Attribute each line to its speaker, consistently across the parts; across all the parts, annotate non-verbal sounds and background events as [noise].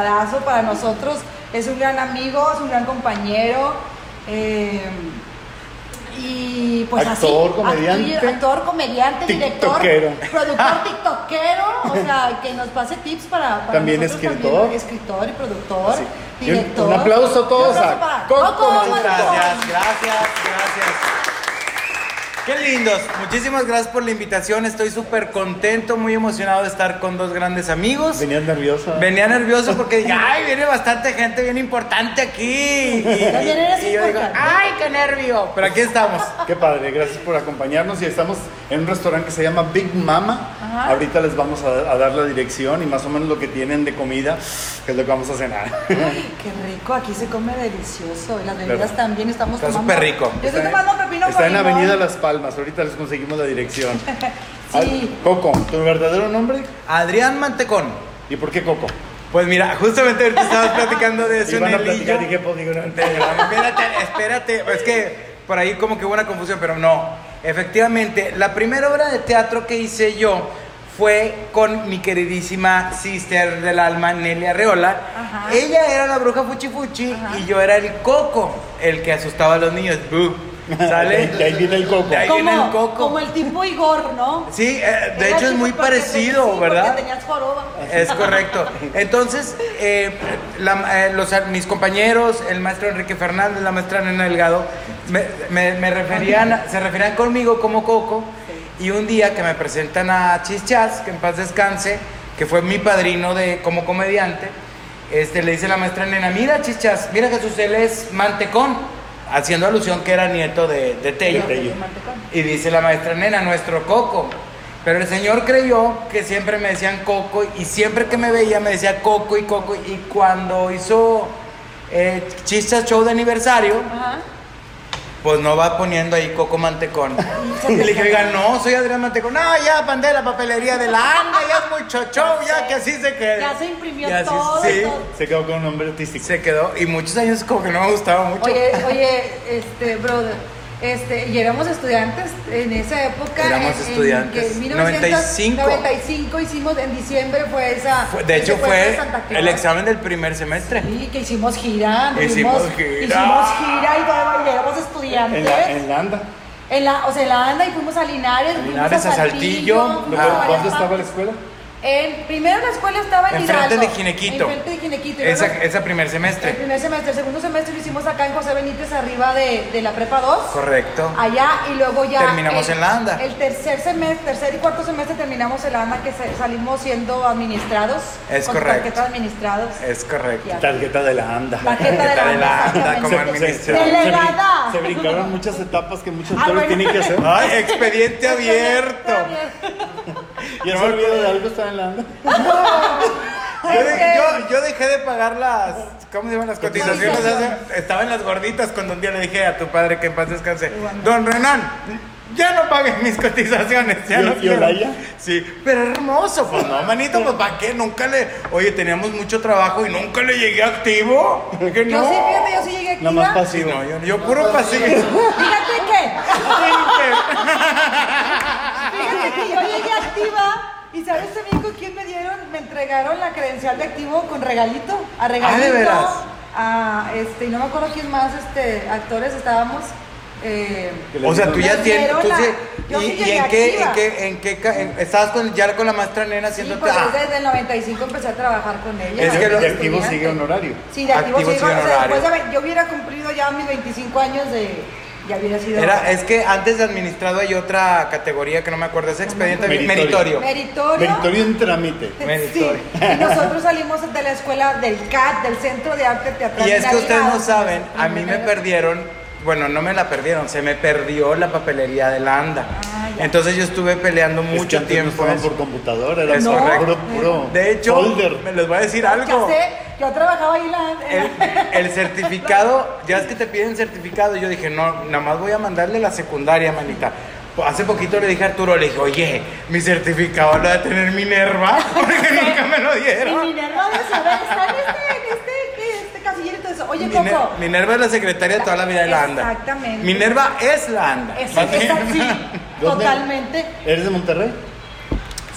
Speaker 1: invitadazo para nosotros. Es un gran amigo, es un gran compañero. eh, y pues
Speaker 2: Actor,
Speaker 1: así,
Speaker 2: comediante.
Speaker 1: actor, actor, comediante,
Speaker 2: Tiktokero.
Speaker 1: director, productor, [laughs] tiktokero, o sea, que nos pase tips para, para
Speaker 2: También
Speaker 1: nosotros
Speaker 2: escritor.
Speaker 1: también, escritor y productor,
Speaker 2: Sí. Y un-
Speaker 1: director.
Speaker 2: un aplauso a todos
Speaker 1: Un aplauso
Speaker 2: a
Speaker 1: para
Speaker 2: Coco
Speaker 1: Coco.
Speaker 3: Gracias, gracias, gracias. Qué lindos. Muchísimas gracias por la invitación. Estoy súper contento, muy emocionado de estar con dos grandes amigos.
Speaker 2: Venías nerviosa.
Speaker 3: Venía nervioso porque dije, [laughs] ay, viene bastante gente bien importante aquí. [laughs] Y,
Speaker 1: También eres
Speaker 3: y yo digo,
Speaker 1: importante.
Speaker 3: ay, qué nervio. Pero aquí estamos.
Speaker 2: Qué padre, gracias por acompañarnos. Y estamos en un restaurante que se llama Big Mama.
Speaker 1: Ajá.
Speaker 2: Ahorita les vamos a, a dar la dirección y más o menos lo que tienen de comida, que es lo que vamos a cenar. [laughs]
Speaker 1: Qué rico, aquí se come delicioso. Y las bebidas también estamos
Speaker 3: Está
Speaker 1: tomando.
Speaker 3: súper rico.
Speaker 1: Yo estoy tomando pepino
Speaker 2: está en Avenida
Speaker 1: limón.
Speaker 2: Las Palmas. Ahorita les conseguimos la dirección. [laughs]
Speaker 1: Sí.
Speaker 2: Coco, ¿tu verdadero nombre?
Speaker 3: Adrián Mantecón.
Speaker 2: ¿Y por qué Coco?
Speaker 3: Pues mira, justamente ahorita estabas platicando de eso [laughs]
Speaker 2: Iban
Speaker 3: en
Speaker 2: a
Speaker 3: el
Speaker 2: platicar,
Speaker 3: hillo.
Speaker 2: dije, pues digo, no,
Speaker 3: De- espérate, espérate. Es que por ahí como que hubo una confusión, pero no. Efectivamente, la primera obra de teatro que hice yo fue con mi queridísima sister del alma, Nelly Arreola.
Speaker 1: Ajá.
Speaker 3: Ella era la bruja Fuchi Fuchi
Speaker 1: Ajá.
Speaker 3: y yo era el coco, el que asustaba a los niños. ¡Bu! [laughs] ¿Sale?
Speaker 2: De ahí viene el Coco.
Speaker 3: De ahí
Speaker 1: como,
Speaker 3: viene el coco.
Speaker 1: como el tipo Igor, ¿no?
Speaker 3: Sí, eh, de
Speaker 1: Era
Speaker 3: hecho es muy parecido,
Speaker 1: sí,
Speaker 3: ¿verdad?
Speaker 1: Tenías joroba.
Speaker 3: Es correcto. Entonces, eh, la- eh, los, mis compañeros, el maestro Enrique Fernández, la maestra Nena Delgado, me, me- me referían, se referían conmigo como Coco. Y un día que me presentan a Chichas, que en paz descanse, que fue mi padrino de, como comediante, este, le dice la maestra Nena, mira Chichas, mira Jesús, él es mantecón, haciendo alusión que era nieto de, de Tello. Y dice la maestra nena, nuestro Coco. Pero el señor creyó que siempre me decían Coco y siempre que me veía me decía Coco y Coco. Y cuando hizo eh, Show de aniversario,
Speaker 1: Ajá.
Speaker 3: Pues no va poniendo ahí Coco Mantecón. Y le dije, oiga, no, soy Adrián Mantecón. No, ya mandé la papelería de la ANDA, ya es mucho show, ya que así se quede.
Speaker 1: Ya se imprimió
Speaker 3: Y así-
Speaker 1: todo,
Speaker 3: Sí,
Speaker 1: todo.
Speaker 2: Se quedó con un nombre artístico.
Speaker 3: se quedó. Y muchos años como que no me gustaba mucho.
Speaker 1: Oye, oye, este, brother, este, y éramos estudiantes en esa época.
Speaker 3: Éramos
Speaker 1: en- en
Speaker 3: estudiantes.
Speaker 1: que 1995.
Speaker 3: 95.
Speaker 1: 95 hicimos, en diciembre fue esa.
Speaker 3: Fue- de hecho,
Speaker 1: fue
Speaker 3: el examen del primer semestre.
Speaker 1: Sí, que hicimos gira.
Speaker 3: Hicimos
Speaker 1: fuimos-
Speaker 3: gira.
Speaker 1: Hicimos gira
Speaker 2: En la, en la anda.
Speaker 1: En la, o sea, en la anda y fuimos a Linares, fuimos
Speaker 3: Linares, a Saltillo.
Speaker 1: a
Speaker 2: ¿Dónde estaba la escuela?
Speaker 1: En, primero la escuela estaba en
Speaker 3: Enfrente
Speaker 1: Hidalgo.
Speaker 3: de Ginequito.
Speaker 1: Enfrente de Ginequito. y
Speaker 3: Esa,
Speaker 1: luego-
Speaker 3: esa primer
Speaker 1: el
Speaker 3: semestre.
Speaker 1: primer semestre, el segundo semestre lo hicimos acá en José Benítez, arriba de, de la prepa 2.
Speaker 3: Correcto.
Speaker 1: Allá y luego ya.
Speaker 3: Terminamos
Speaker 1: el-
Speaker 3: en la ANDA.
Speaker 1: El tercer semestre, tercer y cuarto semestre terminamos en la ANDA que se- salimos siendo administrados.
Speaker 3: Es
Speaker 1: con
Speaker 3: correcto.
Speaker 1: tarjetas administrados.
Speaker 3: Es correcto.
Speaker 1: Ya.
Speaker 2: Tarjeta de la anda.
Speaker 1: Tarjeta de la
Speaker 3: Tarjeta de la
Speaker 1: ANDA,
Speaker 3: como administrador.
Speaker 1: Delegada.
Speaker 2: Se, brincaron muchas etapas que muchos
Speaker 1: Ah,
Speaker 2: actores
Speaker 1: bueno.
Speaker 2: tienen que hacer.
Speaker 3: Ay, expediente abierto.
Speaker 2: ¿Ya se olvidó de algo la anda? [laughs] [laughs]
Speaker 3: Yo, de- yo- yo dejé de pagar las. ¿Cómo se llaman las cotizaciones? Hace- estaba en las gorditas cuando un día le dije a tu padre que en paz descanse. Don Renan, ya no paguen mis cotizaciones. Ya
Speaker 2: ¿Y-
Speaker 3: no
Speaker 2: y
Speaker 3: quiero".
Speaker 2: Olaya?
Speaker 3: Sí, pero hermoso. Pues no, manito, pues ¿para qué? Nunca le. Oye, teníamos mucho trabajo y nunca le llegué activo. [laughs]
Speaker 1: Yo
Speaker 3: no.
Speaker 1: sí, fíjate, yo sí llegué activa.
Speaker 2: Nada más
Speaker 3: Sí,
Speaker 2: pasivo.
Speaker 3: no, yo, yo puro pasivo.
Speaker 1: Fíjate que. Fíjate que yo llegué activa. ¿Y sabes también con quién me dieron? Me entregaron la credencial de activo con regalito. A regalito.
Speaker 3: Ah, ¿de veras?
Speaker 1: A, este, y no me acuerdo quién más, este, actores estábamos. Eh,
Speaker 3: O sea, tú ya tienes. Sí,
Speaker 1: la- yo
Speaker 3: y,
Speaker 1: sí
Speaker 3: en qué, en qué, en qué, en- estabas con, ya con la maestra nena
Speaker 1: sí,
Speaker 3: haciéndote.
Speaker 1: pues
Speaker 3: ah,
Speaker 1: desde el 95 empecé a trabajar con ella.
Speaker 3: Es que lo-
Speaker 2: de activo sigue honorario.
Speaker 1: Sí, de activo,
Speaker 3: Activo
Speaker 1: sigue,
Speaker 3: sigue
Speaker 1: o sea,
Speaker 3: honorario.
Speaker 1: después de, ve- yo hubiera cumplido ya mis 25 años de, ya hubiera sido
Speaker 3: Era, es que antes de administrado hay otra categoría que no me acuerdo, es expediente
Speaker 2: Meritorio.
Speaker 3: meritorio.
Speaker 1: meritorio.
Speaker 2: Meritorio en trámite.
Speaker 1: Sí,
Speaker 3: Meritorio.
Speaker 1: y nosotros salimos de la escuela del CAT, del Centro de Arte Teatral.
Speaker 3: Y es que ustedes no saben, a mí me perdieron, bueno, no me la perdieron, se me perdió la papelería de la ANDA.
Speaker 1: Ah.
Speaker 3: Entonces yo estuve peleando
Speaker 2: Es que
Speaker 3: mucho
Speaker 2: antes
Speaker 3: tiempo.
Speaker 2: No por computadora, era
Speaker 3: Es
Speaker 2: puro,
Speaker 3: correcto.
Speaker 2: puro, puro
Speaker 3: De hecho,
Speaker 2: folder.
Speaker 3: me les voy a decir algo.
Speaker 1: sé, yo trabajaba ahí la.
Speaker 3: El, el certificado, ya es que te piden certificado, yo dije, no, nada más voy a mandarle la secundaria, manita. Hace poquito le dije a Arturo, le dije, oye, mi certificado lo va a tener Minerva, [laughs] porque nunca me lo
Speaker 1: la- y
Speaker 3: dieron.
Speaker 1: Minerva de saber, está en este, en este, Oye,
Speaker 3: Miner-
Speaker 1: Coco.
Speaker 3: Minerva es la secretaria de toda la vida de la ANDA.
Speaker 1: Exactamente.
Speaker 3: Minerva es la ANDA.
Speaker 1: Es, es así, [laughs] totalmente.
Speaker 2: ¿Eres de Monterrey?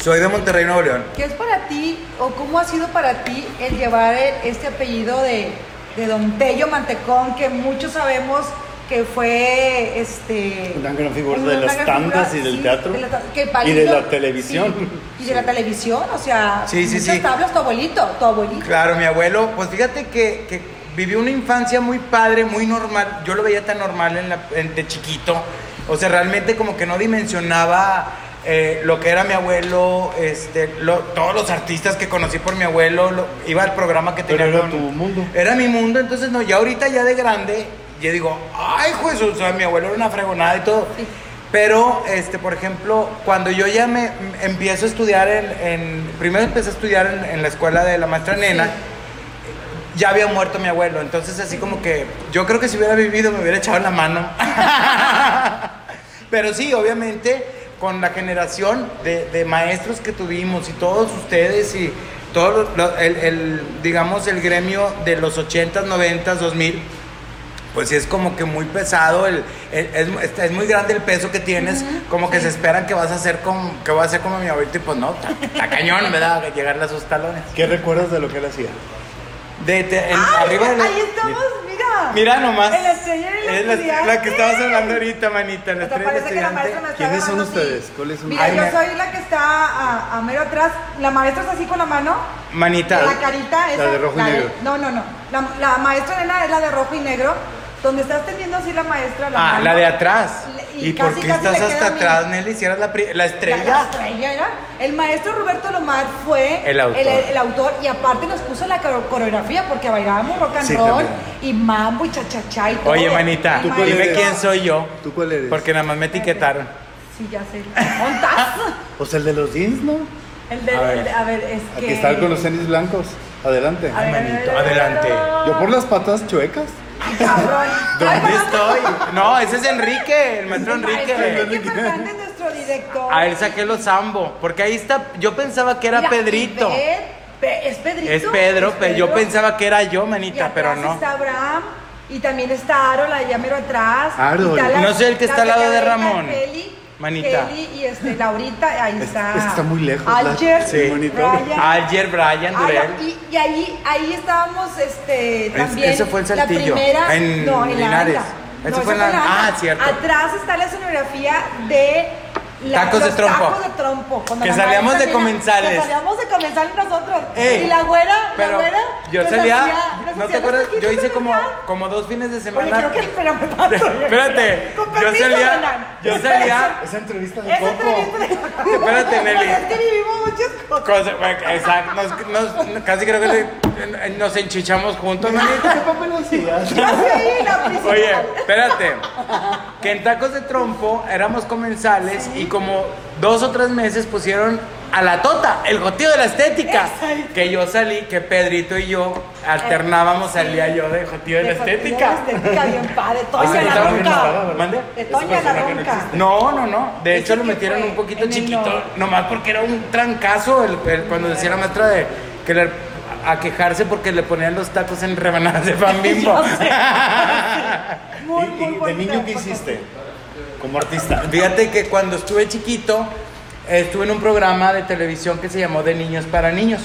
Speaker 3: Soy de Monterrey, Nuevo León.
Speaker 1: ¿Qué es para ti o cómo ha sido para ti el llevar el- este apellido de, de Don Tello Mantecón, que muchos sabemos que fue este
Speaker 2: Una gran figura de las tandas
Speaker 1: figura,
Speaker 2: y del
Speaker 1: sí,
Speaker 2: teatro.
Speaker 1: de la- que
Speaker 2: Y de la televisión.
Speaker 1: sí, y de la televisión, o sea,
Speaker 3: Sí, sí, sí.
Speaker 1: tablas, tu abuelito, tu abuelito.
Speaker 3: Claro, mi abuelo, pues fíjate que, que vivió una infancia muy padre, muy normal. Yo lo veía tan normal en la- en- de chiquito. O sea, realmente como que no dimensionaba eh, lo que era mi abuelo, este, lo- todos los artistas que conocí por mi abuelo. lo- iba al programa que
Speaker 2: Pero
Speaker 3: tenía
Speaker 2: era
Speaker 3: con-
Speaker 2: tu mundo.
Speaker 3: Era mi mundo, entonces no, ya ahorita ya de grande, yo digo, ay, pues, o sea, mi abuelo era una fregonada y todo.
Speaker 1: Sí.
Speaker 3: Pero, este, por ejemplo, cuando yo ya me empiezo a estudiar en, en- primero empecé a estudiar en, en la escuela de la maestra nena, ya había muerto mi abuelo, entonces así como que yo creo que si hubiera vivido me hubiera echado en la mano. [laughs] Pero sí, obviamente, con la generación de, de maestros que tuvimos y todos ustedes y todo lo- el, el, digamos, el gremio de los 80s, 90s, 2000, pues sí es como que muy pesado, el, el- es, es- es muy grande el peso que tienes, como que se esperan que vas a hacer como, que vas a hacer como mi abuelito y pues no, está, está cañón, ¿verdad? Llegarle a sus talones.
Speaker 2: ¿Qué recuerdas de lo que él hacía?
Speaker 3: De, de- en-
Speaker 1: Ay,
Speaker 3: arriba de la-
Speaker 1: ahí estamos, mira.
Speaker 3: Mira nomás.
Speaker 1: En la estrella y la
Speaker 3: Es la, la que estabas hablando ahorita, manita. La
Speaker 1: Hasta
Speaker 3: estrella
Speaker 1: parece que la
Speaker 3: estudiante.
Speaker 1: maestra me está
Speaker 2: ¿Quiénes son ustedes?
Speaker 1: sí.
Speaker 2: ¿Cuáles son?
Speaker 1: Mira,
Speaker 3: Ay,
Speaker 1: yo
Speaker 3: me-
Speaker 1: soy la que está a, a mero atrás. La maestra está así con la mano.
Speaker 3: Manita.
Speaker 1: La carita esa.
Speaker 2: de rojo y negro.
Speaker 1: no, no, no. La, la maestra nena es la de rojo y negro. Donde está extendiendo así la maestra. La
Speaker 3: Ah,
Speaker 1: mano.
Speaker 3: la de atrás. ¿Y, por
Speaker 1: casi,
Speaker 3: qué
Speaker 1: casi
Speaker 3: estás hasta atrás, Nelly? Si eras la, la
Speaker 1: La,
Speaker 3: estrella.
Speaker 1: la estrella era. El maestro Roberto Lomar fue
Speaker 3: El autor.
Speaker 1: el autor, y aparte nos puso la coreo- coreografía porque bailábamos rock and
Speaker 2: Sí,
Speaker 1: roll
Speaker 2: también.
Speaker 1: y mambo y cha-cha-cha y todo.
Speaker 3: Oye, manita,
Speaker 1: El
Speaker 2: ¿Tú cuál
Speaker 3: dime
Speaker 2: eres?
Speaker 3: quién soy yo.
Speaker 2: ¿Tú cuál eres?
Speaker 3: Porque nada más me etiquetaron.
Speaker 1: Sí, ya sé. ¿Montas? [laughs]
Speaker 2: Pues el de los jeans, ¿no?
Speaker 1: El de,
Speaker 3: A ver.
Speaker 1: el de- a ver, es que...
Speaker 2: Aquí está con los tenis blancos. Adelante.
Speaker 1: A ver,
Speaker 3: manito, adelante.
Speaker 2: Yo por las patas chuecas.
Speaker 1: Cabrón.
Speaker 3: ¿Dónde estoy? No, ese es Enrique, el maestro Enrique.
Speaker 1: Enrique Fernández, nuestro director.
Speaker 3: A él saqué los zambo. Porque ahí está. Yo pensaba que era
Speaker 1: Mira,
Speaker 3: Pedrito.
Speaker 1: pe- es Pedrito.
Speaker 3: Es Pedro, pero yo pensaba que era yo,
Speaker 1: Y
Speaker 3: manita, pero no.
Speaker 1: está Abraham. Y también está Aaron, allá mero atrás.
Speaker 2: Aaron.
Speaker 1: Y está la-
Speaker 3: No sé, el que está
Speaker 1: la
Speaker 3: al lado de Ramón. Manita.
Speaker 1: Kelly y este, Laurita, ahí
Speaker 2: Es-
Speaker 1: está.
Speaker 2: es está muy lejos, la-
Speaker 1: Alger,
Speaker 3: Sí.
Speaker 1: Brian.
Speaker 3: Alger, Brian,
Speaker 1: Ah,
Speaker 3: Durel.
Speaker 1: y, y ahí, ahí estábamos, este, también.
Speaker 3: fue en
Speaker 1: La primera,
Speaker 3: en
Speaker 1: no, en
Speaker 3: Linares.
Speaker 1: la
Speaker 3: fue en ah, cierto.
Speaker 1: Atrás está la escenografía de la-
Speaker 3: Tacos de trompo.
Speaker 1: Tacos de trompo. Cuando
Speaker 3: Que salíamos de comensales.
Speaker 1: Que salíamos de comensales nosotros.
Speaker 3: Ey,
Speaker 1: y la güera, la güera.
Speaker 3: yo salía, ¿no te acuerdas? Yo hice como, como dos fines de
Speaker 1: Oye,
Speaker 3: semana.
Speaker 1: creo que paso. [laughs]
Speaker 3: Espérate,
Speaker 1: Con
Speaker 3: yo salía, yo salía,
Speaker 2: Esa entrevista de
Speaker 1: Esa
Speaker 2: Coco.
Speaker 1: entrevista de-
Speaker 3: Espérate, Nelly.
Speaker 1: Es que vivimos muchas cosas.
Speaker 3: cosa- exacto, nos- nos- casi creo que le- nos enchichamos juntos,
Speaker 1: sé [laughs] ahí la.
Speaker 3: Oye, espérate. Que en tacos de trompo éramos comensales y como dos o tres meses pusieron a la tota, el jotío de la estética.
Speaker 1: Exacto.
Speaker 3: Que yo salí, que Pedrito y yo alternábamos, salía yo de jotío de la
Speaker 1: De
Speaker 3: estética.
Speaker 1: La estética bien padre. La
Speaker 3: estaba bien
Speaker 1: ronca.
Speaker 3: estaba, ¿Mande?
Speaker 1: De Toña la ronca.
Speaker 3: No, no, no. De hecho, lo metieron un poquito chiquito,
Speaker 1: no.
Speaker 3: nomás porque era un trancazo el, el- cuando decía la maestra de que le- a quejarse porque le ponían los tacos en rebanadas de pan [laughs] bimbo. [laughs]
Speaker 1: Muy,
Speaker 2: ¿Y,
Speaker 1: muy
Speaker 2: y de niño qué hiciste? Como artista.
Speaker 3: Fíjate que cuando estuve chiquito, estuve en un programa de televisión que se llamó De Niños para Niños.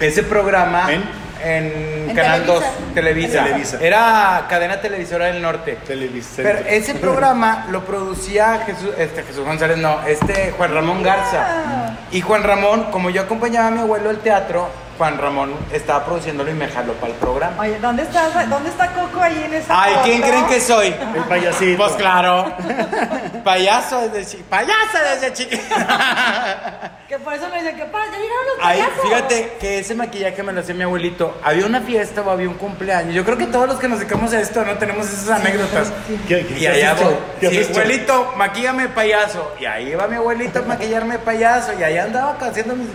Speaker 3: Ese programa
Speaker 2: ¿En?
Speaker 3: en
Speaker 1: En
Speaker 3: Canal
Speaker 1: Televisa.
Speaker 3: 2, Televisa.
Speaker 2: Televisa.
Speaker 3: Era cadena televisora del norte.
Speaker 2: Televisa.
Speaker 3: Pero ese programa lo producía Jesús, este, Jesús González, no, este Juan Ramón Garza. Y Juan Ramón, como yo acompañaba a mi abuelo al teatro, Juan Ramón estaba produciéndolo y me jaló para el programa.
Speaker 1: Oye, ¿dónde está, ¿dónde está Coco ahí en esa
Speaker 3: Ay, ¿quién
Speaker 1: foto?
Speaker 3: creen que soy?
Speaker 2: El payasito.
Speaker 3: Pues claro. [laughs] Payaso desde chiquito. Payaso desde chiquito. [laughs]
Speaker 1: Que por eso me dicen que para, ya llegaron los
Speaker 3: Ay,
Speaker 1: payasos.
Speaker 3: fíjate que ese maquillaje me lo hacía mi abuelito. Había una fiesta o había un cumpleaños. Yo creo que todos los que nos dedicamos a esto no tenemos esas anécdotas.
Speaker 2: ¿Qué- qué
Speaker 3: Y allá voy.
Speaker 2: ¿Qué has
Speaker 3: Sí, abuelito, maquíllame payaso. Y ahí iba mi abuelito a maquillarme payaso. Y allá andaba haciendo mis.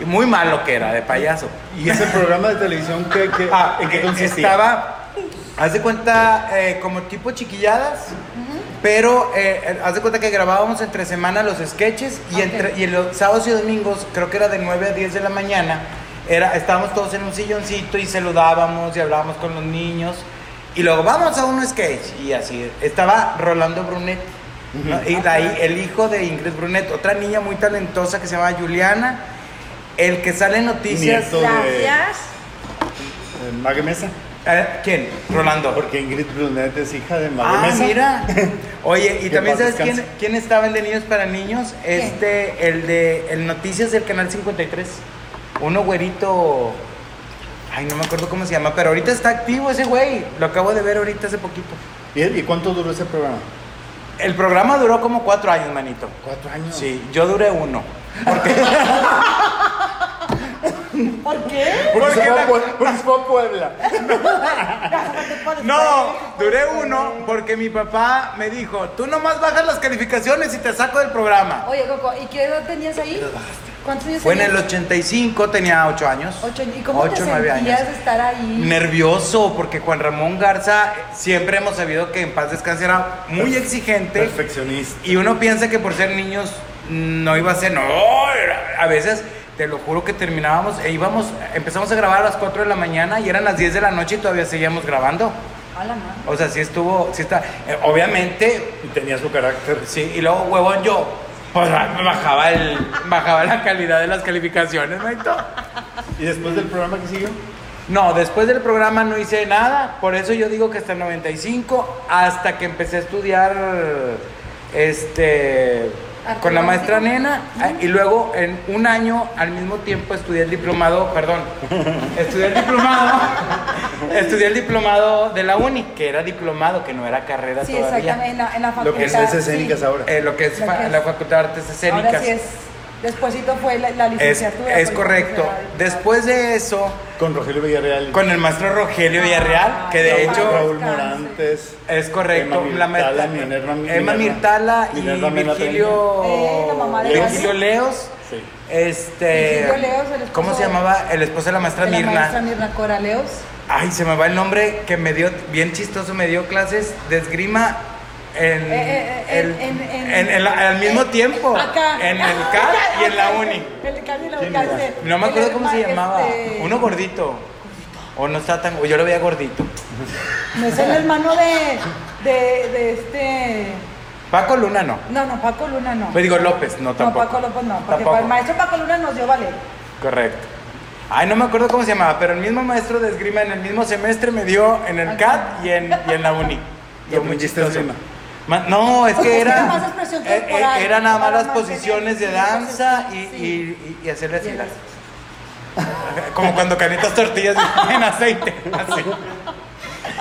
Speaker 3: Y muy malo que era de payaso.
Speaker 2: ¿Y ese programa de televisión qué, qué-
Speaker 3: Ah,
Speaker 2: en qué
Speaker 3: eh,
Speaker 2: consistía?
Speaker 3: Estaba, haz de cuenta, eh, como tipo chiquilladas, pero eh, haz de cuenta que grabábamos entre semana los sketches y,
Speaker 1: Ok.
Speaker 3: entre, y los sábados y domingos, creo que era de 9 a 10 de la mañana, era, estábamos todos en un silloncito y saludábamos y hablábamos con los niños. Y luego vamos a un sketch. Y así, estaba Rolando Brunet. ¿no? Y de ahí el hijo de Ingrid Brunet, otra niña muy talentosa que se llama Juliana. El que sale en noticias.
Speaker 2: Nieto. de-
Speaker 1: Gracias.
Speaker 2: Eh, Mague Mesa.
Speaker 3: Eh, ¿Quién? Rolando.
Speaker 2: Porque Ingrid Brunet es hija de Mague
Speaker 3: Ah,
Speaker 2: Mesa.
Speaker 3: mira. [laughs] Oye, y también sabes quién, quién estaba en de Niños para Niños? Este, el de el Noticias del Canal 53. Uno güerito. Ay, no me acuerdo cómo se llama, pero ahorita está activo ese güey. Lo acabo de ver ahorita hace poquito.
Speaker 2: ¿Y, y cuánto duró ese programa?
Speaker 3: El programa duró como cuatro años, manito.
Speaker 2: Cuatro años.
Speaker 3: Sí, yo duré uno.
Speaker 1: ¿Por qué?
Speaker 2: Porque, se
Speaker 3: Porque
Speaker 2: fue a
Speaker 3: la-
Speaker 2: Pue- [laughs] porque se fue a Puebla.
Speaker 3: No, duré uno porque mi papá me dijo, tú nomás bajas las calificaciones y te saco del programa.
Speaker 1: Oye, Coco, ¿y qué edad tenías ahí? ¿Cuántos años
Speaker 3: Fue en
Speaker 1: tenías?
Speaker 3: el 85, tenía 8 años.
Speaker 1: Ocho años. ¿Y cómo te
Speaker 3: Ocho, nueve
Speaker 1: sentías
Speaker 3: años.
Speaker 1: de estar ahí?
Speaker 3: Nervioso, porque Juan Ramón Garza eh, siempre hemos sabido que en paz descanse era muy exigente.
Speaker 2: Perfeccionista.
Speaker 3: Y uno piensa que por ser niños no iba a ser, no, a veces te lo juro que terminábamos, e íbamos, empezamos a grabar a las 4 de la mañana y eran las 10 de la noche y todavía seguíamos grabando. O sea, sí estuvo, sí está, eh, obviamente,
Speaker 2: Y tenía su carácter.
Speaker 3: sí, y luego huevón yo, pues ba- bajaba, el, [laughs] bajaba la calidad de las calificaciones, ¿no? Y todo.
Speaker 2: ¿Y después del programa que siguió?
Speaker 3: No, después del programa no hice nada, por eso yo digo que hasta el 95, hasta que empecé a estudiar este con la maestra nena ah, y luego en un año al mismo tiempo estudié el diplomado, perdón, estudié el diplomado, [laughs] estudié el diplomado de la uni, que era diplomado, que no era carrera
Speaker 1: Sí,
Speaker 3: todavía.
Speaker 1: exactamente, en la, en la facultad.
Speaker 2: Lo que es artes
Speaker 1: sí.
Speaker 2: escénicas ahora.
Speaker 3: Eh, lo que es
Speaker 1: Lo
Speaker 3: fa-
Speaker 1: que es-
Speaker 3: la Facultad de Artes Escénicas.
Speaker 1: Ahora sí es, despuésito fue la, la
Speaker 3: es,
Speaker 1: licenciatura.
Speaker 3: es
Speaker 1: porque
Speaker 3: correcto. Después de eso,
Speaker 2: Con Rogelio Villarreal.
Speaker 3: con el maestro Rogelio Villarreal,
Speaker 1: Ah,
Speaker 3: que de hecho...
Speaker 2: Raúl. Morantes.
Speaker 3: Es correcto.
Speaker 2: Emma
Speaker 3: la
Speaker 2: Mirtala, Minerva-
Speaker 3: Emma Mirtala y
Speaker 2: Minerva
Speaker 3: Virgilio,
Speaker 1: Eh, la mamá de
Speaker 3: Virgilio
Speaker 1: Gaby.
Speaker 3: Leos.
Speaker 2: Sí.
Speaker 3: Este,
Speaker 1: Leos, el
Speaker 3: ¿Cómo se llamaba? El esposo de la maestra
Speaker 1: De la
Speaker 3: Mirna.
Speaker 1: maestra Mirna Coraleos.
Speaker 3: Ay, se me va el nombre que me dio, bien chistoso, me dio clases de esgrima en,
Speaker 1: Eh, eh, eh,
Speaker 3: el-
Speaker 1: en- en-
Speaker 3: en- en la- al mismo
Speaker 1: eh,
Speaker 3: tiempo.
Speaker 1: Acá.
Speaker 3: En el [laughs] CAR y en la uni.
Speaker 1: El CAR y la
Speaker 2: ¿Quién
Speaker 1: uni.
Speaker 3: No me acuerdo cómo se llamaba.
Speaker 1: este,
Speaker 3: Uno gordito. O no está tan. o Yo lo veía gordito.
Speaker 1: No es el hermano de, de, de este.
Speaker 3: Paco Luna no.
Speaker 1: No, no, Paco Luna no.
Speaker 3: Pues digo López, no tampoco.
Speaker 1: No, Paco López no. Porque
Speaker 3: Tampoco.
Speaker 1: el maestro Paco Luna nos dio valer.
Speaker 3: Correcto. Ay, no me acuerdo cómo se llamaba, pero el mismo maestro de esgrima en el mismo semestre me dio en el CAT y en, y en la uni.
Speaker 2: ¿Y
Speaker 3: Fue muy chistoso. No, es que
Speaker 1: es que
Speaker 3: era. eh, eh, Era nada más las posiciones de danza y, y, y- y hacerle así. Las- [laughs] Como cuando calientas tortillas [laughs] en aceite. Así.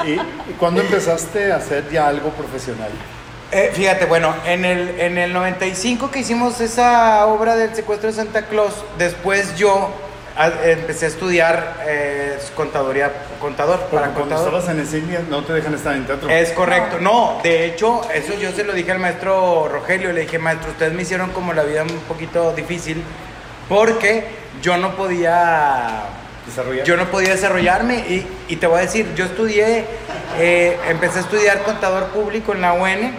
Speaker 2: ¿Y, cuándo empezaste a hacer ya algo profesional?
Speaker 3: Eh, fíjate, bueno, en el, en el 95 que hicimos esa obra del secuestro de Santa Claus, después yo empecé a estudiar eh, contaduría, contador,
Speaker 2: Porque
Speaker 3: para
Speaker 2: cuando
Speaker 3: contador.
Speaker 2: estabas en Esignia no te dejan estar en teatro.
Speaker 3: Es correcto, no, de hecho, eso yo se lo dije al maestro Rogelio, le dije, maestro, ustedes me hicieron como la vida un poquito difícil porque yo no podía
Speaker 2: Desarrollar.
Speaker 3: yo no podía desarrollarme y, y te voy a decir, yo estudié, eh, empecé a estudiar contador público en la UN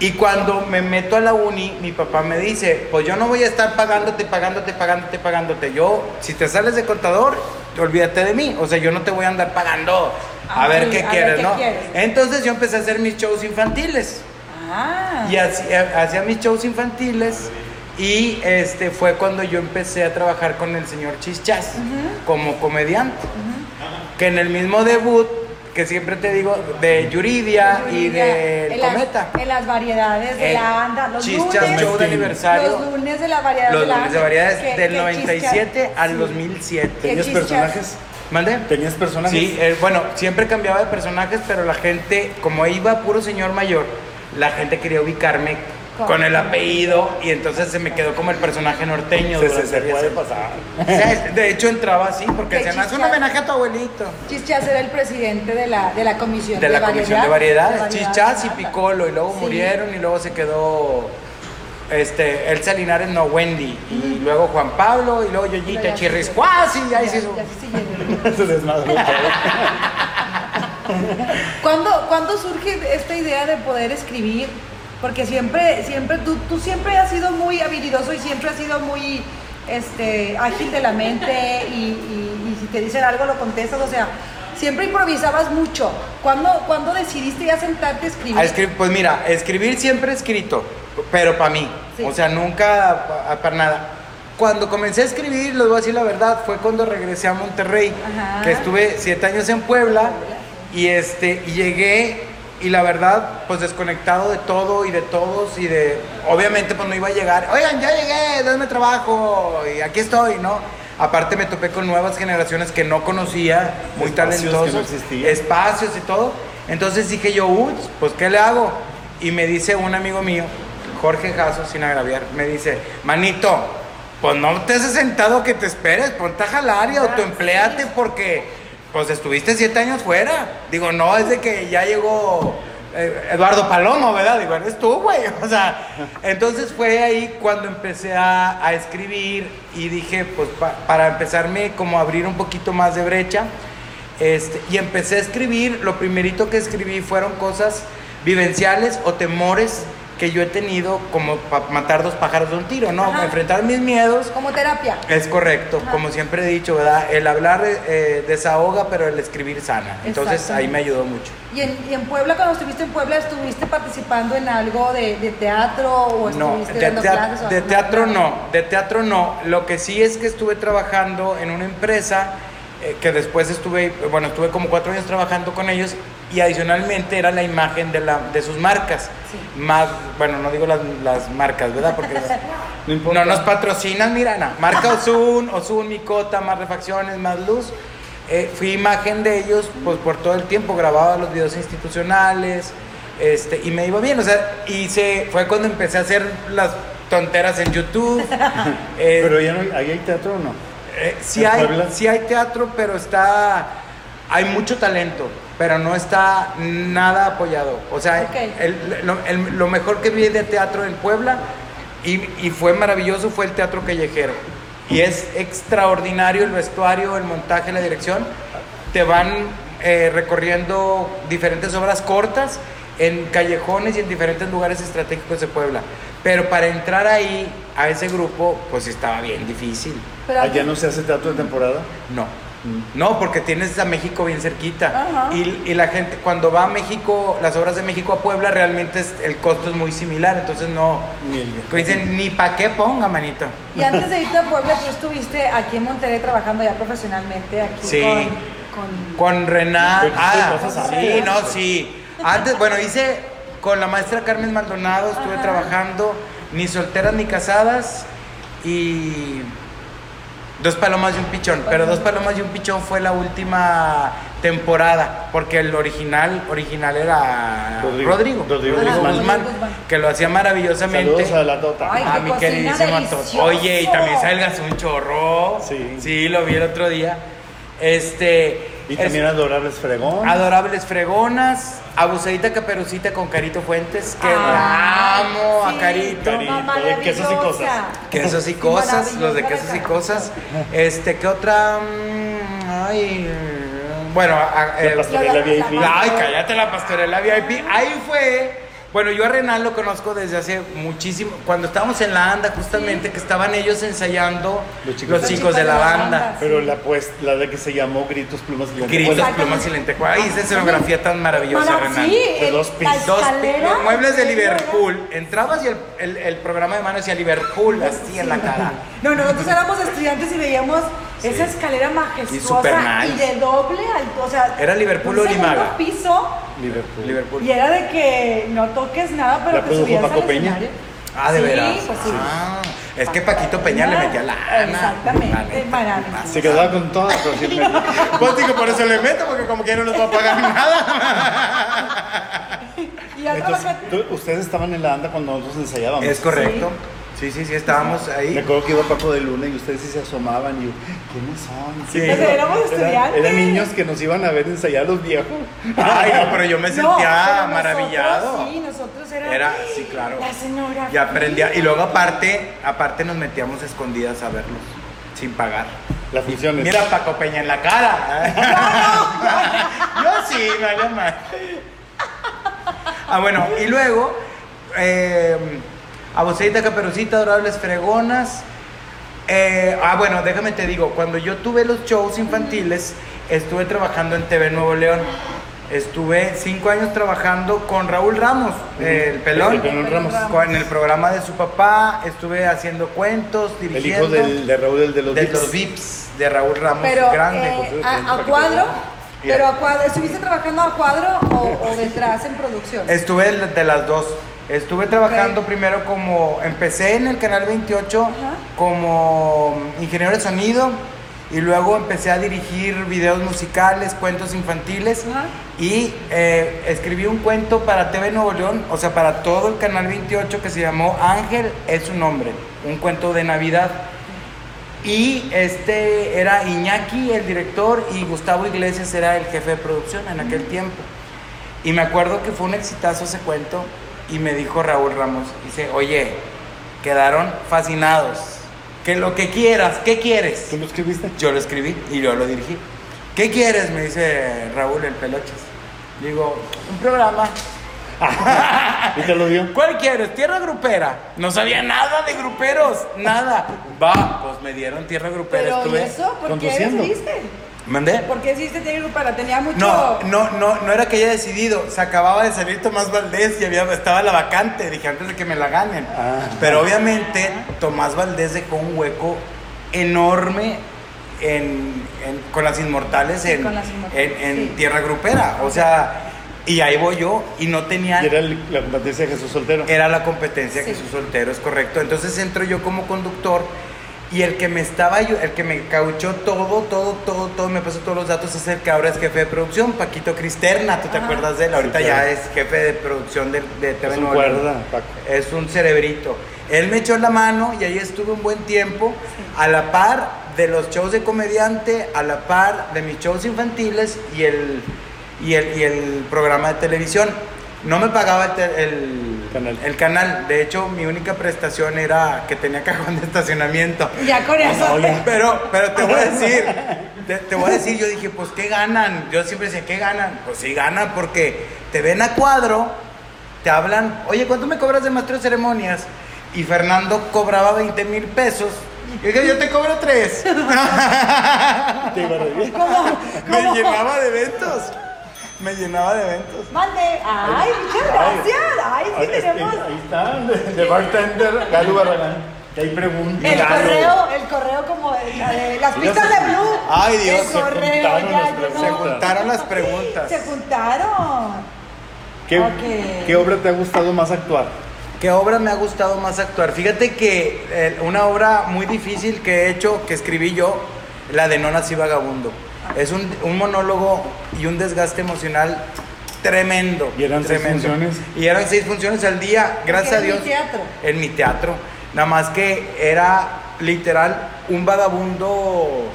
Speaker 3: y cuando me meto a la uni, mi papá me dice, pues yo no voy a estar pagándote, pagándote, pagándote, pagándote. Yo, si te sales de contador, olvídate de mí. O sea, yo no te voy a andar pagando a ver qué
Speaker 1: a ver
Speaker 3: quieres,
Speaker 1: qué
Speaker 3: ¿no?
Speaker 1: quieres.
Speaker 3: Entonces yo empecé a hacer mis shows infantiles.
Speaker 1: Ah.
Speaker 3: Y hacía, hacía mis shows infantiles y este fue cuando yo empecé a trabajar con el señor Chichas como comediante. Que en el mismo debut, que siempre te digo, de Yuridia y de
Speaker 1: en las-
Speaker 3: Cometa.
Speaker 1: en las variedades de
Speaker 3: El
Speaker 1: la anda. Los
Speaker 3: Chichas
Speaker 1: lunes,
Speaker 3: Show de aniversario.
Speaker 1: Los lunes de la variedad
Speaker 3: Los
Speaker 1: de la
Speaker 3: lunes de variedades
Speaker 1: Que-
Speaker 3: del
Speaker 1: que
Speaker 3: 97
Speaker 1: Chichas-
Speaker 3: al
Speaker 1: sí.
Speaker 3: 2007.
Speaker 1: Que
Speaker 2: ¿Tenías personajes?
Speaker 3: ¿Mande?
Speaker 2: ¿Tenías personajes?
Speaker 3: Sí, eh, bueno, siempre cambiaba de personajes, pero la gente, como iba puro señor mayor, la gente quería ubicarme
Speaker 1: Con-
Speaker 3: el apellido y entonces se me quedó como el personaje norteño.
Speaker 2: Se, se, se puede pasar.
Speaker 3: Sí, De hecho entraba así porque decían, haz un homenaje a tu abuelito.
Speaker 1: Chichas era el presidente de la, de la comisión
Speaker 3: De la comisión de variedades,
Speaker 1: de
Speaker 3: Chichas y
Speaker 1: anda.
Speaker 3: Piccolo, y luego
Speaker 1: Sí.
Speaker 3: murieron y luego se quedó este, Elsa Linares, no Wendy, y luego Juan Pablo, y luego Yoyita
Speaker 1: ya
Speaker 3: Chirriscuas, y ahí
Speaker 1: Ya-
Speaker 3: se hizo.
Speaker 1: ya se [laughs]
Speaker 2: se desmadró todo. [laughs]
Speaker 1: ¿Cuándo, cuándo surge esta idea de poder escribir? Porque siempre, siempre, tú, tú siempre has sido muy habilidoso y siempre has sido muy este, ágil de la mente y, y- y si te dicen algo lo contestas, o sea, siempre improvisabas mucho. ¿Cuándo, cuándo decidiste ya sentarte a escribir?
Speaker 3: A escribir, pues mira, escribir siempre he escrito, pero para mí.
Speaker 1: Sí.
Speaker 3: O sea, nunca pa- para nada. Cuando comencé a escribir, les voy a decir la verdad, fue cuando regresé a Monterrey,
Speaker 1: Ajá.
Speaker 3: que estuve siete años en Puebla y este y llegué y la verdad, pues desconectado de todo y de todos y de, obviamente pues no iba a llegar, oigan, ya llegué, denme trabajo y aquí estoy, ¿no? Aparte me topé con nuevas generaciones que no conocía, muy
Speaker 2: Espacios que no
Speaker 3: talentosos,
Speaker 2: existían.
Speaker 3: espacios y todo. Entonces dije yo, uy, pues ¿qué le hago? Y me dice un amigo mío, Jorge Jasso, sin agraviar, me dice, manito, pues no te has sentado que te esperes, ponte a jalar y autoempléate porque pues estuviste siete años fuera. Digo, no, es de que ya llegó eh, Eduardo Palomo, ¿verdad? Digo, eres tú, güey. [laughs] O sea, entonces fue ahí cuando empecé a, a escribir y dije, pues pa- para empezarme como a abrir un poquito más de brecha. Este, y empecé a escribir, lo primerito que escribí fueron cosas vivenciales o temores que yo he tenido como para matar dos pájaros de un tiro, ¿no?
Speaker 1: Ajá.
Speaker 3: Enfrentar mis miedos.
Speaker 1: Como terapia.
Speaker 3: Es correcto,
Speaker 1: Ajá.
Speaker 3: como siempre he dicho, ¿verdad? El hablar eh, desahoga, pero el escribir sana. Entonces ahí me ayudó mucho.
Speaker 1: Y en, y en Puebla, cuando estuviste en Puebla, ¿estuviste participando en algo de, de teatro o
Speaker 3: No,
Speaker 1: estuviste
Speaker 3: de,
Speaker 1: dando clases? o
Speaker 3: de teatro no, de teatro no. Lo que sí es que estuve trabajando en una empresa eh, que después estuve, bueno, estuve como cuatro años trabajando con ellos y adicionalmente era la imagen de, la, de sus marcas.
Speaker 1: Sí.
Speaker 3: Más, bueno, no digo las, las marcas, ¿verdad? Porque [laughs]
Speaker 2: no
Speaker 3: nos patrocinan, mira, no. Marca Ozun, Ozun, Micota, más refacciones, más luz. Eh, fui imagen de ellos pues por todo el tiempo, grababa los videos institucionales, este, y me iba bien, o sea, hice, fue cuando empecé a hacer las tonteras en YouTube. [laughs] Eh,
Speaker 2: Pero ya no, ¿ahí hay teatro o no?
Speaker 3: Eh, sí,
Speaker 2: ¿En
Speaker 3: hay, sí hay teatro, pero está. Hay mucho talento, pero no está nada apoyado. O sea,
Speaker 1: Ok.
Speaker 3: el- lo, el- lo mejor que vi de teatro en Puebla y, y fue maravilloso fue el teatro callejero. Y es extraordinario el vestuario, el montaje, la dirección. Te van eh, recorriendo diferentes obras cortas en callejones y en diferentes lugares estratégicos de Puebla. Pero para entrar ahí, a ese grupo, pues estaba bien difícil.
Speaker 1: Pero
Speaker 2: ¿Allá no se hace teatro de temporada?
Speaker 3: No. No, porque tienes a México bien cerquita. Y, y la gente, cuando va a México, las obras de México a Puebla, realmente es- el costo es muy similar. Entonces no.
Speaker 2: Ni
Speaker 3: Dicen, ni pa' qué ponga, manito.
Speaker 1: Y antes de irte a Puebla, tú estuviste aquí en Monterrey trabajando ya profesionalmente, aquí
Speaker 3: Sí.
Speaker 1: con, con-
Speaker 3: Con Renata.
Speaker 2: Pero
Speaker 3: Ah, sí,
Speaker 2: antes.
Speaker 3: no, sí. Antes, bueno, hice con la maestra Carmen Maldonado, estuve
Speaker 1: Ajá.
Speaker 3: trabajando ni solteras ni casadas y dos palomas y un pichón. Pero dos palomas y un pichón fue la última temporada, porque el original, original era
Speaker 2: Rodrigo.
Speaker 3: Rodrigo,
Speaker 2: Rodrigo
Speaker 1: Guzmán.
Speaker 3: Guzmán, que lo hacía maravillosamente.
Speaker 2: Saludos a la Tota.
Speaker 1: Ay,
Speaker 3: mi queridísima
Speaker 1: delicioso.
Speaker 3: Oye, y también salgas un chorro.
Speaker 2: Sí.
Speaker 3: Sí, lo vi el otro día. Este.
Speaker 2: Y
Speaker 3: es-
Speaker 2: también Adorables Fregón.
Speaker 3: Adorables Fregonas, Abusadita Caperucita con Carito Fuentes, que
Speaker 1: Ay,
Speaker 3: amo
Speaker 1: sí.
Speaker 3: a Carito.
Speaker 2: Carito. De quesos y cosas.
Speaker 3: Quesos y
Speaker 1: Sí,
Speaker 3: cosas, los de quesos y cosas. Este, ¿qué otra? Mm, Ay, bueno, a- a-
Speaker 2: La
Speaker 3: eh,
Speaker 2: pastorela
Speaker 1: la-
Speaker 2: VIP.
Speaker 3: Ay, cállate la pastorela VIP. Ahí fue. Bueno, yo a Renan lo conozco desde hace muchísimo. Cuando estábamos en la ANDA, justamente, que estaban ellos ensayando
Speaker 2: Los chicos.
Speaker 3: los
Speaker 2: Los
Speaker 3: chicos de la banda.
Speaker 2: Pero la, pues, la de que se llamó Gritos, Plumas y
Speaker 3: Gritos,
Speaker 2: Lentejuelas.
Speaker 3: plumas y lentejuelas. Ay, esa escenografía tan maravillosa,
Speaker 1: Mara-
Speaker 3: Renan.
Speaker 1: Sí,
Speaker 2: De dos
Speaker 1: la
Speaker 2: pisos.
Speaker 3: Dos pi-
Speaker 1: escalera.
Speaker 3: los muebles de Liverpool. Entrabas y el, el- el programa de mano decía Liverpool, así en la cara. [laughs]
Speaker 1: No, nosotros éramos estudiantes y veíamos esa escalera
Speaker 3: Y
Speaker 1: majestuosa y,
Speaker 3: nice.
Speaker 1: de doble alto, o sea,
Speaker 3: Era Liverpool
Speaker 1: un
Speaker 3: o Limaga.
Speaker 1: piso
Speaker 2: Liverpool.
Speaker 3: Liverpool.
Speaker 1: y era de que no toques nada, pero
Speaker 2: ¿La
Speaker 1: te subías
Speaker 2: Paco
Speaker 1: al
Speaker 2: Peña?
Speaker 1: escenario.
Speaker 3: Ah, de
Speaker 1: sí,
Speaker 3: veras.
Speaker 1: Pues sí.
Speaker 3: Ah, es que Paquito Peña le metía la
Speaker 1: Exactamente, maravilloso.
Speaker 2: Se quedaba con todas, pero sí me- [laughs]
Speaker 3: Pues digo, por eso le meto, porque como que no nos va a pagar nada. [laughs]
Speaker 1: Y
Speaker 2: Entonces, ustedes estaban en la anda cuando nosotros ensayábamos.
Speaker 3: Es correcto. Sí, sí, sí, estábamos
Speaker 2: Me
Speaker 3: ahí.
Speaker 2: acuerdo que iba Paco de Luna y ustedes sí se asomaban y yo, ¿quiénes son?
Speaker 3: Sí.
Speaker 1: Pues éramos estudiantes.
Speaker 2: Eran niños que nos iban a ver ensayar los viejos.
Speaker 3: Ay, no, pero yo me
Speaker 1: No,
Speaker 3: sentía maravillado.
Speaker 1: Nosotros, sí, nosotros era,
Speaker 3: Era, sí, claro.
Speaker 1: La escenografía.
Speaker 3: Y aprendía. Y luego aparte, aparte nos metíamos escondidas a verlos, sin pagar.
Speaker 2: Las funciones.
Speaker 3: Mira a Paco Peña en la cara. [laughs] Yo sí, vale más. Ah, bueno, y luego, eh, Abusadita Caperucita, Adorables Fregonas. Eh, ah, bueno, déjame te digo, cuando yo tuve los shows infantiles, estuve trabajando en TV Nuevo León. Estuve cinco años trabajando con Raúl Ramos, el pelón,
Speaker 2: El pelón Ramos.
Speaker 3: con el programa de su papá. Estuve haciendo cuentos,
Speaker 2: El
Speaker 3: dirigiendo.
Speaker 2: hijo del, de Raúl, el de los
Speaker 3: de
Speaker 2: Vips.
Speaker 3: los Vips, de Raúl Ramos,
Speaker 1: Pero
Speaker 3: grande.
Speaker 1: eh, a, a cuadro, pero a cuadro, ¿estuviste trabajando a cuadro o, o [laughs] detrás en producción?
Speaker 3: Estuve de las dos. Estuve trabajando primero como, empecé en el canal 28
Speaker 1: Ajá.
Speaker 3: como ingeniero de sonido y luego empecé a dirigir videos musicales, cuentos infantiles y eh, escribí un cuento para TV Nuevo León, o sea, para todo el canal 28 que se llamó Ángel es su nombre, un cuento de Navidad. Y este era Iñaki, el director, y Gustavo Iglesias era el jefe de producción en aquel tiempo. Y me acuerdo que fue un exitazo ese cuento y me dijo Raúl Ramos, dice, oye, quedaron fascinados, que lo que quieras, ¿qué quieres?
Speaker 2: ¿Tú lo escribiste?
Speaker 3: Yo lo escribí y yo lo dirigí. ¿Qué quieres? Me dice Raúl el Peloches. Digo, un programa. [laughs]
Speaker 2: ¿Y te lo dio?
Speaker 3: ¿Cuál quieres? Tierra grupera. No sabía nada de gruperos, nada. [laughs] Va, pues me dieron tierra grupera.
Speaker 1: Pero ¿y
Speaker 3: Estuve.
Speaker 1: eso? ¿Por qué
Speaker 2: conduciendo.
Speaker 3: ¿Mandé?
Speaker 1: ¿Por qué decidiste tener para Tenía mucho...
Speaker 3: No, no, no, no era que haya decidido. Se acababa de salir Tomás Valdés y había, estaba la vacante. Dije antes de que me la ganen.
Speaker 2: Ah.
Speaker 3: Pero obviamente Tomás Valdés dejó un hueco enorme en, en- con las inmortales
Speaker 1: Sí,
Speaker 3: en,
Speaker 1: con Las Inmortales,
Speaker 3: en- en
Speaker 1: sí.
Speaker 3: tierra grupera. O sea, y ahí voy yo y no tenía.
Speaker 2: Y era el- la competencia de Jesús Soltero.
Speaker 3: Era la competencia
Speaker 1: Sí.
Speaker 3: que su soltero es correcto. Entonces entro yo como conductor y el que me estaba el que me cauchó todo, todo, todo, todo, me pasó todos los datos es el que ahora es jefe de producción, Paquito Cristerna, ¿tú te
Speaker 1: Ajá.
Speaker 3: acuerdas de él? Ahorita
Speaker 2: Sí,
Speaker 3: ya es jefe de producción de, de TV
Speaker 2: Es un cuerda, Paco.
Speaker 3: Es un cerebrito. Él me echó la mano y ahí estuve un buen tiempo a la par de los shows de comediante, a la par de mis shows infantiles y el, y el, y el programa de televisión. No me pagaba el, el
Speaker 2: Canal.
Speaker 3: el canal. De hecho, mi única prestación era que tenía [laughs] cajón de estacionamiento.
Speaker 1: Ya con eso.
Speaker 3: Pero, pero te voy a [laughs] decir, te, te voy a decir, yo dije, pues, ¿qué ganan? Yo siempre decía, ¿qué ganan? Pues sí ganan porque te ven a cuadro, te hablan, oye, ¿cuánto me cobras de maestro de ceremonias? Y Fernando cobraba 20 mil pesos. Y dije, yo te cobro tres. [laughs]
Speaker 2: Te iba re bien.
Speaker 1: ¿Cómo?
Speaker 3: Me
Speaker 1: ¿Cómo?
Speaker 3: llenaba de eventos. Me llenaba de eventos.
Speaker 1: Mande. Ay, muchas gracias. Ay, sí tenemos...
Speaker 2: ahí está, de, de bartender, Galo Barragán. Que hay preguntas.
Speaker 1: El
Speaker 2: Galo.
Speaker 1: correo, el correo como de, la de las pistas
Speaker 2: se-
Speaker 1: de Blue.
Speaker 3: Ay, Dios,
Speaker 1: el
Speaker 3: se
Speaker 1: correo,
Speaker 2: juntaron
Speaker 1: ya
Speaker 2: las preguntas.
Speaker 3: Se juntaron las preguntas.
Speaker 1: Se juntaron.
Speaker 2: ¿Qué. ¿Qué obra te ha gustado más actuar?
Speaker 3: ¿Qué obra me ha gustado más actuar? Fíjate que eh, una obra muy difícil que he hecho, que escribí yo, la de No Nací Vagabundo. Es un, un monólogo y un desgaste emocional tremendo.
Speaker 2: ¿Y eran seis funciones?
Speaker 3: Y eran seis funciones al día, gracias a
Speaker 1: en mi
Speaker 3: Dios.
Speaker 1: teatro.
Speaker 3: En mi teatro. Nada más que era literal un vagabundo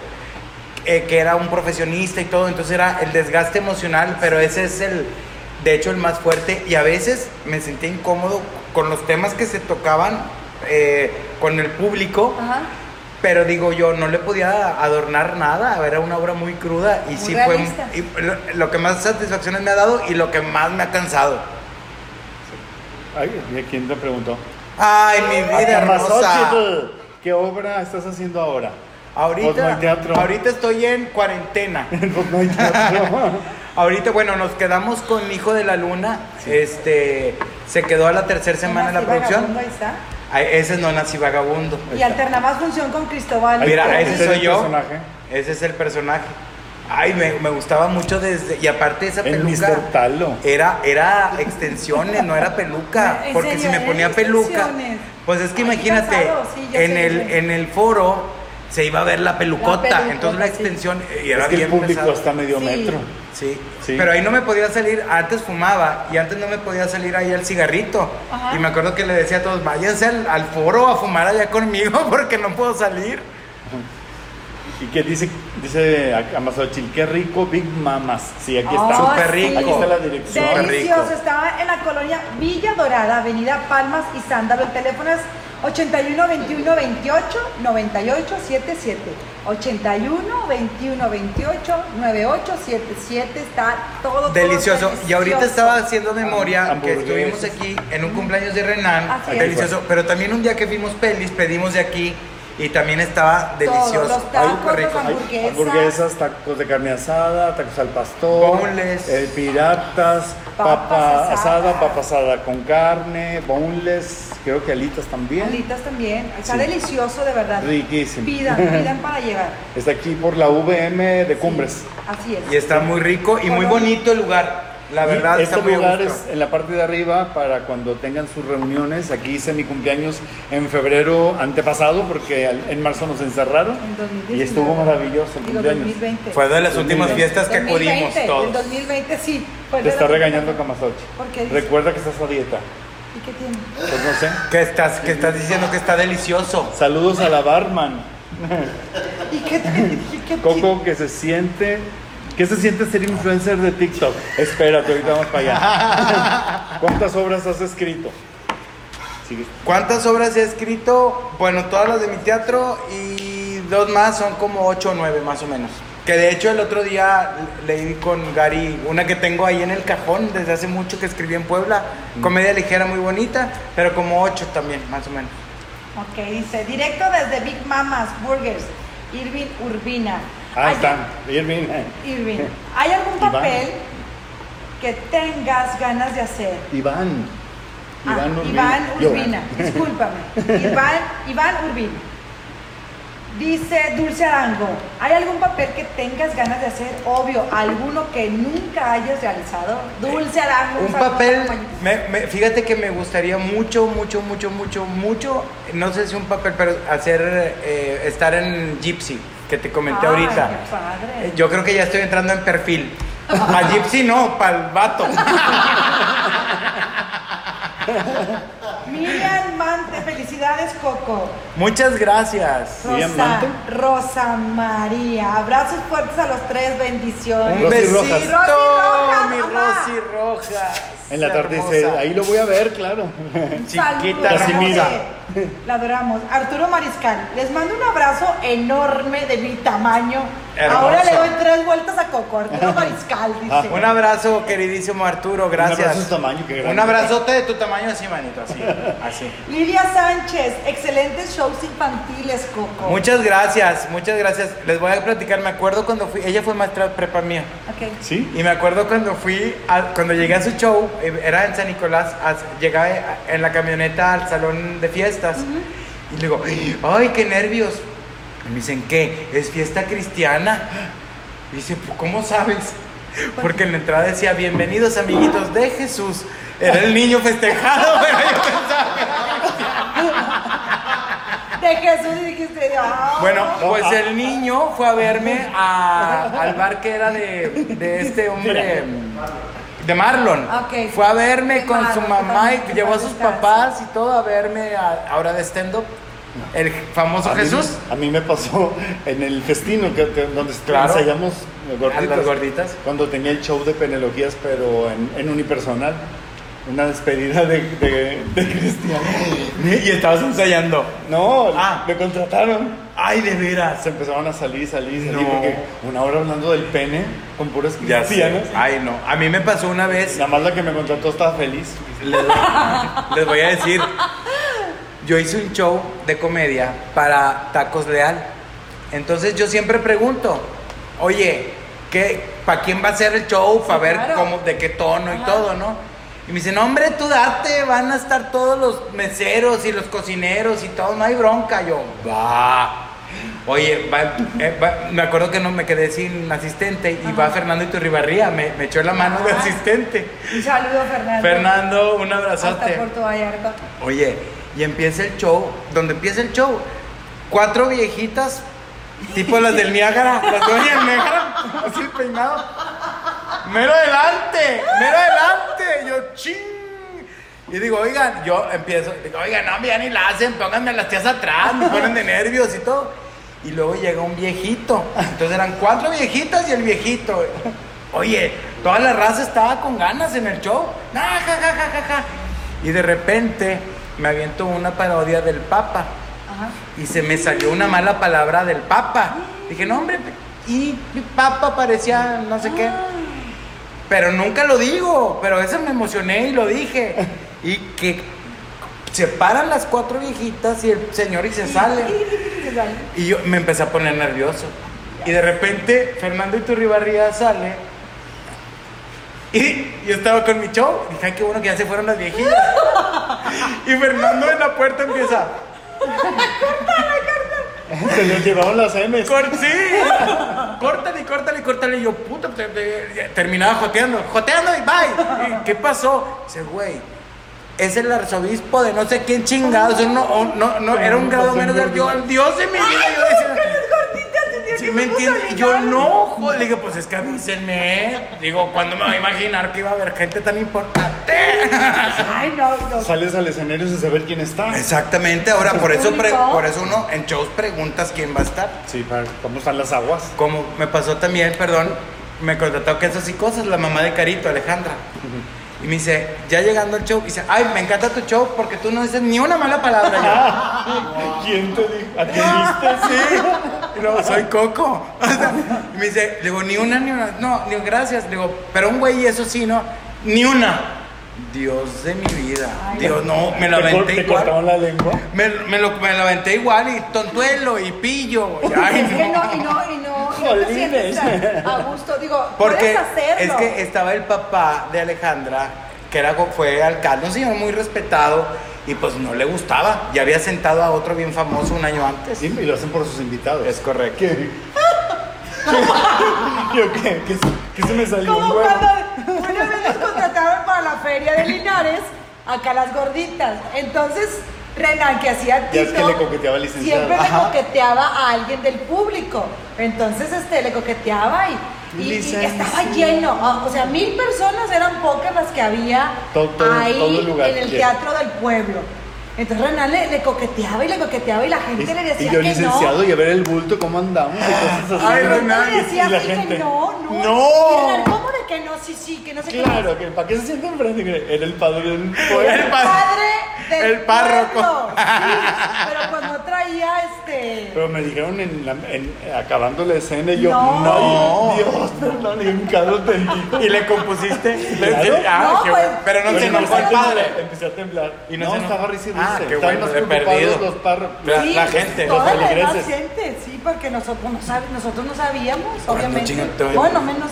Speaker 3: eh, que era un profesionista y todo, entonces era el desgaste emocional, pero ese es el, de hecho, el más fuerte. Y a veces me sentía incómodo con los temas que se tocaban eh, con el público,
Speaker 1: Ajá.
Speaker 3: Pero digo yo, no le podía adornar nada, era una obra muy cruda y
Speaker 1: Muy
Speaker 3: sí
Speaker 1: realista.
Speaker 3: fue y lo, lo que más satisfacciones me ha dado y lo que más me ha cansado.
Speaker 2: Ay, ¿y a quién te preguntó?
Speaker 3: Ay, mi vida hermosa.
Speaker 2: ¿Qué obra estás haciendo ahora? Pues no
Speaker 3: Ahorita,
Speaker 2: teatro.
Speaker 3: ahorita estoy en cuarentena. [laughs]
Speaker 2: Pues no hay teatro. [laughs]
Speaker 3: Ahorita, bueno, nos quedamos con Hijo de la Luna. Este, se quedó a la tercera semana la producción.
Speaker 1: vagabundo, Ahí está.
Speaker 3: Ese es No Nací Vagabundo.
Speaker 1: Y alterna más función con Cristóbal.
Speaker 3: Mira,
Speaker 2: Ese
Speaker 3: ese
Speaker 2: es
Speaker 3: soy
Speaker 2: el
Speaker 3: yo.
Speaker 2: personaje.
Speaker 3: Ese es el personaje. Ay, me, me gustaba mucho desde. Y aparte esa
Speaker 2: El
Speaker 3: peluca.
Speaker 2: Mr. Talo.
Speaker 3: Era, era extensiones, no era peluca. [laughs]
Speaker 1: ¿En
Speaker 3: Porque si me ponía
Speaker 1: ¿Eran
Speaker 3: peluca. Pues es que
Speaker 1: Ay,
Speaker 3: imagínate,
Speaker 1: sí,
Speaker 3: en,
Speaker 1: sé,
Speaker 3: el, en el foro se iba a ver la pelucota.
Speaker 1: pelucota,
Speaker 3: entonces la
Speaker 1: sí.
Speaker 3: extensión. Y era
Speaker 2: Es que el
Speaker 3: bien
Speaker 2: público
Speaker 3: pesado.
Speaker 2: está medio
Speaker 1: Sí.
Speaker 2: metro.
Speaker 3: Sí.
Speaker 2: Sí.
Speaker 3: pero ahí no me podía salir, antes fumaba y antes no me podía salir ahí el cigarrito.
Speaker 1: Ajá.
Speaker 3: Y me acuerdo que le decía a todos, váyanse al, al foro a fumar allá conmigo [laughs] porque no puedo salir.
Speaker 2: ¿Y qué dice, dice Amazochil? Qué rico, Big Mamas. Sí, aquí está.
Speaker 1: Oh,
Speaker 3: Súper rico.
Speaker 2: Aquí está la dirección.
Speaker 1: Delicioso, estaba en la colonia Villa Dorada, Avenida Palmas y Sándalo. El teléfono es 81 21 28 98 77. 81 21 28 98 77. Está todo, todo
Speaker 3: Delicioso. Y ahorita estaba haciendo memoria que estuvimos aquí en un cumpleaños de Renan.
Speaker 1: Así es.
Speaker 3: Delicioso. Pero también un día que vimos pelis, pedimos de aquí Y también estaba delicioso.
Speaker 1: los tacos,
Speaker 3: Ay, qué rico.
Speaker 1: los
Speaker 2: Hay
Speaker 1: Hamburguesas.
Speaker 2: hamburguesas, tacos de carne asada, tacos al pastor,
Speaker 3: Boneless.
Speaker 2: eh, piratas,
Speaker 1: Papas
Speaker 2: papa asada, papa asada con carne, boneless, creo que alitas también.
Speaker 1: Alitas también. Está
Speaker 2: Sí.
Speaker 1: delicioso, de verdad.
Speaker 2: Riquísimo.
Speaker 1: Pidan, pidan para llevar. [laughs]
Speaker 2: Está aquí por la VM de Cumbres.
Speaker 1: Así es.
Speaker 3: Y está muy rico y muy bonito el lugar. La verdad,
Speaker 2: Y
Speaker 3: está
Speaker 2: este
Speaker 3: muy a
Speaker 2: lugar
Speaker 3: gusto.
Speaker 2: es en la parte de arriba para cuando tengan sus reuniones. Aquí hice mi cumpleaños en febrero antepasado porque en marzo nos encerraron
Speaker 1: En 2019.
Speaker 2: y estuvo maravilloso el cumpleaños.
Speaker 1: 2020.
Speaker 3: Fue de las últimas
Speaker 2: 2020.
Speaker 3: fiestas que acudimos
Speaker 1: 2020, En
Speaker 3: todos.
Speaker 1: 2020 sí. fue
Speaker 2: Te está regañando Camasochi.
Speaker 1: ¿Por qué?
Speaker 2: Recuerda que estás a dieta.
Speaker 1: ¿Y qué tiene?
Speaker 2: Pues no sé.
Speaker 3: Que estás, que estás diciendo que está delicioso.
Speaker 2: Saludos a la barman.
Speaker 1: ¿Y qué? ¿Y qué
Speaker 2: Coco que se siente. ¿Qué se siente ser influencer de TikTok? Espérate, ahorita vamos para allá. [laughs] ¿Cuántas obras has escrito? Sigue.
Speaker 3: ¿Cuántas obras he escrito? Bueno, todas las de mi teatro y dos más son como ocho o nueve más o menos. Que de hecho el otro día leí con Gary una que tengo ahí en el cajón desde hace mucho que escribí en Puebla. Comedia ligera muy bonita, pero como ocho también, más o menos.
Speaker 1: Ok, dice, directo desde Big Mamas Burgers, Irving Urbina.
Speaker 2: Ah, están. Irving.
Speaker 1: Irving, ¿hay algún
Speaker 2: Iván.
Speaker 1: papel que tengas ganas de hacer?
Speaker 2: Iván.
Speaker 1: Ah,
Speaker 2: Iván Urbina.
Speaker 1: Iván
Speaker 2: Yo.
Speaker 1: Urbina, discúlpame. [laughs] Iván, Iván Urbina. Dice Dulce Arango, ¿hay algún papel que tengas ganas de hacer? Obvio, alguno que nunca hayas realizado. Dulce Arango.
Speaker 3: Un papel,
Speaker 1: compañero.
Speaker 3: me- me- fíjate que me gustaría mucho, mucho, mucho, mucho, mucho, no sé si un papel, pero hacer, eh, estar en Gypsy, que te comenté
Speaker 1: Ay,
Speaker 3: ahorita.
Speaker 1: qué padre.
Speaker 3: Eh, Yo creo que ya estoy entrando en perfil. A Gypsy no, para el vato. [laughs]
Speaker 1: Miriam Mante, felicidades Coco.
Speaker 3: Muchas gracias.
Speaker 2: Miriam
Speaker 1: Rosa,
Speaker 2: Mante.
Speaker 1: Rosa María, abrazos fuertes a los tres, bendiciones.
Speaker 3: Un
Speaker 2: Rosy
Speaker 3: besito,
Speaker 2: Rojas.
Speaker 1: Rosy Rojas,
Speaker 3: mi. Rosy Rojas.
Speaker 2: En la tarde dice, ahí lo voy a ver, claro.
Speaker 3: Chiquita,
Speaker 2: Casimira.
Speaker 1: La adoramos. Arturo Mariscal, les mando un abrazo enorme de mi tamaño.
Speaker 3: Hermoso.
Speaker 1: Ahora le doy tres vueltas a Coco. Arturo [laughs] Mariscal, dice.
Speaker 3: Un abrazo, queridísimo Arturo, gracias.
Speaker 2: Un abrazo de su tamaño, qué grande.
Speaker 3: Un abrazote de tu tamaño así, manito, así. [laughs] así.
Speaker 1: Lidia Sánchez, excelentes shows infantiles, Coco.
Speaker 3: Muchas gracias, muchas gracias. Les voy a platicar, me acuerdo cuando fui, ella fue maestra de prepa mía.
Speaker 1: Ok.
Speaker 2: ¿Sí?
Speaker 3: Y me acuerdo cuando fui, a- cuando llegué a su show, eh, era en San Nicolás, a- llegaba en la camioneta al salón de fiestas. Y le digo, ay, qué nervios. Y me dicen, ¿qué? ¿Es fiesta cristiana? Y dice, ¿cómo sabes? Porque en la entrada decía, bienvenidos amiguitos de Jesús. Era el niño festejado, [laughs] pero yo pensaba que-
Speaker 1: De Jesús y dijiste.
Speaker 3: Bueno,
Speaker 2: No,
Speaker 3: pues el niño fue a verme a- al bar que era de, de este hombre, de Marlon. Fue a verme
Speaker 1: De
Speaker 3: con su mamá y
Speaker 1: que
Speaker 3: llevó a sus papás y todo a verme a- ahora de stand-up. El famoso
Speaker 2: A mí-
Speaker 3: Jesús.
Speaker 2: a mí me pasó en el festino que, que- donde
Speaker 3: Claro.
Speaker 2: ensayamos gorditas,
Speaker 3: las gorditas.
Speaker 2: Cuando tenía el show de penelogías, pero en, en unipersonal. Una despedida de, de, de cristiano.
Speaker 3: Y estabas ensayando.
Speaker 2: No,
Speaker 3: Ah.
Speaker 2: me contrataron.
Speaker 3: Ay, de veras.
Speaker 2: Se empezaron a salir, salir, salir,
Speaker 3: No.
Speaker 2: porque una hora hablando del pene con puras
Speaker 3: Ya sé.
Speaker 2: cristianas.
Speaker 3: Ay, no. A mí me pasó una vez.
Speaker 2: Nada más la que me contrató estaba feliz.
Speaker 3: Les, [laughs] les voy a decir, yo hice un show de comedia para Tacos Leal. Entonces yo siempre pregunto, oye, ¿qué, ¿para quién va a ser el show? Para ver
Speaker 1: claro.
Speaker 3: cómo, de qué tono y
Speaker 1: Ajá.
Speaker 3: todo, ¿no? Y me dicen, hombre, tú date, van a estar todos los meseros y los cocineros y todo, no hay bronca. Yo, va. Oye, va- eh, va- me acuerdo que no me quedé sin asistente y va Fernando Iturribarría, me, me echó la mano de asistente.
Speaker 1: Un saludo, Fernando.
Speaker 3: Fernando, un
Speaker 1: Hasta
Speaker 3: abrazote.
Speaker 1: Puerto Vallarta.
Speaker 3: Oye, y empieza el show. Donde empieza el show, cuatro viejitas, tipo las del Niágara, las de del Niágara, así el peinado. Mero adelante, mero adelante. Yo, ching. Y digo, oigan, yo empiezo, digo, oigan, no, ya ni la hacen, pónganme a las tías atrás, me ponen de nervios y todo. Y luego llega un viejito. Entonces eran cuatro viejitas y el viejito. Oye, toda la raza estaba con ganas en el show. Ja, ja, ja, ja, ja, ja. Y de repente me aviento una parodia del Papa.
Speaker 1: Ajá.
Speaker 3: Y se me salió una mala palabra del Papa. Dije, no, hombre, y mi Papa parecía no sé qué. Pero nunca lo digo, pero eso me emocioné y lo dije. Y que se paran las cuatro viejitas y el señor y se sale. Y yo me empecé a poner nervioso. Y de repente Fernando Iturribarría sale. Y yo estaba con mi show. Dije, ay, qué bueno que ya se fueron las viejitas. Y Fernando en la puerta empieza.
Speaker 2: Se nos llevaron las M's.
Speaker 3: Cor sí. Córtale, córtale, córtale. Y yo, puta, te- te- terminaba joteando. Joteando y bye. ¿Y qué pasó? Dice, güey, es el arzobispo de no sé quién chingados. No, no, no, no, era un grado menos Dios, el Dios de mi vida. Yo decía, ¿Sí me entiendes? Y yo no, joder. Le digo, pues es que avísenme. Digo, ¿cuándo me voy a imaginar que iba a haber gente tan importante?
Speaker 1: Ay, no, no.
Speaker 2: Sales al escenario sin saber quién está.
Speaker 3: Exactamente, ahora por eso, por eso uno en shows preguntas quién va a estar.
Speaker 2: Sí, para- ¿cómo están las aguas?
Speaker 3: Como me pasó también, perdón, me contrató que esas y cosas, la mamá de Carito, Alejandra. Y me dice, ya llegando al show, dice, ay, me encanta tu show porque tú no dices ni una mala palabra. [laughs]
Speaker 2: ¿Quién te dijo? ¿A quién
Speaker 3: Yo,
Speaker 2: viste? [laughs]
Speaker 3: sí. Y luego, soy Coco. O [laughs] sea, y me dice, le digo, ni una, ni una. No, digo, gracias. Le digo, pero un güey, eso sí, no. Ni una. Dios de mi vida.
Speaker 1: Ay,
Speaker 3: Dios, no, me lo
Speaker 2: ¿Te, cor-
Speaker 3: aventé
Speaker 2: te
Speaker 3: igual.
Speaker 2: cortaron la lengua?
Speaker 3: Me, me lo, me lo aventé igual y tontuelo y pillo. Ay,
Speaker 1: Es que
Speaker 3: no.
Speaker 1: no, y no, y no, y no te
Speaker 2: Jolines.
Speaker 1: a, gusto. Digo,
Speaker 3: Porque
Speaker 1: puedes hacerlo.
Speaker 3: es que estaba el papá de Alejandra, que era, fue alcalde, un señor muy respetado, y pues no le gustaba. Ya había sentado a otro bien famoso un año antes.
Speaker 2: Sí, y lo hacen por sus invitados.
Speaker 3: Es correcto.
Speaker 2: ¿Qué? [laughs] ¿Yo qué? ¿Qué, se- qué se me salió?
Speaker 1: Como
Speaker 2: un huevo?
Speaker 1: cuando una vez nos contrataron para la feria de Linares, acá las gorditas. Entonces, Renan, que hacía
Speaker 2: Ya es que
Speaker 1: Tito,
Speaker 2: le coqueteaba al licenciado.
Speaker 1: Siempre le coqueteaba a alguien del público. Entonces, este, le coqueteaba y, y- y
Speaker 2: Licenciado.
Speaker 1: estaba lleno. Ah, O sea, mil personas eran pocas las que había
Speaker 2: Todo- todo-
Speaker 1: ahí
Speaker 2: todo el lugar
Speaker 1: en el teatro del pueblo. Entonces Renan le, le coqueteaba y le coqueteaba y la gente le decía
Speaker 2: y yo
Speaker 1: que
Speaker 2: licenciado
Speaker 1: no.
Speaker 2: y a ver el bulto, ¿cómo andamos? Y cosas así.
Speaker 3: Ay,
Speaker 1: Y
Speaker 3: Renan,
Speaker 1: le decía
Speaker 2: y la
Speaker 1: así que
Speaker 2: gente,
Speaker 1: no, no.
Speaker 2: ¡No!
Speaker 1: Y Renan, ¿cómo de que no? Sí, sí, que no sé qué.
Speaker 2: Claro, que ¿para qué se siente enfrente? Era el padre del
Speaker 3: El
Speaker 2: pueblo.
Speaker 1: padre del
Speaker 3: El párroco.
Speaker 1: pueblo. Sí, pero cuando traía este.
Speaker 2: Pero me dijeron en, la- en- acabando la escena y yo,
Speaker 1: No.
Speaker 2: no, Dios, perdón, y un carro tantito.
Speaker 3: ¿Y le compusiste?
Speaker 2: Claro.
Speaker 3: Ah,
Speaker 1: No,
Speaker 3: qué
Speaker 1: pues,
Speaker 3: bueno. Pero no se enojó el padre.
Speaker 2: Empecé a temblar.
Speaker 3: Y no
Speaker 2: no,
Speaker 3: se enojó.
Speaker 2: estaba risa y
Speaker 3: Ah, qué bueno,
Speaker 2: más
Speaker 3: perdido.
Speaker 2: los.
Speaker 3: La-
Speaker 1: Sí,
Speaker 3: la gente,
Speaker 1: toda
Speaker 2: los
Speaker 1: la
Speaker 2: feligreses.
Speaker 1: gente, sí, porque nosotros no, sab- nosotros no sabíamos, obviamente. bueno, menos.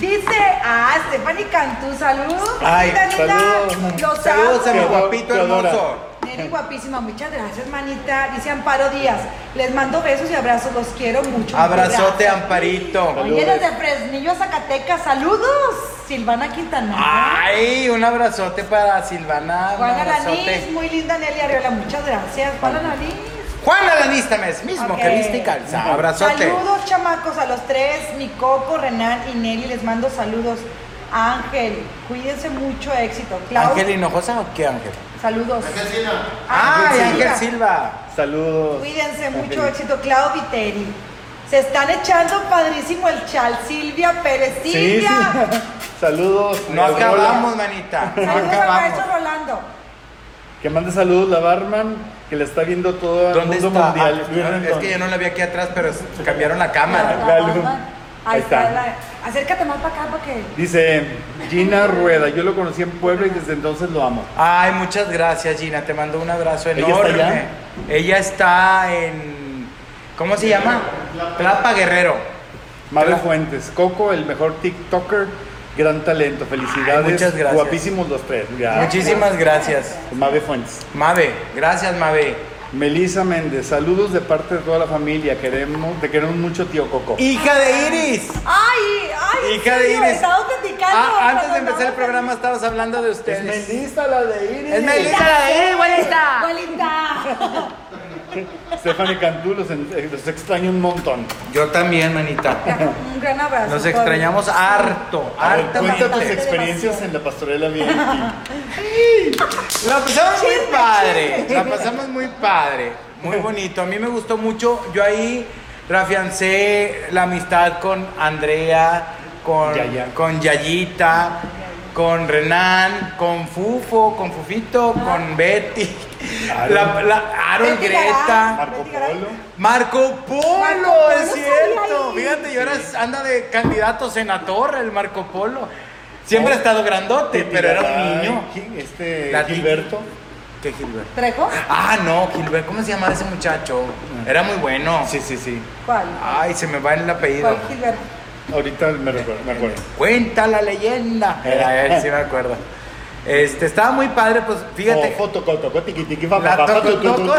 Speaker 1: Dice, ah, Stephanie Cantú, saludos.
Speaker 3: Ay,
Speaker 2: saludos.
Speaker 1: Los
Speaker 3: Saludos a mi guapito hermoso.
Speaker 1: Neri guapísima, muchas gracias, manita. Dice Amparo Díaz, les mando besos y abrazos, los quiero mucho.
Speaker 3: Abrazote. Amparito.
Speaker 1: Oye, desde Fresnillo, Zacatecas, saludos. Silvana Quintana.
Speaker 3: Ay, un abrazote para Silvana.
Speaker 1: Juana. Lanís, muy linda Nelly Arreola, muchas gracias. Juana Lanís.
Speaker 3: Juana Lanís también, mismo
Speaker 1: Ok.
Speaker 3: que viste y calza. Abrazote.
Speaker 1: Saludos, chamacos, a los tres, mi Coco, Renan y Nelly, les mando saludos. Ángel, cuídense mucho, éxito. Clau,
Speaker 3: ¿Ángel Hinojosa o qué Ángel?
Speaker 1: saludos.
Speaker 3: Ay,
Speaker 1: Ángel
Speaker 3: Ángel
Speaker 1: Silva.
Speaker 3: Silva.
Speaker 2: Saludos.
Speaker 1: Cuídense mucho,
Speaker 2: Ángel.
Speaker 1: éxito. Clau Viteri. Se están echando padrísimo el chal. Silvia Pérez. Silvia.
Speaker 2: sí. [laughs] Saludos.
Speaker 3: No
Speaker 2: Hola.
Speaker 3: acabamos, manita. No
Speaker 1: Saludos al maestro
Speaker 3: acabamos.
Speaker 1: Rolando.
Speaker 2: Que mande saludos la barman, que le está viendo todo el
Speaker 3: ¿Dónde
Speaker 2: mundo
Speaker 3: está?
Speaker 2: mundial.
Speaker 3: Ah, es que yo no la vi aquí atrás, pero cambiaron la cámara.
Speaker 1: La. Ahí
Speaker 2: Ahí
Speaker 1: está.
Speaker 2: está.
Speaker 1: la- acércate más para acá porque.
Speaker 2: Dice Gina Rueda, yo lo conocí en Puebla y desde entonces lo amo.
Speaker 3: Ay, muchas gracias, Gina. Te mando un abrazo
Speaker 2: ¿Ella
Speaker 3: enorme.
Speaker 2: está allá?
Speaker 3: Ella está en. ¿Cómo se llama? Tlapa Guerrero.
Speaker 2: Mabe
Speaker 3: Hola.
Speaker 2: Fuentes, Coco, el mejor TikToker, gran talento, felicidades.
Speaker 3: Ay, muchas gracias.
Speaker 2: Guapísimos los tres. Gracias.
Speaker 3: Muchísimas gracias.
Speaker 2: Mabe Fuentes.
Speaker 3: Mabe, gracias, Mabe.
Speaker 2: Melisa Méndez, saludos de parte de toda la familia. Queremos, te queremos mucho, tío Coco.
Speaker 3: Hija de Iris.
Speaker 1: ¡Ay! ¡Ay!
Speaker 3: Hija de Iris.
Speaker 1: Platicando.
Speaker 3: Ah, antes de empezar el programa estabas hablando de
Speaker 2: Es
Speaker 3: ustedes.
Speaker 2: Melissa la de Iris.
Speaker 3: Es Melissa la de Iris, güerita.
Speaker 1: Abuelita. [laughs]
Speaker 2: Stephanie Cantú, los, eh, los extraño un montón.
Speaker 3: Yo también, manita. [laughs]
Speaker 1: Un gran abrazo.
Speaker 3: Nos extrañamos harto,
Speaker 2: ver, cuenta tus experiencias en la pastorela bien. [laughs]
Speaker 3: La pasamos muy padre, la pasamos muy padre, muy bonito. A mí me gustó mucho. Yo ahí reafiancé la amistad con Andrea, con,
Speaker 2: Yaya.
Speaker 3: con Yayita, con Renan, con Fufo, con Fufito, con Betty,
Speaker 2: Aaron.
Speaker 3: la, la, Aaron
Speaker 1: Betty
Speaker 3: Greta.
Speaker 2: Marco
Speaker 1: Betty.
Speaker 2: Polo.
Speaker 3: Marco Polo,
Speaker 1: Marco Polo
Speaker 3: es cierto. Fíjate, y ahora anda de candidato senador el Marco Polo. Siempre ha estado grandote, pero era un niño.
Speaker 2: ¿quién? Este
Speaker 3: La-
Speaker 2: Gilberto.
Speaker 3: ¿Qué Gilbert?
Speaker 1: ¿Trejo?
Speaker 3: Ah, no, Gilbert, ¿cómo se llamaba ese muchacho? Era muy bueno.
Speaker 2: Sí, sí, sí.
Speaker 1: ¿Cuál?
Speaker 3: Ay, se me va el apellido.
Speaker 1: ¿Cuál Gilbert?
Speaker 2: Ahorita me recuerdo. Me acuerdo.
Speaker 3: Cuenta la leyenda. [laughs] Era él, sí me acuerdo. Este, estaba muy padre, pues fíjate.
Speaker 2: Oh, foto, foto, foto, tiqui, tiqui, fa,
Speaker 3: la
Speaker 2: fa, fa,
Speaker 3: toco,
Speaker 2: tu.
Speaker 3: toco.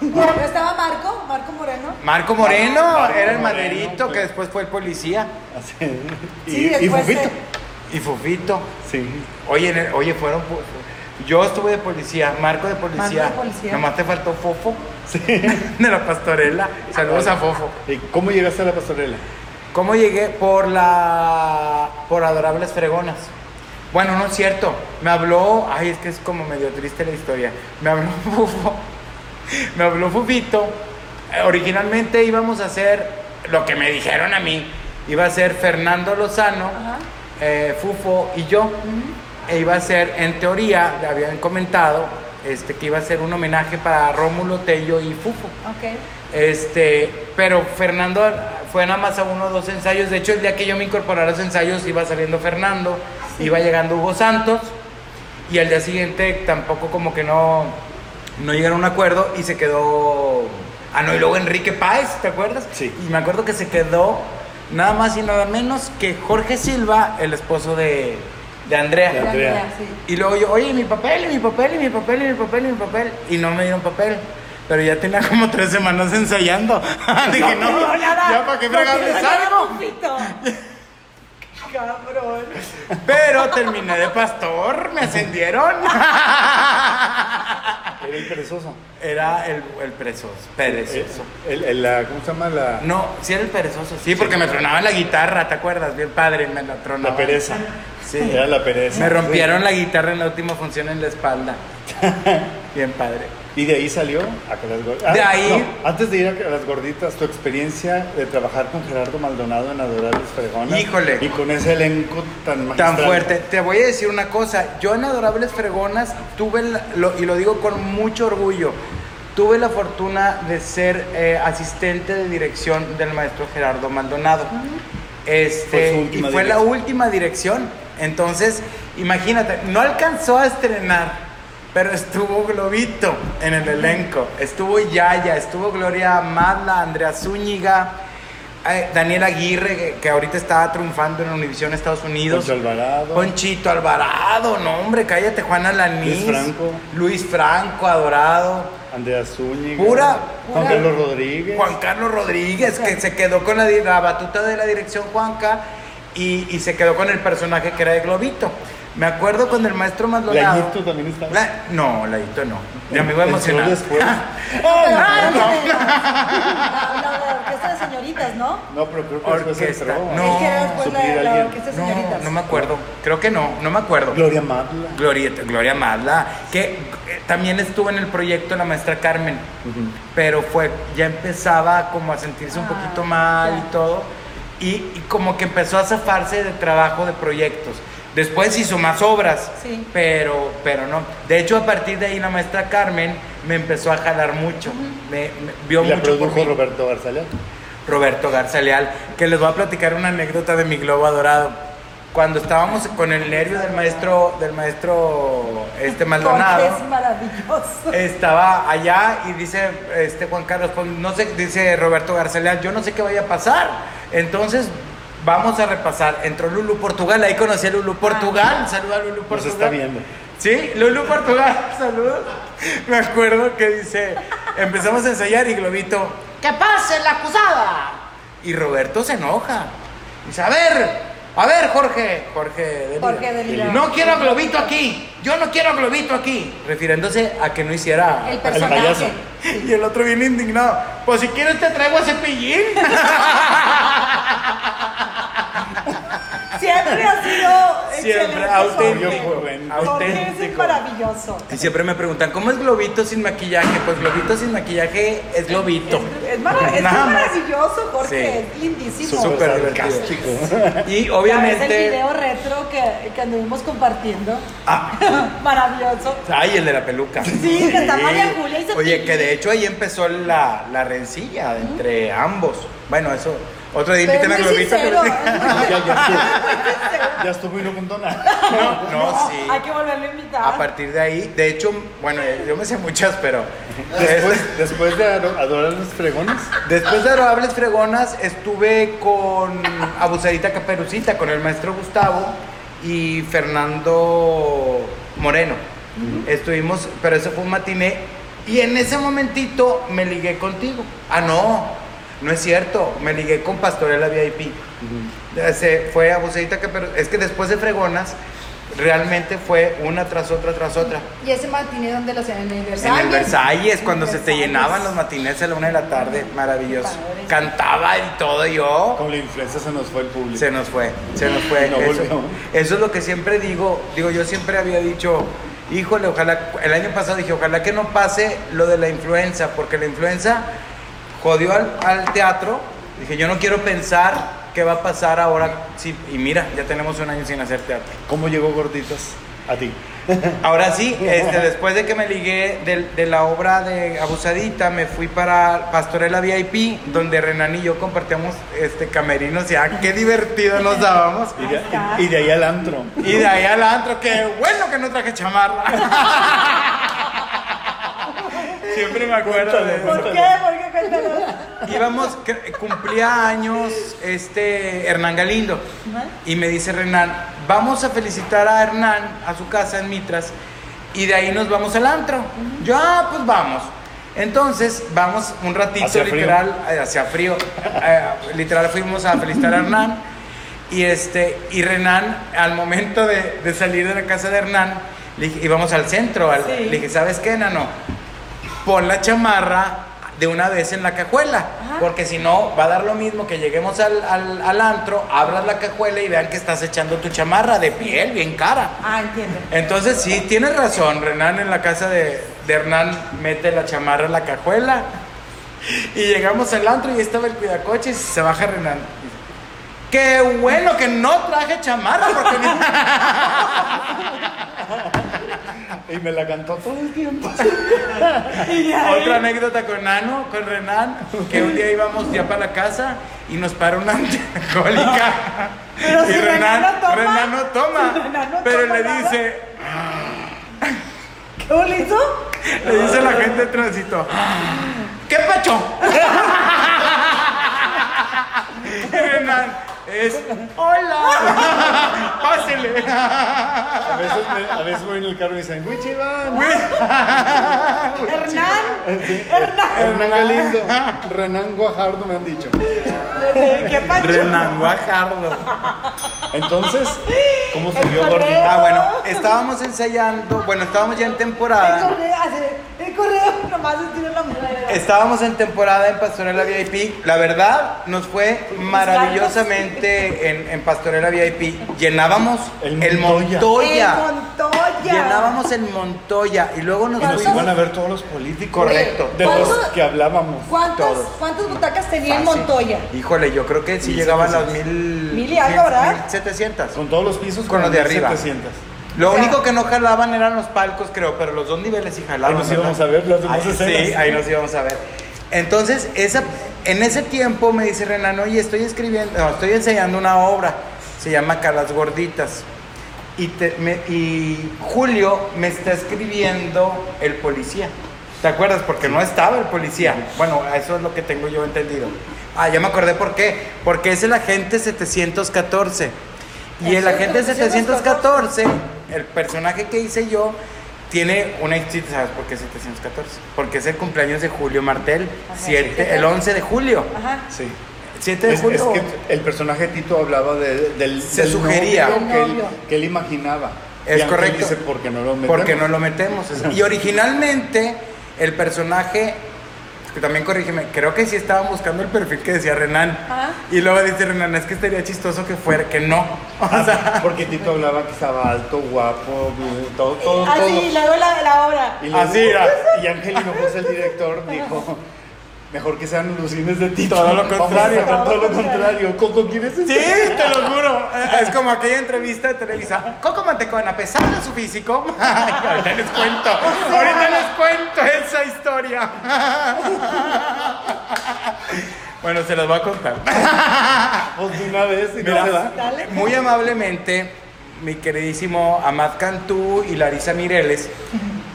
Speaker 1: ¿No estaba Marco? ¿Marco Moreno?
Speaker 3: Marco Moreno,
Speaker 2: Marco
Speaker 3: era el
Speaker 2: Moreno,
Speaker 3: maderito
Speaker 2: pues.
Speaker 3: que después fue el policía.
Speaker 2: Así. Y,
Speaker 1: Sí,
Speaker 2: y Fufito.
Speaker 1: se-
Speaker 3: Y Fufito.
Speaker 2: Sí.
Speaker 3: Oye, el- oye, fueron. fu- Yo estuve de policía, Marco de policía.
Speaker 1: Marco de policía.
Speaker 3: Nomás te faltó Fofo
Speaker 2: Sí. [laughs]
Speaker 3: de la pastorela. Saludos a Fofo.
Speaker 2: ¿Y cómo llegaste a la pastorela?
Speaker 3: ¿Cómo llegué? Por la. por Adorables Fregonas. Bueno, no es cierto. Me habló. Ay, es que es como medio triste la historia. Me habló Fufo. [laughs] Me habló Fufito. Originalmente íbamos a hacer lo que me dijeron a mí. Iba a ser Fernando Lozano, eh, Fufo y yo. E iba a ser, en teoría, le habían comentado este, que iba a ser un homenaje para Rómulo Tello y Fufo.
Speaker 1: Ok.
Speaker 3: Este, pero Fernando fue nada más a uno o dos ensayos. De hecho, el día que yo me incorporé a los ensayos iba saliendo Fernando, iba llegando Hugo Santos y al día siguiente tampoco como que no, no llegaron a un acuerdo y se quedó... Ah, no, y luego Enrique Páez, ¿te acuerdas?
Speaker 2: Sí.
Speaker 3: Y me acuerdo que se quedó nada más y nada menos que Jorge Silva, el esposo de, de Andrea.
Speaker 2: De Andrea.
Speaker 3: Y luego yo, oye, mi papel, y mi papel, y mi papel, y mi papel, y mi papel. Y no me dieron papel. Pero ya tenía como tres semanas ensayando. [laughs] Dije, no,
Speaker 1: No, nada.
Speaker 3: ya para qué fregarles algo. [laughs]
Speaker 1: Cabrón.
Speaker 3: Pero terminé de pastor, me ascendieron. [laughs]
Speaker 2: Era el perezoso.
Speaker 3: Era el, el perezoso, perezoso.
Speaker 2: El, el- la, ¿Cómo se llama? La,
Speaker 3: No, sí era el perezoso, sí, porque me tronaba la guitarra, ¿te acuerdas? Bien padre, me la tronaba.
Speaker 2: la pereza.
Speaker 3: Sí.
Speaker 2: Era la pereza.
Speaker 3: Me rompieron la guitarra en la última función en la espalda. Bien padre.
Speaker 2: Y de ahí salió a que las gorditas.
Speaker 3: De ahí-
Speaker 2: antes de ir a las gorditas, tu experiencia de trabajar con Gerardo Maldonado en Adorables Fregonas.
Speaker 3: Híjole.
Speaker 2: Y con ese elenco tan magistral.
Speaker 3: Tan fuerte. Te voy a decir una cosa. Yo en Adorables Fregonas tuve, la- lo- y lo digo con mucho orgullo, tuve la fortuna de ser eh, asistente de dirección del maestro Gerardo Maldonado. Este,
Speaker 2: Fue
Speaker 3: y fue la última dirección. Entonces, imagínate, no alcanzó a estrenar, pero estuvo Globito en el elenco. Estuvo Yaya, estuvo Gloria Madla, Andrea Zúñiga, eh, Daniel Aguirre, que, que ahorita está triunfando en Univisión Estados Unidos.
Speaker 2: Poncho Alvarado.
Speaker 3: Ponchito Alvarado, no hombre, cállate, Juana Lanís.
Speaker 2: Luis Franco.
Speaker 3: Luis Franco, adorado.
Speaker 2: Andrea Zúñiga.
Speaker 3: Pura-
Speaker 2: Juan
Speaker 1: pura-
Speaker 2: Carlos Rodríguez.
Speaker 3: Juan Carlos Rodríguez, que se quedó con la, la batuta de la dirección Juanca y, y se quedó con el personaje que era de Globito. Me acuerdo cuando el maestro Maldonado.
Speaker 2: Layito también estaba.
Speaker 3: La- no, Layito no. Ya me iba a
Speaker 2: Entró
Speaker 3: emocionar.
Speaker 2: después. [laughs]
Speaker 1: Ah, no, La, [laughs] de señoritas, ¿no?
Speaker 2: No, pero creo que después
Speaker 3: Orquesta.
Speaker 2: entró.
Speaker 3: No.
Speaker 1: Es que era después la,
Speaker 2: suplir a
Speaker 1: la
Speaker 2: alguien.
Speaker 1: orquesta de
Speaker 3: No,
Speaker 1: señoritas.
Speaker 3: no me acuerdo. Creo que no, no me acuerdo.
Speaker 2: Gloria Madla.
Speaker 3: Glorieta, Gloria Madla, que eh, también estuvo en el proyecto la maestra Carmen, pero fue, ya empezaba como a sentirse un
Speaker 1: Ah,
Speaker 3: poquito mal y todo, y, y como que empezó a zafarse de trabajo de proyectos. Después hizo más obras,
Speaker 1: Sí.
Speaker 3: pero, pero no. De hecho, a partir de ahí la maestra Carmen me empezó a jalar mucho, me, me- vio
Speaker 2: Y la
Speaker 3: mucho por
Speaker 2: produjo
Speaker 3: mí.
Speaker 2: Roberto Garzaleal.
Speaker 3: Roberto Garza Leal, que les voy a platicar una anécdota de mi globo adorado. Cuando estábamos con el nervio del maestro, del maestro este Maldonado,
Speaker 1: es maravilloso.
Speaker 3: estaba allá y dice este Juan Carlos, pues, no sé, dice Roberto Garza Leal, yo no sé qué vaya a pasar. Entonces vamos a repasar. Entró Lulu Portugal, ahí conocí a Lulu Portugal. Saluda a Lulu
Speaker 2: Nos
Speaker 3: Portugal.
Speaker 2: está viendo.
Speaker 3: Sí, Lulu Portugal, [laughs] saludos. Me acuerdo que dice, empezamos a ensayar y Globito, ¡que pase la acusada! Y Roberto se enoja. Dice, a ver, a ver, Jorge, Jorge de Lira.
Speaker 1: Jorge.
Speaker 3: No quiero a Globito aquí, yo no quiero a Globito aquí. Refiriéndose a que no hiciera...
Speaker 1: El
Speaker 2: payaso.
Speaker 1: personaje.
Speaker 3: Y el otro bien indignado, pues si quieres te traigo a Cepillín. [laughs]
Speaker 1: Siempre ha sido
Speaker 3: Siempre,
Speaker 1: excelente
Speaker 3: auténtico.
Speaker 1: Jorge es
Speaker 3: auténtico.
Speaker 1: maravilloso.
Speaker 3: Y siempre me preguntan, ¿cómo es Globito sin maquillaje? Pues Globito sin maquillaje es Globito.
Speaker 1: Es, es mara- es maravilloso, Jorge.
Speaker 3: Sí.
Speaker 1: Es lindísimo.
Speaker 3: Súper
Speaker 2: sarcástico.
Speaker 3: Y
Speaker 1: ¿Sabes
Speaker 3: obviamente.
Speaker 1: el video retro que, que anduvimos compartiendo?
Speaker 3: Ah, [laughs]
Speaker 1: Maravilloso.
Speaker 3: ay, el de la peluca.
Speaker 1: Sí, que está María Julia y se
Speaker 3: Oye, que de hecho ahí empezó la, la rencilla entre ambos. Bueno, eso Otro día inviten a Globito.
Speaker 2: Ya, ya estuvo. Ya estuvo y no contó nada.
Speaker 3: No, no, sí.
Speaker 1: Hay que volverlo a invitar.
Speaker 3: A partir de ahí, de hecho, bueno, eh, yo me sé muchas, pero
Speaker 2: Después, [laughs] después de ado- adorar los fregones,
Speaker 3: después de Adorables Fregonas estuve con Abusadita Caperucita, con el maestro Gustavo y Fernando Moreno. Estuvimos, pero eso fue un matiné y en ese momentito me ligué contigo. Ah, no, no es cierto, me ligué con Pastorela VIP. Se fue Abusadita Caperucita, es que después de Fregonas realmente fue una tras otra tras otra.
Speaker 1: ¿Y ese matiné donde lo hacían? ¿En el
Speaker 3: En
Speaker 1: Versalles?
Speaker 3: el Versalles, cuando
Speaker 1: En
Speaker 3: se te llenaban los matinés a la una de la tarde, maravilloso.
Speaker 1: Padre.
Speaker 3: Cantaba y todo yo.
Speaker 2: con la influencia se nos fue el público.
Speaker 3: Se nos fue, se nos fue. [laughs]
Speaker 2: No
Speaker 3: eso, eso es lo que siempre digo. Digo, yo siempre había dicho, híjole, ojalá, el año pasado dije, ojalá que no pase lo de la influenza, porque la influenza jodió al, al teatro. Dije, yo no quiero pensar qué va a pasar ahora. Sí, y mira, ya tenemos un año sin hacer teatro.
Speaker 2: ¿Cómo llegó Gorditas a ti? [laughs]
Speaker 3: Ahora sí, este, después de que me ligué del- de, la obra de Abusadita, me fui para Pastorela VIP, donde Renan y yo compartíamos este, camerinos. Ya, qué divertido nos dábamos.
Speaker 2: Y de,
Speaker 1: Ahí
Speaker 2: y de al antro.
Speaker 3: Y de ahí al antro, qué bueno que no traje chamarra. [laughs] Siempre me acuerdo de
Speaker 1: ¿Por
Speaker 3: eso.
Speaker 1: qué? ¿Por qué? Cuéntanos.
Speaker 3: Íbamos, cumplía años este Hernán Galindo. Y me dice Renan, vamos a felicitar a Hernán a su casa en Mitras y de ahí nos vamos al antro. Yo, ah, pues vamos. Entonces, vamos un ratito,
Speaker 2: frío.
Speaker 3: literal, eh, hacía frío. Eh, literal, fuimos a felicitar a Hernán. Y, este, y Renan, al momento de, de salir de la casa de Hernán, le dije, íbamos al centro. al-
Speaker 1: Sí.
Speaker 3: Le dije, ¿sabes qué, Nano? Pon la chamarra de una vez en la cajuela.
Speaker 1: Ajá.
Speaker 3: Porque si no, va a dar lo mismo que lleguemos al, al, al antro, abras la cajuela y vean que estás echando tu chamarra de piel, bien cara.
Speaker 1: Ah, entiendo.
Speaker 3: Entonces sí, tienes razón, Renan en la casa de, de Hernán mete la chamarra en la cajuela. Y llegamos al antro y estaba el cuidacoches y se baja Renan. Qué bueno que no traje chamarra porque [laughs]
Speaker 2: Y me la cantó todo el tiempo. [laughs]
Speaker 3: Otra anécdota con Nano, con Renan, que un día íbamos ya para la casa y nos para una [laughs] alcohólica.
Speaker 1: Pero
Speaker 3: y
Speaker 1: si Renan no toma.
Speaker 3: Renan no toma.
Speaker 1: Si Renan no
Speaker 3: pero
Speaker 1: toma
Speaker 3: le
Speaker 1: nada.
Speaker 3: dice,
Speaker 1: ¿Qué bonito?
Speaker 3: le dice la gente de tránsito, ¿qué pacho? y Renan es, hola, [laughs] pásele.
Speaker 2: A veces, me- a veces voy en el carro y dicen, ¡Uy, Iván! [laughs]
Speaker 1: Hernán.
Speaker 2: Sí, Hernán Galindo, Renan Guajardo me han dicho.
Speaker 1: ¿Qué pacho?
Speaker 3: Renan Guajardo.
Speaker 2: Entonces, ¿cómo subió
Speaker 1: El correo.
Speaker 3: Ah, bueno, estábamos ensayando, bueno, estábamos ya en
Speaker 1: El
Speaker 3: temporada.
Speaker 1: correo, así, el correo nomás estira la mano.
Speaker 3: Estábamos en temporada en Pastorela VIP. La verdad, nos fue maravillosamente en, en Pastorela VIP. Llenábamos
Speaker 2: El
Speaker 3: el,
Speaker 2: Montoya.
Speaker 3: Montoya.
Speaker 1: El Montoya.
Speaker 3: Llenábamos el Montoya. Y luego nos
Speaker 2: Y nos
Speaker 1: ¿Cuántos?
Speaker 2: iban a ver todos los políticos.
Speaker 3: Correcto.
Speaker 2: De los
Speaker 1: ¿Cuántos?
Speaker 2: que hablábamos.
Speaker 1: ¿Cuántas,
Speaker 3: Todos.
Speaker 1: ¿Cuántas butacas tenía en. Montoya?
Speaker 3: Híjole, yo creo que sí llegaban a las mil.
Speaker 1: Mil y algo, ¿verdad?
Speaker 3: mil setecientos.
Speaker 2: Con todos los pisos.
Speaker 3: Con los de arriba.
Speaker 2: 700.
Speaker 3: Lo
Speaker 1: O sea-
Speaker 3: único que no jalaban eran los palcos, creo, pero los dos niveles sí jalaban.
Speaker 2: Ahí nos
Speaker 3: ¿verdad?
Speaker 2: íbamos a ver las demás
Speaker 3: Ahí
Speaker 2: escenas.
Speaker 3: Sí, ahí nos íbamos a ver. Entonces, esa, en ese tiempo me dice Renan, oye, estoy escribiendo, no, estoy enseñando una obra, se llama Calas Gorditas. Y, te- me- y Julio me está escribiendo el policía. ¿Te acuerdas? Porque no estaba el policía. Bueno, eso es lo que tengo yo entendido. Ah, ya me acordé por qué. Porque es el agente 714. Y el agente 714, el personaje que hice yo, tiene una historia, ¿sabes por qué 714? Porque es el cumpleaños de Julio Martel,
Speaker 1: Ajá,
Speaker 3: siete-
Speaker 1: sí.
Speaker 3: el 11 de julio.
Speaker 1: Ajá.
Speaker 2: Sí.
Speaker 3: 7 de
Speaker 2: Es,
Speaker 3: julio.
Speaker 2: es que el personaje Tito hablaba de- del,
Speaker 3: Se
Speaker 2: del
Speaker 3: sugería.
Speaker 2: novio que, él, que él imaginaba.
Speaker 3: Es
Speaker 2: Y
Speaker 3: correcto.
Speaker 2: dice, porque no lo metemos?
Speaker 3: Porque no lo metemos. Y originalmente el personaje, que también corrígeme, creo que sí estaban buscando el perfil que decía Renan. Y luego dice Renan, es que estaría chistoso que fuera, que no. [laughs] O sea,
Speaker 2: Porque Tito hablaba que estaba alto, guapo, todo, todo,
Speaker 1: Ah,
Speaker 2: todo.
Speaker 1: luego la, la obra.
Speaker 2: Y,
Speaker 3: Así era.
Speaker 2: y Ángel Hinojosa, el director, dijo, mejor que sean lucines de Tito.
Speaker 3: Todo lo contrario.
Speaker 2: todo lo contrario. Coco, ¿quieres
Speaker 3: Sí, te lo juro. [laughs] Es como aquella entrevista de Televisa. Coco Mantecón, a pesar de su físico. [laughs] Ay, ahorita les cuento. Ahorita les cuento esa historia. [laughs] Bueno, se las voy a contar.
Speaker 2: Pues de una vez y no se
Speaker 3: muy amablemente, mi queridísimo Amad Cantú y Larisa Mireles.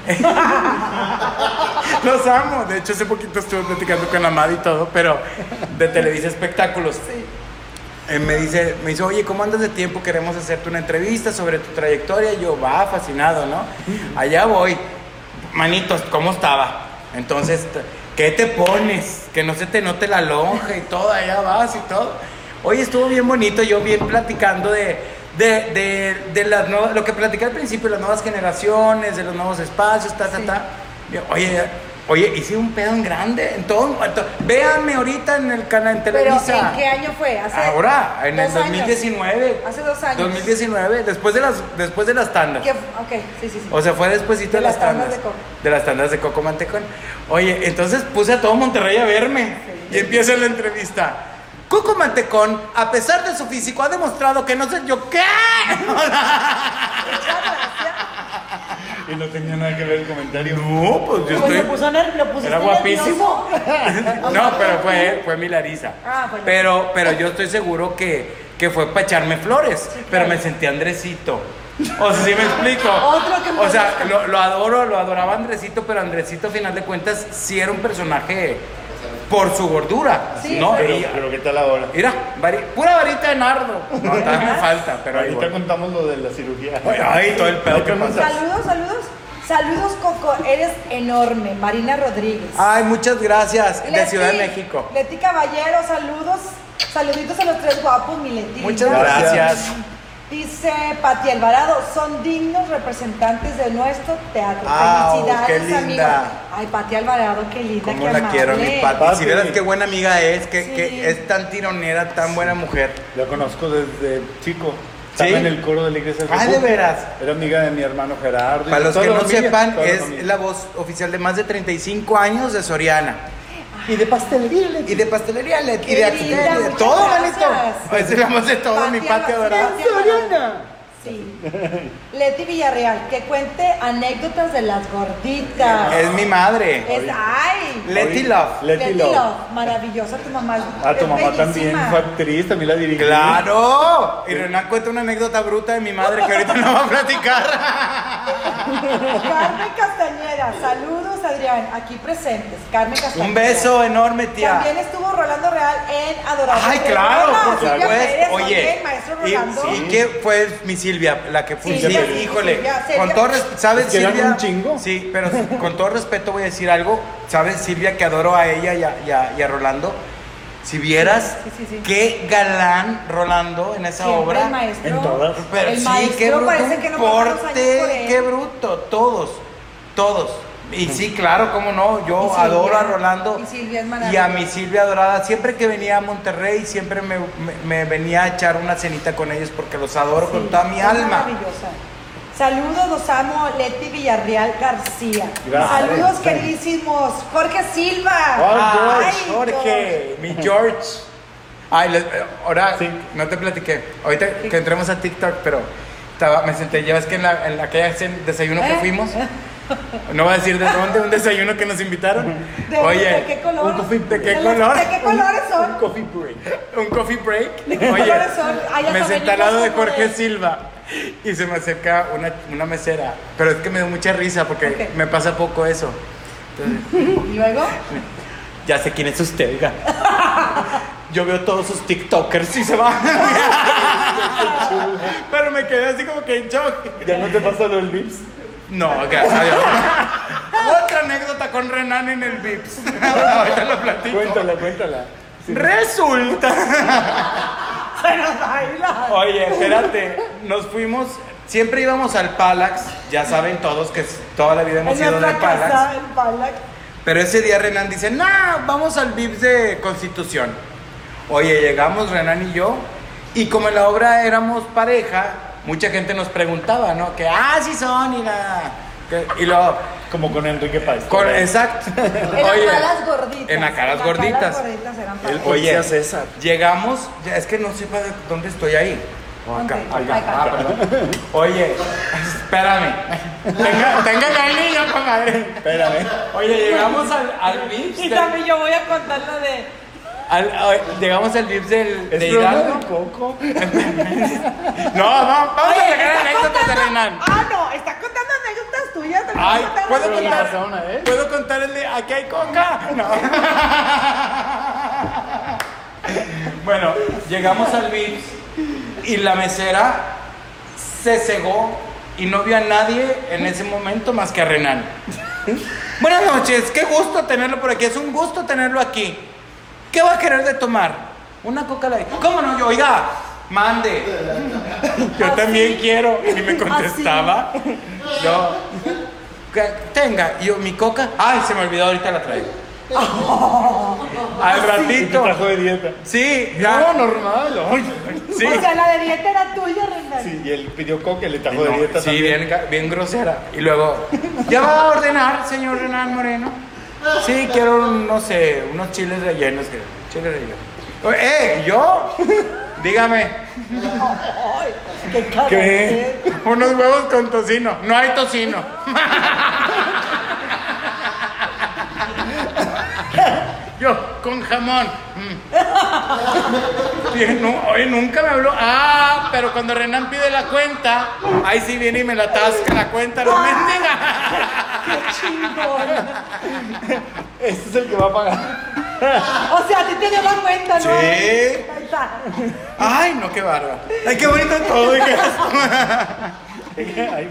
Speaker 3: [laughs] Los amo. De hecho, hace poquito estuve platicando con Amad y todo, pero de Televisa Espectáculos. Eh, me dice, me dice, oye, ¿cómo andas de tiempo? Queremos hacerte una entrevista sobre tu trayectoria. Y yo, va, fascinado, ¿no? Allá voy. Manitos, ¿cómo estaba? Entonces, ¿qué te pones? Que no se te note la lonja y todo, allá vas y todo. Oye, estuvo bien bonito, yo bien platicando de, de, de, de las nuevas, lo que platicé al principio, las nuevas generaciones, de los nuevos espacios, ta, ta,
Speaker 1: Sí.
Speaker 3: ta. Oye, oye, hice un pedo en grande, en todo, en to- véanme ahorita en el canal en
Speaker 1: Pero
Speaker 3: Televisa.
Speaker 1: ¿en qué año fue? ¿Hace
Speaker 3: Ahora, en el
Speaker 1: dos años?
Speaker 3: 2019.
Speaker 1: Hace dos años.
Speaker 3: 2019, después de las, después de las tandas.
Speaker 1: ¿Qué Ok, sí, sí, sí.
Speaker 3: O sea, fue despuésito de, las
Speaker 1: las tandas
Speaker 3: tandas.
Speaker 1: de Coco.
Speaker 3: De las tandas de Coco Mantecón. Oye, entonces puse a todo Monterrey a verme. Y empieza la entrevista. Coco Mantecón, a pesar de su físico, ha demostrado que no sé yo qué. [laughs]
Speaker 2: Y no tenía nada que ver el comentario.
Speaker 3: No, pues yo
Speaker 1: Pues lo
Speaker 3: estoy.
Speaker 1: puso ner- lo pusiste
Speaker 3: Era guapísimo. [laughs] No, pero fue, fue mi Larisa.
Speaker 1: Ah, la-
Speaker 3: pero, pero yo estoy seguro que, que fue para echarme flores.
Speaker 1: Sí,
Speaker 3: Pero
Speaker 1: claro.
Speaker 3: me sentí Andresito. O sea, ¿sí me explico? [laughs]
Speaker 1: Otro que
Speaker 3: O sea, lo, lo adoro, lo adoraba Andresito, pero Andresito, a final de cuentas, sí era un personaje por su gordura.
Speaker 1: Sí,
Speaker 3: ¿no?
Speaker 2: Pero,
Speaker 3: Y-
Speaker 2: pero ¿qué tal ahora?
Speaker 3: mira, vari- pura varita de nardo. No, [laughs] todavía me falta, pero ahí
Speaker 2: Ahorita
Speaker 3: voy.
Speaker 2: contamos lo de la cirugía.
Speaker 3: Ay, todo el pedo que pasa.
Speaker 1: Saludos, saludos. Saludos, Coco. Eres enorme. Marina Rodríguez.
Speaker 3: Ay, muchas gracias. De Ciudad de México.
Speaker 1: Leti Caballero, saludos. Saluditos a los tres guapos, mi Leti.
Speaker 3: Muchas
Speaker 2: Gracias.
Speaker 3: gracias.
Speaker 1: Dice Pati Alvarado, son dignos representantes de nuestro teatro.
Speaker 3: Au,
Speaker 1: Felicidades,
Speaker 3: qué linda.
Speaker 1: amiga. Ay, Pati Alvarado, qué linda,
Speaker 3: Cómo
Speaker 1: qué
Speaker 3: la quiero, mi. Pati.
Speaker 2: Pati.
Speaker 3: Si vieras qué buena amiga es, que,
Speaker 1: Sí.
Speaker 3: que es tan tironera, tan buena mujer.
Speaker 2: La conozco desde chico.
Speaker 3: ¿Sí?
Speaker 2: Estaba en el coro de la iglesia del
Speaker 3: Ah, ¿de veras?
Speaker 2: Era amiga de mi hermano Gerardo.
Speaker 3: Para
Speaker 2: de
Speaker 3: los que no
Speaker 2: familia,
Speaker 3: sepan, es
Speaker 2: familia.
Speaker 3: la voz oficial de más de 35 años de Soriana.
Speaker 2: Y de pastelería. Leti.
Speaker 3: Y de pastelería, Leti, y de de
Speaker 1: muchas
Speaker 3: todo, manito. Pues es la voz de todo, mi
Speaker 1: Pati
Speaker 3: patio
Speaker 1: Alvarado,
Speaker 3: dorado.
Speaker 1: Pati Alvarado. Sí. [laughs] Leti Villarreal, que cuente anécdotas de las gorditas.
Speaker 3: Es mi madre.
Speaker 1: Es, ay.
Speaker 3: Leti Love.
Speaker 2: Leti
Speaker 1: Leti
Speaker 2: Love.
Speaker 1: Love, maravillosa tu mamá.
Speaker 2: A tu mamá también fue actriz, también la dirigí.
Speaker 3: ¡Claro! Y Renan cuenta una anécdota bruta de mi madre que ahorita no va a platicar. [laughs]
Speaker 1: Carmen Castañeda, saludos Adrián, aquí presentes. Carmen Castañeda.
Speaker 3: Un beso enorme, tía.
Speaker 1: También estuvo Rolando Real en Adoración.
Speaker 3: Ay, claro, por supuesto. Oye,
Speaker 1: maestro
Speaker 3: y,
Speaker 1: Rolando.
Speaker 3: y que fue mi Silvia, la que fue.
Speaker 1: Silvia,
Speaker 3: híjole,
Speaker 1: Silvia,
Speaker 3: con todo respeto, ¿sabes
Speaker 2: Es que
Speaker 3: Silvia?
Speaker 2: un chingo.
Speaker 3: Sí, pero con todo respeto voy a decir algo. ¿Sabes Silvia que adoro a ella y a, y a- y a Rolando? Si vieras
Speaker 1: Sí, sí, sí.
Speaker 3: qué galán Rolando en esa
Speaker 1: Siempre
Speaker 3: obra.
Speaker 1: el maestro.
Speaker 2: En todas.
Speaker 3: Pero
Speaker 1: el
Speaker 3: sí,
Speaker 1: maestro
Speaker 3: qué bruto,
Speaker 1: parece que no
Speaker 3: porte, qué bruto, todos, todos. Y sí, claro, cómo no, yo
Speaker 1: Silvia.
Speaker 3: adoro a Rolando
Speaker 1: Y Silvia es
Speaker 3: y a mi Silvia adorada. Siempre que venía a Monterrey, siempre me, me- me venía a echar una cenita con ellos porque los adoro con toda mi alma.
Speaker 1: Maravillosa. Saludos, los amo, Leti Villarreal García.
Speaker 2: Gracias.
Speaker 1: Saludos, queridísimos. Jorge Silva.
Speaker 2: Oh,
Speaker 3: Ay,
Speaker 1: Ay,
Speaker 3: Jorge, mi George. Ay, les- eh, ahora
Speaker 2: Sí.
Speaker 3: no te platiqué. Ahorita que entremos a TikTok, pero estaba, me senté, ya ves que en, la, en aquella desayuno que
Speaker 1: ¿Eh?
Speaker 3: fuimos, no voy a decir de dónde, un desayuno que nos invitaron.
Speaker 1: ¿De,
Speaker 3: Oye,
Speaker 1: ¿de qué color?
Speaker 3: un coffee- ¿de qué
Speaker 1: los-
Speaker 3: color?
Speaker 1: ¿De qué colores son?
Speaker 2: Coffee break.
Speaker 3: un coffee break.
Speaker 1: ¿De qué
Speaker 3: Oye,
Speaker 1: colores son? Ay,
Speaker 3: me senté al lado de Jorge
Speaker 1: de-
Speaker 3: Silva y se me acerca una, una mesera. Pero es que me dio mucha risa porque
Speaker 1: Ok.
Speaker 3: me pasa poco eso. Entonces, [laughs]
Speaker 1: Y luego,
Speaker 3: ya sé quién es usted, oiga. Yo veo todos sus TikTokers y se van. [laughs] Pero me quedé así como que en shock.
Speaker 2: ¿Ya no te pasa lo del Vips?
Speaker 3: No, gracias a Dios. Otra anécdota con Renan en el Vips. [laughs] Ahorita lo platico.
Speaker 2: Cuéntala, cuéntala. Sí.
Speaker 3: Resulta. [laughs]
Speaker 1: se nos baila. [laughs]
Speaker 3: Oye, espérate. Nos fuimos. Siempre íbamos al Palax. Ya saben todos que toda la vida hemos
Speaker 1: En
Speaker 3: ido al Palax.
Speaker 1: casa, en Palax.
Speaker 3: Pero ese día Renan dice, no, vamos al VIPS de Constitución. Oye, llegamos Renan y yo, y como en la obra éramos pareja, mucha gente nos preguntaba, ¿no? Que, ah, sí son, y la... que- y lo...
Speaker 2: Como con Enrique Páez.
Speaker 3: con- exacto. [laughs]
Speaker 1: En
Speaker 3: Oye,
Speaker 1: Acalas gorditas.
Speaker 3: En Acalas
Speaker 1: En
Speaker 3: gorditas.
Speaker 1: gorditas eran
Speaker 2: El
Speaker 1: Palax.
Speaker 3: Oye,
Speaker 2: César.
Speaker 3: llegamos, ya, es que no sé para dónde estoy ahí. O acá,
Speaker 1: ¿Dónde?
Speaker 3: acá.
Speaker 1: Acá.
Speaker 3: Ah, perdón. [laughs] Oye, espérame. Tenga, tenga ya el niño, comadre.
Speaker 2: Espérame.
Speaker 3: Oye, llegamos al, al VIPS.
Speaker 1: Y también yo voy a contar la de.
Speaker 3: Al- a- llegamos al VIPS del,
Speaker 2: ¿Es
Speaker 3: de Hidalgo.
Speaker 2: de Coco? [laughs]
Speaker 3: No, no, vamos a
Speaker 1: Oye,
Speaker 3: sacar anécdotas de
Speaker 1: contando-
Speaker 3: Renan.
Speaker 1: Ah, no, está contando anécdotas tuyas. también
Speaker 3: Ay,
Speaker 1: está
Speaker 3: ¿puedo
Speaker 1: contando las
Speaker 3: contar?
Speaker 1: mías.
Speaker 2: pasaron a él.
Speaker 3: ¿Puedo contar el de aquí hay coca? No. [laughs] bueno, llegamos al VIPS y la mesera se cegó y no vio a nadie en ese momento más que a Renan. [laughs] Buenas noches, qué gusto tenerlo por aquí, es un gusto tenerlo aquí. ¿Qué va a querer de tomar? Una coca light. ¿Cómo no? Yo, oiga, mande. [laughs] Yo
Speaker 1: Así.
Speaker 3: también quiero. Y me contestaba. Yo, "Que- tenga. Y yo, mi coca. Ay, se me olvidó, ahorita la traigo. [laughs] Al
Speaker 2: Y te
Speaker 3: ratito.
Speaker 2: trajo de dieta.
Speaker 3: Sí,
Speaker 2: No,
Speaker 3: ya.
Speaker 2: normal. Ay,
Speaker 3: Sí.
Speaker 1: O sea, la de dieta era tuya, Renan.
Speaker 2: Sí, y él pidió coca y le
Speaker 3: Y
Speaker 2: trajo de
Speaker 3: no,
Speaker 2: dieta
Speaker 3: sí,
Speaker 2: también.
Speaker 3: bien, ga- bien grosera. Y luego, ¿ya va a ordenar, señor Renan Moreno? Sí, quiero, no sé, unos chiles rellenos. Chiles rellenos. ¡Eh! ¿Yo? [laughs] Dígame.
Speaker 1: Qué.
Speaker 3: Unos huevos con tocino. No hay tocino. [laughs] Yo, con jamón. Mm. No, oye, nunca me habló. Ah, pero cuando Renan pide la cuenta, ahí sí viene y me la atasca la cuenta, la mendiga.
Speaker 1: Chingón. [laughs]
Speaker 2: Este es el que va a pagar.
Speaker 1: O sea, a ti te dio la cuenta, ¿no?
Speaker 3: Sí.
Speaker 1: Ahí está.
Speaker 3: Ay, no, qué bárbaro. Ay, qué bonito todo.
Speaker 2: Hay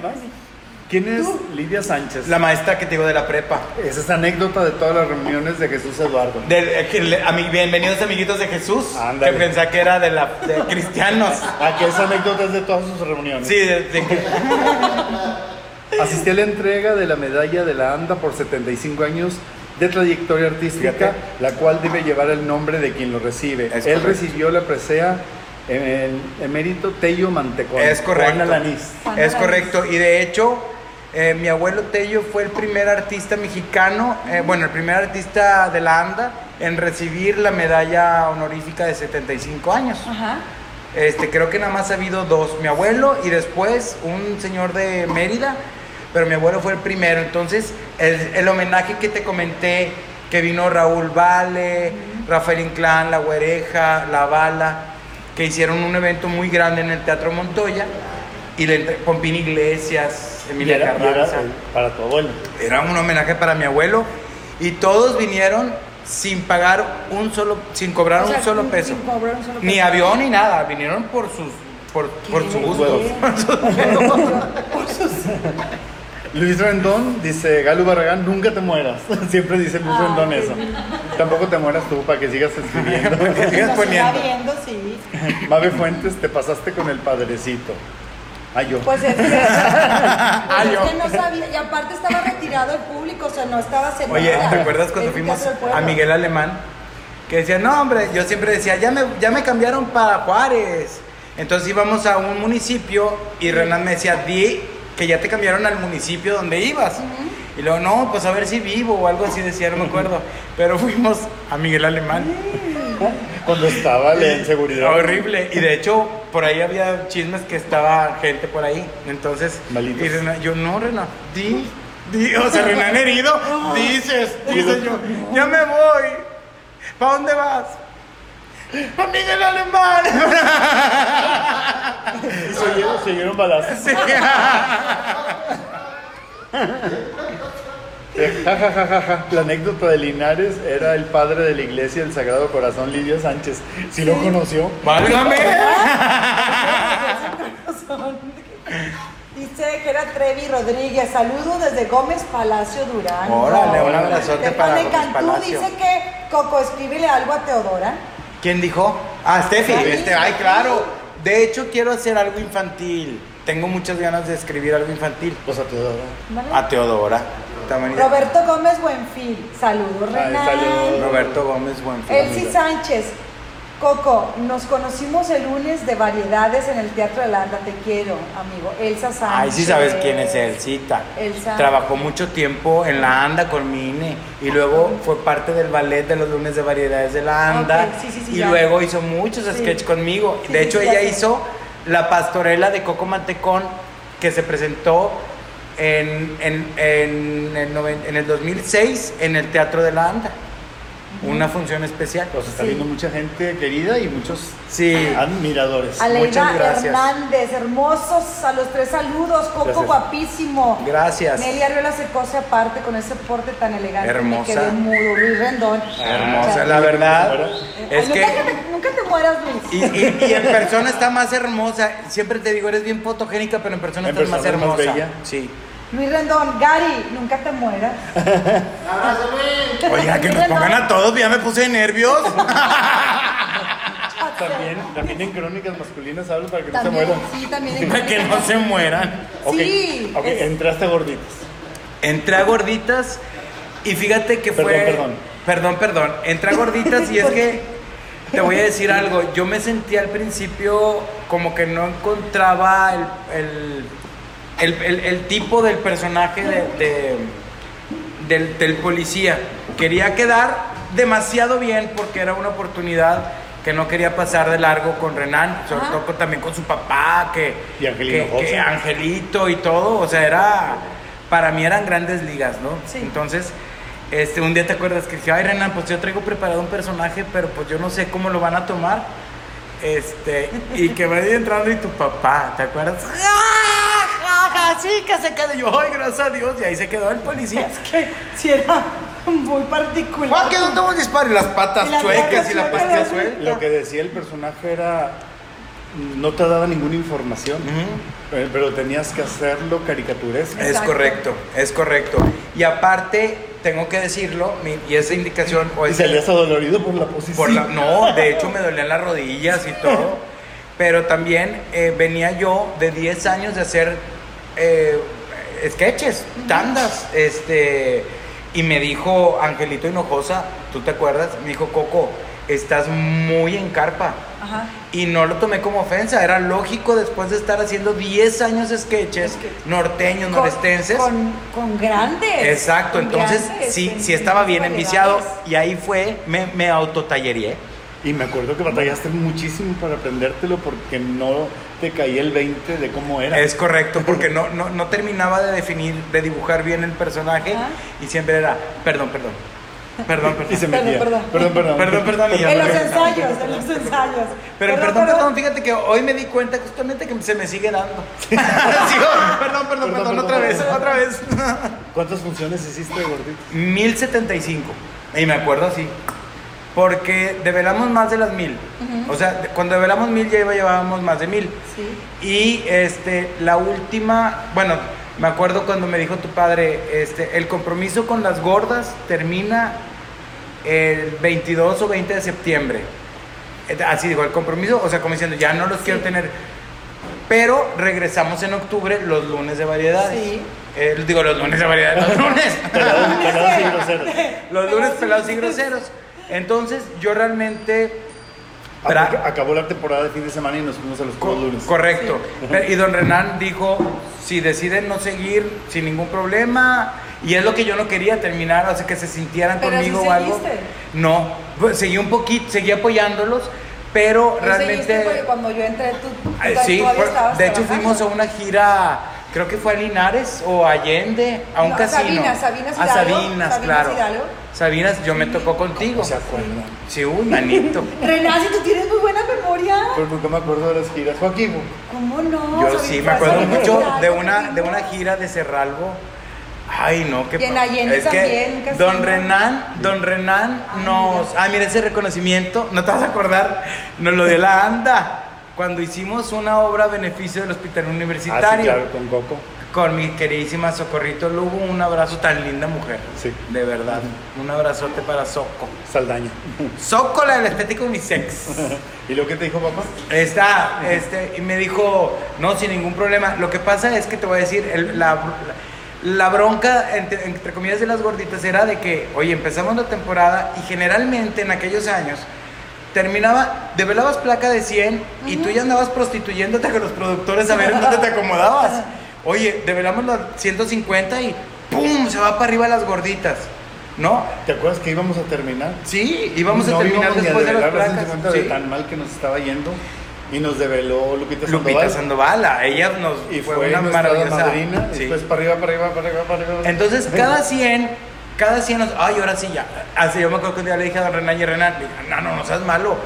Speaker 2: más. [laughs] ¿Quién es Lidia Sánchez?
Speaker 3: La maestra que te digo de la prepa.
Speaker 2: Esa es anécdota de todas las reuniones de Jesús Eduardo.
Speaker 3: Que le- ami- bienvenidos amiguitos de Jesús.
Speaker 2: Ándale.
Speaker 3: Que pensaba que era de, la, de cristianos. [laughs]
Speaker 2: Ah, que esa anécdota es de todas sus reuniones.
Speaker 3: Sí, de, de-
Speaker 2: Asistí a la entrega de la medalla de la ANDA por 75 años de trayectoria artística,
Speaker 3: Fíjate.
Speaker 2: la cual debe llevar el nombre de quien lo recibe.
Speaker 3: Es
Speaker 2: Él
Speaker 3: correcto.
Speaker 2: recibió la presea en el emérito Tello Mantecón.
Speaker 3: es correcto.
Speaker 2: Juan Alanís.
Speaker 3: Es correcto. Y de hecho, eh, mi abuelo Tello fue el primer artista mexicano, eh, bueno, el primer artista de la ANDA en recibir la medalla honorífica de 75 años.
Speaker 1: Ajá.
Speaker 3: Este, creo que nada más ha habido dos, mi abuelo y después un señor de Mérida, pero mi abuelo fue el primero. Entonces, el, el homenaje que te comenté, que vino Raúl Vale, Rafael Inclán, La Güereja, La Bala, que hicieron un evento muy grande en el Teatro Montoya, y le entre- Pompín Iglesias, Emilia
Speaker 2: era,
Speaker 3: Carranza.
Speaker 2: para tu abuelo.
Speaker 3: Era un homenaje para mi abuelo, y todos vinieron sin pagar un solo, sin cobrar
Speaker 1: O sea,
Speaker 3: un solo
Speaker 1: sin-
Speaker 3: peso.
Speaker 1: sin cobrar un solo
Speaker 3: Ni
Speaker 1: peso.
Speaker 3: avión ni nada, vinieron por sus por, por su gusto.
Speaker 2: huevos. Luis Rendón dice, Galo Barragán, nunca te mueras. [laughs] Siempre dice Luis
Speaker 1: Ah,
Speaker 2: Rendón eso. Tampoco te mueras tú para que sigas [laughs] escribiendo.
Speaker 3: Que sigas poniendo.
Speaker 1: está viendo, sí. [laughs]
Speaker 2: Mabe Fuentes, te pasaste con el padrecito. Ah, yo.
Speaker 1: Pues es que, pues
Speaker 3: Ah,
Speaker 1: es que no sabía, y aparte estaba retirado el público, o sea, no estaba haciendo
Speaker 3: Oye. ¿te acuerdas cuando fuimos a Miguel Alemán? Que decía, no, hombre, yo siempre decía, ya me, ya me cambiaron para Juárez. Entonces íbamos a un municipio y Renan me decía, di que ya te cambiaron al municipio donde ibas. Y luego, no, pues a ver si vivo o algo así decía, no me acuerdo. Pero fuimos a Miguel Alemán.
Speaker 2: Cuando estaba la inseguridad.
Speaker 3: Horrible. Y de hecho, por ahí había chismes que estaba gente por ahí. Entonces,
Speaker 2: Malitos.
Speaker 3: y Renan, yo no, Renan, di, di, o sea, Renan herido, [laughs] dices, dices yo, ya me voy. ¿Para dónde vas? A Miguel Alemán.
Speaker 2: Y siguieron, siguieron balazos.
Speaker 3: Sí.
Speaker 2: Ja, ja, ja, ja, ja. La anécdota de Linares era el padre de la iglesia del Sagrado Corazón, Lidio Sánchez. Si lo conoció.
Speaker 3: Válgame.
Speaker 1: Dice que era Trevi Rodríguez. Saludos desde Gómez Palacio Durán.
Speaker 3: Órale, un abrazote para
Speaker 1: Pone
Speaker 3: Gómez
Speaker 1: Cantú
Speaker 3: Palacio.
Speaker 1: dice que Coco, escríbele algo a Teodora.
Speaker 3: ¿Quién dijo? Ah, Steffi. Este, ay, claro. De hecho, quiero hacer algo infantil. Tengo muchas ganas de escribir algo infantil.
Speaker 2: Pues a
Speaker 1: ¿Vale?
Speaker 3: A Teodora. También-
Speaker 1: Roberto Gómez Buenfil. Saludos,
Speaker 2: Ay,
Speaker 1: Renan.
Speaker 2: saludos.
Speaker 3: Roberto Gómez Buenfil.
Speaker 1: Elsie Sánchez. Coco, nos conocimos el lunes de variedades en el Teatro de la Anda. Te quiero, amigo. Elsa Sánchez.
Speaker 3: Ay, sí sabes quién es Elcita.
Speaker 1: Elsa.
Speaker 3: Trabajó mucho tiempo en la ANDA con Mine y luego fue parte del ballet de los lunes de variedades de la ANDA.
Speaker 1: Sí, sí, sí,
Speaker 3: y
Speaker 1: ya.
Speaker 3: luego hizo muchos sketches conmigo. De hecho, ella hizo la pastorela de Coco Mantecón que se presentó en, en, en, en el 2006 en el Teatro de la ANDA. Una función especial.
Speaker 2: Pues está
Speaker 1: Sí.
Speaker 2: viendo mucha gente querida y muchos
Speaker 3: Sí.
Speaker 2: admiradores.
Speaker 1: Aleida
Speaker 3: Muchas gracias.
Speaker 1: Hernández, hermosos, a los tres saludos, Coco
Speaker 2: Gracias.
Speaker 1: guapísimo.
Speaker 3: Gracias.
Speaker 1: Nelly Arriola se cose aparte con ese porte tan elegante.
Speaker 3: Hermosa.
Speaker 1: Me quedé mudo, Luis Rendón.
Speaker 3: Hermosa, la verdad.
Speaker 1: Ay,
Speaker 3: Es
Speaker 1: nunca,
Speaker 3: que.
Speaker 1: te, nunca te mueras, Luis.
Speaker 3: Y, y- y en persona está más hermosa. Siempre te digo, eres bien fotogénica, pero en persona
Speaker 2: En
Speaker 3: estás más
Speaker 2: persona es más
Speaker 3: hermosa.
Speaker 2: bella.
Speaker 3: Sí.
Speaker 1: Luis Rendón, Gary, nunca te mueras.
Speaker 3: Oiga, que
Speaker 1: Luis
Speaker 3: nos pongan
Speaker 1: Rendón.
Speaker 3: a todos, ya me puse nervios. [laughs]
Speaker 2: También, también en crónicas masculinas hablo para que
Speaker 1: También,
Speaker 2: no se mueran.
Speaker 1: sí, también. en- [laughs]
Speaker 3: Para que no se mueran.
Speaker 1: Sí,
Speaker 2: ok,
Speaker 1: es-
Speaker 2: entraste a gorditos.
Speaker 3: Entré a gorditas y fíjate que
Speaker 2: Perdón,
Speaker 3: fue.
Speaker 2: perdón.
Speaker 3: Perdón, perdón. Entré a gorditas y es que te voy a decir algo. Yo me sentí al principio como que no encontraba el, el, el- el- el tipo del personaje de- de- del, del policía. Quería quedar demasiado bien porque era una oportunidad que no quería pasar de largo con Renan, sobre todo con- también con su papá, que,
Speaker 2: Y Angelino
Speaker 3: que-
Speaker 2: José.
Speaker 3: que Angelito y todo, o sea, era, para mí eran grandes ligas, ¿no?
Speaker 1: Sí.
Speaker 3: Entonces, este, un día te acuerdas que dije, ay Renan, pues yo traigo preparado un personaje, pero pues yo no sé cómo lo van a tomar, este, y que vaya entrando y tu papá, ¿te acuerdas? ¡Ah, ja! Sí, que se quedó, yo, ay, gracias a Dios, y ahí se quedó el policía.
Speaker 1: que si era muy particular.
Speaker 3: Juan, que no te disparo y las patas
Speaker 1: Y
Speaker 3: chuecas y la pastilla suelta.
Speaker 2: Lo que decía el personaje era. No te daba ninguna información, eh, pero tenías que hacerlo caricaturesco.
Speaker 3: Es correcto, es correcto. Y aparte, tengo que decirlo, mi- y esa indicación, o
Speaker 2: Y salías adolorido por la posición.
Speaker 3: por la- no, de hecho me dolían las rodillas y todo. [laughs] Pero también eh, venía yo de 10 años de hacer eh, sketches, tandas, este, y me dijo Angelito Hinojosa, ¿tú te acuerdas? Me dijo, Coco, estás muy en carpa.
Speaker 1: Ajá.
Speaker 3: Y no lo tomé como ofensa, era lógico después de estar haciendo 10 años de sketches norteños,
Speaker 1: Con-
Speaker 3: norestenses.
Speaker 1: Con, con grandes.
Speaker 3: Exacto,
Speaker 1: con
Speaker 3: entonces
Speaker 1: grandes,
Speaker 3: sí, sí estaba
Speaker 1: en
Speaker 3: bien enviciado y ahí fue, me, me autotalleré.
Speaker 2: Y me acuerdo que batallaste muchísimo para aprendértelo porque no te caía el 20 de cómo era.
Speaker 3: Es correcto, porque no, no, no terminaba de definir, de dibujar bien el personaje
Speaker 1: Ajá.
Speaker 3: y siempre era, perdón, perdón, perdón, [laughs]
Speaker 2: Y se
Speaker 3: perdón.
Speaker 2: metía.
Speaker 1: Perdón,
Speaker 2: Perdón, perdón.
Speaker 3: Perdón, perdón, ya
Speaker 1: En los ensayos, en los ensayos.
Speaker 3: Pero perdón, perdón, fíjate que hoy me di cuenta justamente que se me sigue dando. [laughs] Sigo, perdón, perdón, perdón,
Speaker 2: perdón,
Speaker 3: otra vez,
Speaker 2: perdón.
Speaker 3: otra vez.
Speaker 2: ¿Cuántas funciones hiciste de gordito?
Speaker 3: 1075. Y me acuerdo así. Porque develamos más de las mil. O sea, cuando develamos mil ya iba- llevábamos más de mil.
Speaker 1: Sí.
Speaker 3: Y este, la última, bueno, me acuerdo cuando me dijo tu padre, este, el compromiso con las gordas termina el 22 o 20 de septiembre. Eh, Así dijo, el compromiso, o sea, como diciendo, ya no los quiero tener. Pero regresamos en octubre los lunes de variedades.
Speaker 1: Sí.
Speaker 3: Eh, digo, los lunes de variedades, los [laughs] lunes.
Speaker 2: Pelados, pelados y groseros.
Speaker 3: los lunes pelados y groseros. Entonces, yo realmente...
Speaker 2: Acabó la temporada de fin de semana y nos fuimos a los
Speaker 3: Co-
Speaker 2: lunes.
Speaker 3: Correcto. Y don Renan dijo, si deciden no seguir sin ningún problema, y es lo que yo no quería terminar, o sea, que se sintieran
Speaker 1: Pero
Speaker 3: conmigo o algo. No, pues, seguí un poquito, seguí apoyándolos, pero
Speaker 1: No
Speaker 3: realmente...
Speaker 1: cuando yo entré, tú, tú
Speaker 3: Eh,
Speaker 1: todavía
Speaker 3: sí, de hecho
Speaker 1: trabajando.
Speaker 3: fuimos a una gira, creo que fue a Linares o a Allende, a un
Speaker 1: No, a
Speaker 3: casino.
Speaker 1: Sabinas, Sabinas
Speaker 3: A Sabinas,
Speaker 1: Sabinas
Speaker 3: claro.
Speaker 1: Hidalgo.
Speaker 3: Sabinas, yo me tocó contigo.
Speaker 2: ¿Se acuerdan?
Speaker 3: Sí, un manito. [laughs]
Speaker 1: Renan, si tú tienes muy buena memoria.
Speaker 2: Nunca me acuerdo de las giras. Joaquín,
Speaker 1: ¿Cómo no?
Speaker 3: Yo sí, me acuerdo mucho de una, de una gira de Cerralbo. Ay, no, qué
Speaker 1: Y en Allende
Speaker 3: es
Speaker 1: también,
Speaker 3: que. Don Renan, Don Renan nos. Ah, mira ese reconocimiento, no te vas a acordar, nos lo dio la ANDA cuando hicimos una obra a beneficio del Hospital
Speaker 2: Ah, sí,
Speaker 3: Universitario.
Speaker 2: claro, con Coco.
Speaker 3: Con mi queridísima Socorrito Lugo, un abrazo tan linda mujer.
Speaker 2: Sí.
Speaker 3: De verdad. Un abrazote para Soco.
Speaker 2: Saldaña.
Speaker 3: Soco, la de la estética unisex. [laughs]
Speaker 2: ¿Y lo que te dijo papá?
Speaker 3: Está, este, y me dijo, no, sin ningún problema. Lo que pasa es que te voy a decir, el- la, la bronca, entre, entre comillas, de las gorditas era de que, oye, empezamos la temporada y generalmente en aquellos años terminaba, develabas placa de 100 y tú ya andabas prostituyéndote con los productores a ver en dónde te acomodabas. [laughs] Oye, develamos las 150 y ¡pum! Se va para arriba las gorditas. ¿No?
Speaker 2: ¿Te acuerdas que íbamos a terminar?
Speaker 3: Sí, íbamos
Speaker 2: No
Speaker 3: a terminar
Speaker 2: ni a
Speaker 3: después de las placas.
Speaker 2: 150
Speaker 3: Sí.
Speaker 2: de tan mal que nos estaba yendo. Y nos develó Lupita Sandoval.
Speaker 3: Lupita Sandoval, a ella nos
Speaker 2: Y
Speaker 3: fue,
Speaker 2: fue,
Speaker 3: una maravillosa
Speaker 2: madrina.
Speaker 3: sí.
Speaker 2: Después para arriba, para arriba, para arriba, para arriba.
Speaker 3: Entonces, cada 100 cada 100 años, ay, ahora sí ya. Así yo me acuerdo que un día le dije a don Renan y Renan, no, no, no seas malo.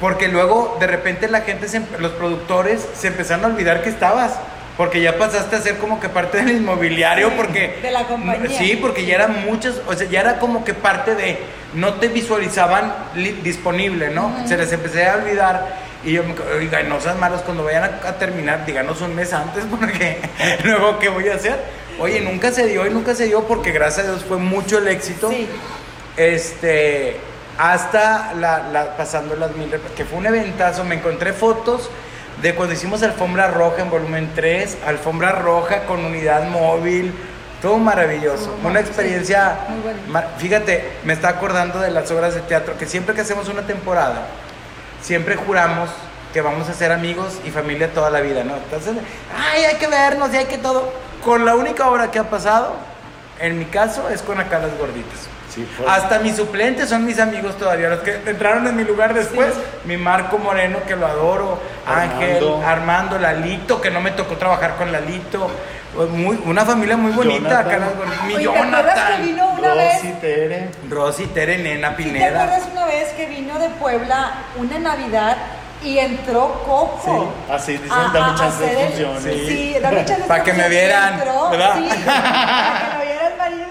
Speaker 3: Porque luego de repente la gente, se los productores se empezaron a olvidar que estabas. Porque ya pasaste a ser como que parte del inmobiliario,
Speaker 1: Sí,
Speaker 3: porque...
Speaker 1: de la compañía.
Speaker 3: Sí, porque ya eran muchas, o sea, ya era como que parte de... No te visualizaban li- disponible, ¿no? Se les empecé a olvidar. Y yo me oiga, no sean malos cuando vayan a, a terminar, díganos un mes antes, [laughs] porque luego, ¿qué voy a hacer? Oye, nunca se dio y nunca se dio porque gracias a Dios fue mucho el éxito.
Speaker 1: Sí.
Speaker 3: Este, hasta la, la- pasando las mil, que fue un eventazo, me encontré fotos de cuando hicimos Alfombra Roja en volumen 3, Alfombra Roja con unidad móvil, todo maravilloso,
Speaker 1: Estuvo
Speaker 3: una experiencia,
Speaker 1: sí, muy bueno.
Speaker 3: fíjate, me está acordando de las obras de teatro, que siempre que hacemos una temporada, siempre juramos que vamos a ser amigos y familia toda la vida, ¿no? Entonces, ay, hay que vernos y hay que todo. Con la única obra que ha pasado, en mi caso, es con acá las gorditas.
Speaker 2: Sí,
Speaker 3: Hasta mis suplentes son mis amigos todavía, los que entraron en mi lugar después.
Speaker 1: Sí.
Speaker 3: Mi Marco Moreno, que lo adoro. Ángel,
Speaker 2: Armando.
Speaker 3: Lalito, que no me tocó trabajar con Lalito. Pues Muy, una familia muy bonita
Speaker 2: Jonathan.
Speaker 3: acá en las gorditas. Mi
Speaker 1: Oye, ¿te acuerdas que
Speaker 3: Jonathan.
Speaker 1: vino una vez?
Speaker 2: Rosy, Tere.
Speaker 3: Rosy, Tere, Nena,
Speaker 1: ¿Sí ¿Te
Speaker 3: Pineda.
Speaker 1: acuerdas una vez que vino de Puebla una Navidad y entró Coco?
Speaker 2: Sí, así dicen, dame chance de funciones.
Speaker 1: Sí, sí, dame chance de
Speaker 3: Pa' que me vieran,
Speaker 1: entró,
Speaker 3: ¿verdad?
Speaker 1: Sí, [laughs]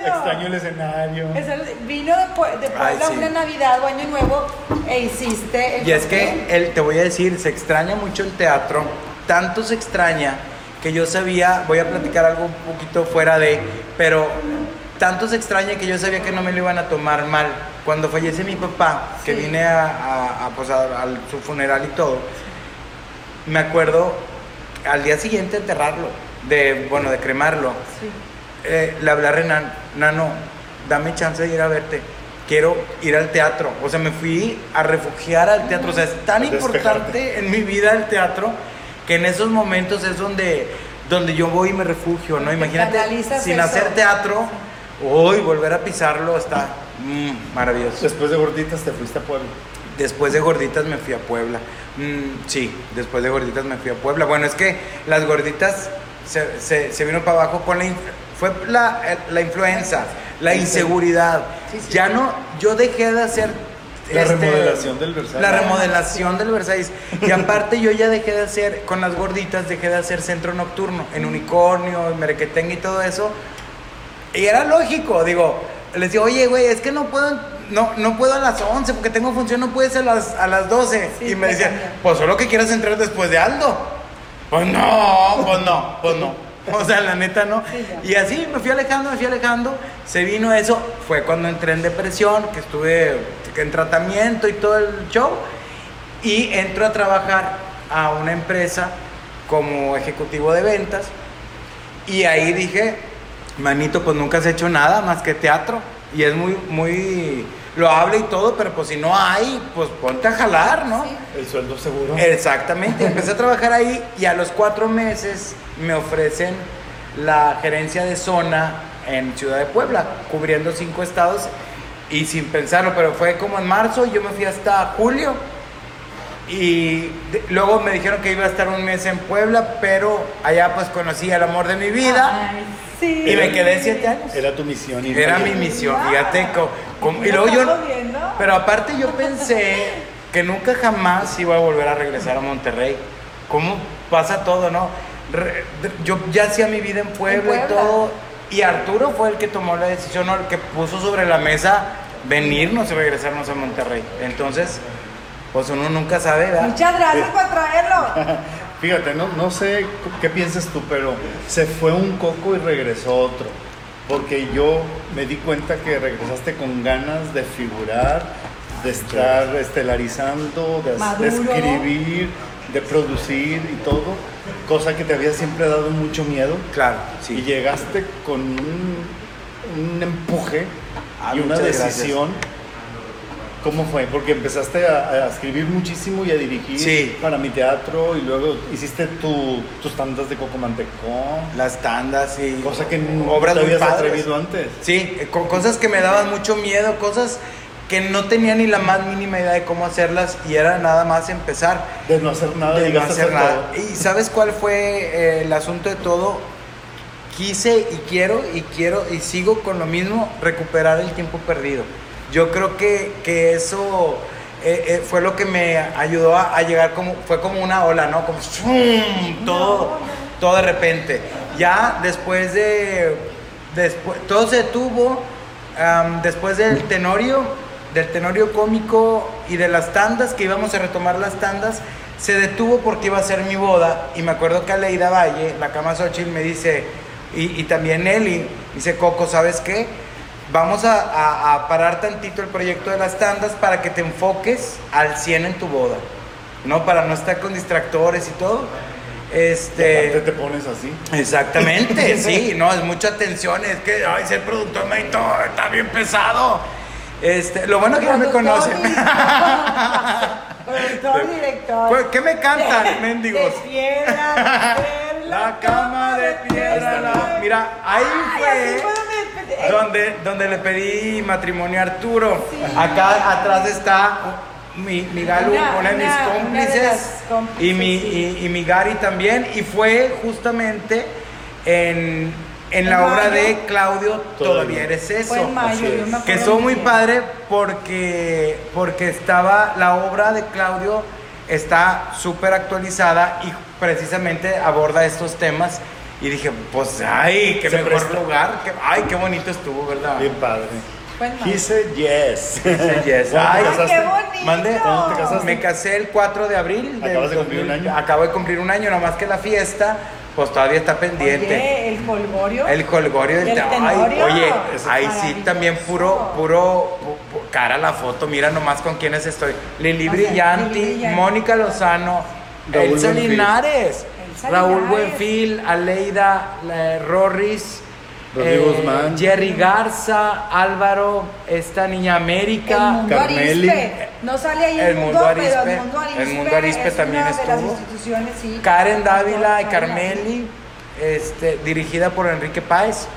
Speaker 2: Extraño el escenario.
Speaker 1: Es el- Vino de, de Puebla
Speaker 3: Ay, sí.
Speaker 1: una Navidad o Año Nuevo e hiciste el
Speaker 3: Y es que él, te voy a decir, se extraña mucho el teatro, tanto se extraña que yo sabía, voy a platicar algo un poquito fuera de, pero tanto se extraña que yo sabía que no me lo iban a tomar mal. Cuando fallece mi papá, que
Speaker 1: Sí.
Speaker 3: vine a, a- a, pues, a- a su funeral y todo, me acuerdo al día siguiente enterrarlo, de, bueno, de cremarlo.
Speaker 1: Sí.
Speaker 3: Eh, le hablé a Renan, Nano, dame chance de ir a verte. Quiero ir al teatro. O sea, me fui a refugiar al teatro. O sea, es tan
Speaker 2: despejarte.
Speaker 3: importante en mi vida el teatro que en esos momentos es donde, donde yo voy y me refugio, ¿no?
Speaker 1: Te
Speaker 3: Imagínate, sin
Speaker 1: eso.
Speaker 3: hacer teatro, hoy volver a pisarlo está mm, maravilloso.
Speaker 2: Después de gorditas te fuiste a Puebla.
Speaker 3: Después de gorditas me fui a Puebla. Mm, sí, después de gorditas me fui a Puebla. Bueno, es que las gorditas se, se, se vino para abajo con la... Fue la, eh, la influenza, la inseguridad.
Speaker 1: Sí, sí.
Speaker 3: Ya no, yo dejé de hacer...
Speaker 2: La remodelación del Versalles.
Speaker 3: La remodelación del Versalles. Y aparte yo ya dejé de hacer, con las gorditas, dejé de hacer centro nocturno, en Unicornio, en Merequetengue y todo eso. Y era lógico, digo, les digo, oye, güey, es que no puedo, no, no puedo a las 11 porque tengo función, no puedes a las, a las 12.
Speaker 1: Sí,
Speaker 3: y me decían, pues solo que quieras entrar después de Aldo. Pues no, pues no, pues no. [laughs] O sea, la neta no.
Speaker 1: Sí.
Speaker 3: Y así me fui alejando, me fui alejando. Se vino eso. Fue cuando entré en depresión, que estuve en tratamiento y todo el show. Y entro a trabajar a una empresa como ejecutivo de ventas. Y ahí dije, manito, pues nunca has hecho nada más que teatro. Y es muy, muy, lo habla y todo, pero pues si no hay, pues ponte a jalar, ¿no?
Speaker 1: Sí.
Speaker 2: El sueldo seguro.
Speaker 3: Exactamente, empecé a trabajar ahí y a los cuatro meses me ofrecen la gerencia de zona en Ciudad de Puebla, cubriendo cinco estados y sin pensarlo, pero fue como en marzo y yo me fui hasta julio y de- luego me dijeron que iba a estar un mes en Puebla, pero allá pues conocí al amor de mi vida
Speaker 1: Ay, sí.
Speaker 3: y me quedé siete años.
Speaker 2: Era tu misión. y
Speaker 3: Era mi misión, fíjate. y
Speaker 1: ¿Lo
Speaker 3: luego yo, pero aparte yo pensé que nunca jamás iba a volver a regresar a Monterrey. ¿Cómo pasa todo, no? Re- yo ya hacía mi vida en Puebla,
Speaker 1: En
Speaker 3: y todo. Y Arturo fue el que tomó la decisión, ¿no? el que puso sobre la mesa venirnos y regresarnos a Monterrey. Entonces, pues uno nunca sabe, ¿verdad?
Speaker 1: Muchas gracias por traerlo. [laughs]
Speaker 2: Fíjate, no, no sé qué piensas tú, pero se fue un coco y regresó otro. Porque yo me di cuenta que regresaste con ganas de figurar, de estar estelarizando, de,
Speaker 1: Maduro.
Speaker 2: escribir, de producir y todo. Cosa que te había siempre dado mucho miedo.
Speaker 3: Claro,
Speaker 2: Y
Speaker 3: sí.
Speaker 2: llegaste con un, un empuje
Speaker 3: Ah,
Speaker 2: y una
Speaker 3: muchas gracias.
Speaker 2: ¿Cómo fue? Porque empezaste a, a escribir muchísimo y a dirigir
Speaker 3: Sí.
Speaker 2: para mi teatro y luego hiciste tu- tus tandas de Coco Mantecón,
Speaker 3: Las tandas y
Speaker 2: cosa que no
Speaker 3: obras
Speaker 2: te
Speaker 3: muy
Speaker 2: habías
Speaker 3: padres.
Speaker 2: atrevido antes.
Speaker 3: Sí, eh, con cosas que me daban mucho miedo, cosas que no tenía ni la más mínima idea de cómo hacerlas y era nada más empezar
Speaker 2: De no hacer nada,
Speaker 3: de no hacer
Speaker 2: hacer
Speaker 3: nada.
Speaker 2: todo.
Speaker 3: Y ¿sabes cuál fue eh, el asunto de todo? quise y quiero y quiero y sigo con lo mismo, recuperar el tiempo perdido. Yo creo que, que eso eh, eh, fue lo que me ayudó a, a llegar como, fue como una ola, ¿no? Como ¡zum! todo, todo de repente. Ya después de, después, todo se detuvo, después del tenorio, del tenorio cómico y de las tandas, que íbamos a retomar las tandas, se detuvo porque iba a ser mi boda y me acuerdo que Aleida Valle, la cama Xochitl, me dice, y, y también Nelly, dice, Coco, ¿sabes qué? Vamos a, a- a parar tantito el proyecto de las tandas para que te enfoques al 100 en tu boda, ¿no? Para no estar con distractores y todo. Este,
Speaker 2: te pones así.
Speaker 3: exactamente, [laughs] sí, no, es mucha tensión, es que, ay, ser productor, manito, está bien pesado. Este, lo bueno que ya me conocen. [laughs]
Speaker 1: Productor, director.
Speaker 3: ¿Qué me cantan, mendigos?
Speaker 1: De piedra, de piedra,
Speaker 3: La cama de piedra. la- Mira, ahí
Speaker 1: Ay,
Speaker 3: fue
Speaker 1: donde-
Speaker 3: donde, le pedí matrimonio a Arturo. Acá atrás está mi, mi Galu,
Speaker 1: Una-
Speaker 3: una, de mis
Speaker 1: una- una de
Speaker 3: cómplices, y, mi,
Speaker 1: sí.
Speaker 3: y, y mi Gary también. Y fue justamente en, en
Speaker 1: En
Speaker 3: la obra
Speaker 1: mayo.
Speaker 3: de Claudio, todavía,
Speaker 2: Todavía.
Speaker 3: eres eso.
Speaker 1: Fue en mayo,
Speaker 2: así
Speaker 1: yo
Speaker 2: es.
Speaker 1: me acuerdo
Speaker 3: Que estuvo muy padre porque, porque estaba la obra de Claudio está súper actualizada y precisamente aborda estos temas y dije, pues ay, qué
Speaker 2: Se
Speaker 3: mejor
Speaker 2: presta.
Speaker 3: lugar, ay, qué bonito estuvo, ¿verdad?
Speaker 2: Bien padre. He said yes.
Speaker 3: Yes.
Speaker 2: ¿Cuándo
Speaker 3: Ay,
Speaker 2: te
Speaker 1: ¡Ay,
Speaker 2: casaste?
Speaker 1: qué bonito!
Speaker 3: Mande.
Speaker 2: ¿Cuándo te casaste?
Speaker 3: Me casé el 4 de abril. del
Speaker 2: Acabas de cumplir un año.
Speaker 3: Acabo de cumplir un año, nomás que la fiesta, pues todavía está pendiente.
Speaker 1: Oye, el colgorio.
Speaker 3: El colgorio del
Speaker 1: Y el
Speaker 3: te-
Speaker 1: tenorio.
Speaker 3: Ay, oye, ahí sí también puro, puro, pu- pu- cara la foto, mira nomás con quiénes estoy. Lili Brillanti. Mónica Lozano,
Speaker 2: Raúl
Speaker 3: Elsa
Speaker 2: Buenfil.
Speaker 3: Linares,
Speaker 1: Elsa
Speaker 3: Raúl
Speaker 1: Linares.
Speaker 3: Buenfil, Aleida la- Rorris, eh. Jerry Garza, Álvaro, esta niña
Speaker 1: El
Speaker 3: América.
Speaker 1: mundo
Speaker 2: Carmeli.
Speaker 1: Arispe. No sale ahí el,
Speaker 3: El
Speaker 1: mundo,
Speaker 3: Mundo
Speaker 1: pero el
Speaker 3: Arispe.
Speaker 1: mundo Arispe,
Speaker 3: El Mundo Arispe
Speaker 1: es
Speaker 3: también estuvo.
Speaker 1: sí.
Speaker 3: Karen Dávila y. Carmeli, este, dirigida por Enrique Páez.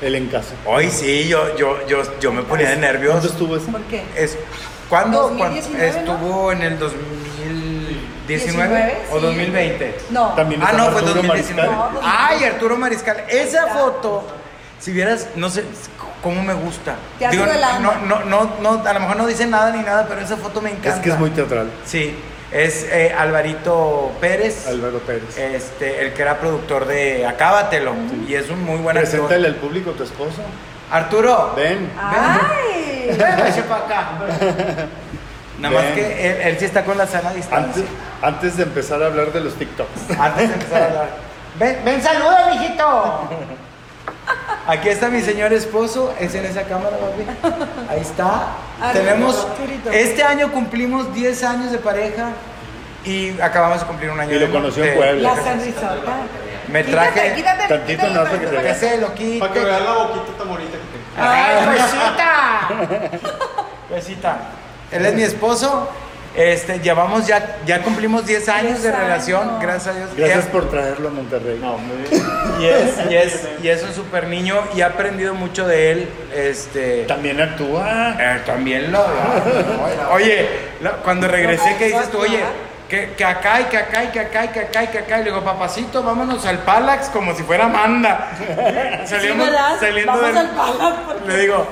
Speaker 2: El en casa.
Speaker 3: Hoy sí, yo, yo, yo, yo me ponía de nervios.
Speaker 2: ¿Dónde estuvo eso?
Speaker 1: ¿Por qué?
Speaker 3: Es, ¿Cuándo?
Speaker 1: 2019,
Speaker 3: Cuando- Estuvo en el 2019 o
Speaker 1: sí.
Speaker 3: 2020.
Speaker 1: No.
Speaker 2: También
Speaker 3: Ah, no, fue
Speaker 2: Arturo
Speaker 3: 2019.
Speaker 1: Mariscal.
Speaker 3: Ay, Arturo Mariscal. Esa foto, si vieras, no sé cómo me gusta.
Speaker 1: Del alma.
Speaker 3: no, no, no, no, a lo mejor no dice nada ni nada, pero esa foto me encanta.
Speaker 2: Es que es muy teatral.
Speaker 3: Sí, es eh, Alvarito Pérez.
Speaker 2: Álvaro Pérez.
Speaker 3: Este, el que era productor de Acábatelo. Y es un muy buen actor.
Speaker 2: Preséntale al público tu esposo.
Speaker 3: Arturo,
Speaker 2: Ven.
Speaker 1: Ay.
Speaker 3: ven, eche pa' acá. Nada más
Speaker 2: Ven.
Speaker 3: que él, él sí está con la sana distancia.
Speaker 2: Antes, antes de empezar a hablar de los TikToks.
Speaker 3: Antes de empezar a hablar. Ven, ven, saluda, mijito. [laughs] Aquí está mi señor esposo, es en esa cámara, papi. Ahí está. [laughs] Tenemos, este año cumplimos 10 años de pareja y acabamos de cumplir un año
Speaker 2: Y lo
Speaker 3: de-
Speaker 2: conoció en Puebla.
Speaker 1: La sonrisota.
Speaker 3: Me traje-
Speaker 1: quítate,
Speaker 2: Tantito
Speaker 1: quítate
Speaker 2: no,
Speaker 1: la
Speaker 2: porque te
Speaker 3: Que
Speaker 1: sonrisota.
Speaker 3: se lo quite.
Speaker 4: Para que vean la boquita tan bonita que tengo.
Speaker 3: ¡Ay, [laughs] besita! Besita. Él es mi esposo. Este, llevamos ya, ya cumplimos 10 años de
Speaker 1: 10
Speaker 3: relación, gracias a Dios.
Speaker 2: Gracias por traerlo a Monterrey.
Speaker 4: No, muy bien.
Speaker 3: Y es, y es, y es un super niño y he aprendido mucho de él. Este,
Speaker 2: También actúa.
Speaker 3: eh, también lo. Oye, cuando regresé, ¿qué dices tú? Oye, que, que acá y que acá y que acá y que acá y que acá. Y le digo, papacito, vámonos al Palax como si fuera Amanda. Salimos,
Speaker 1: Sí,
Speaker 3: saliendo
Speaker 1: Vamos
Speaker 3: del,
Speaker 1: al Palax, porque-
Speaker 3: Le digo,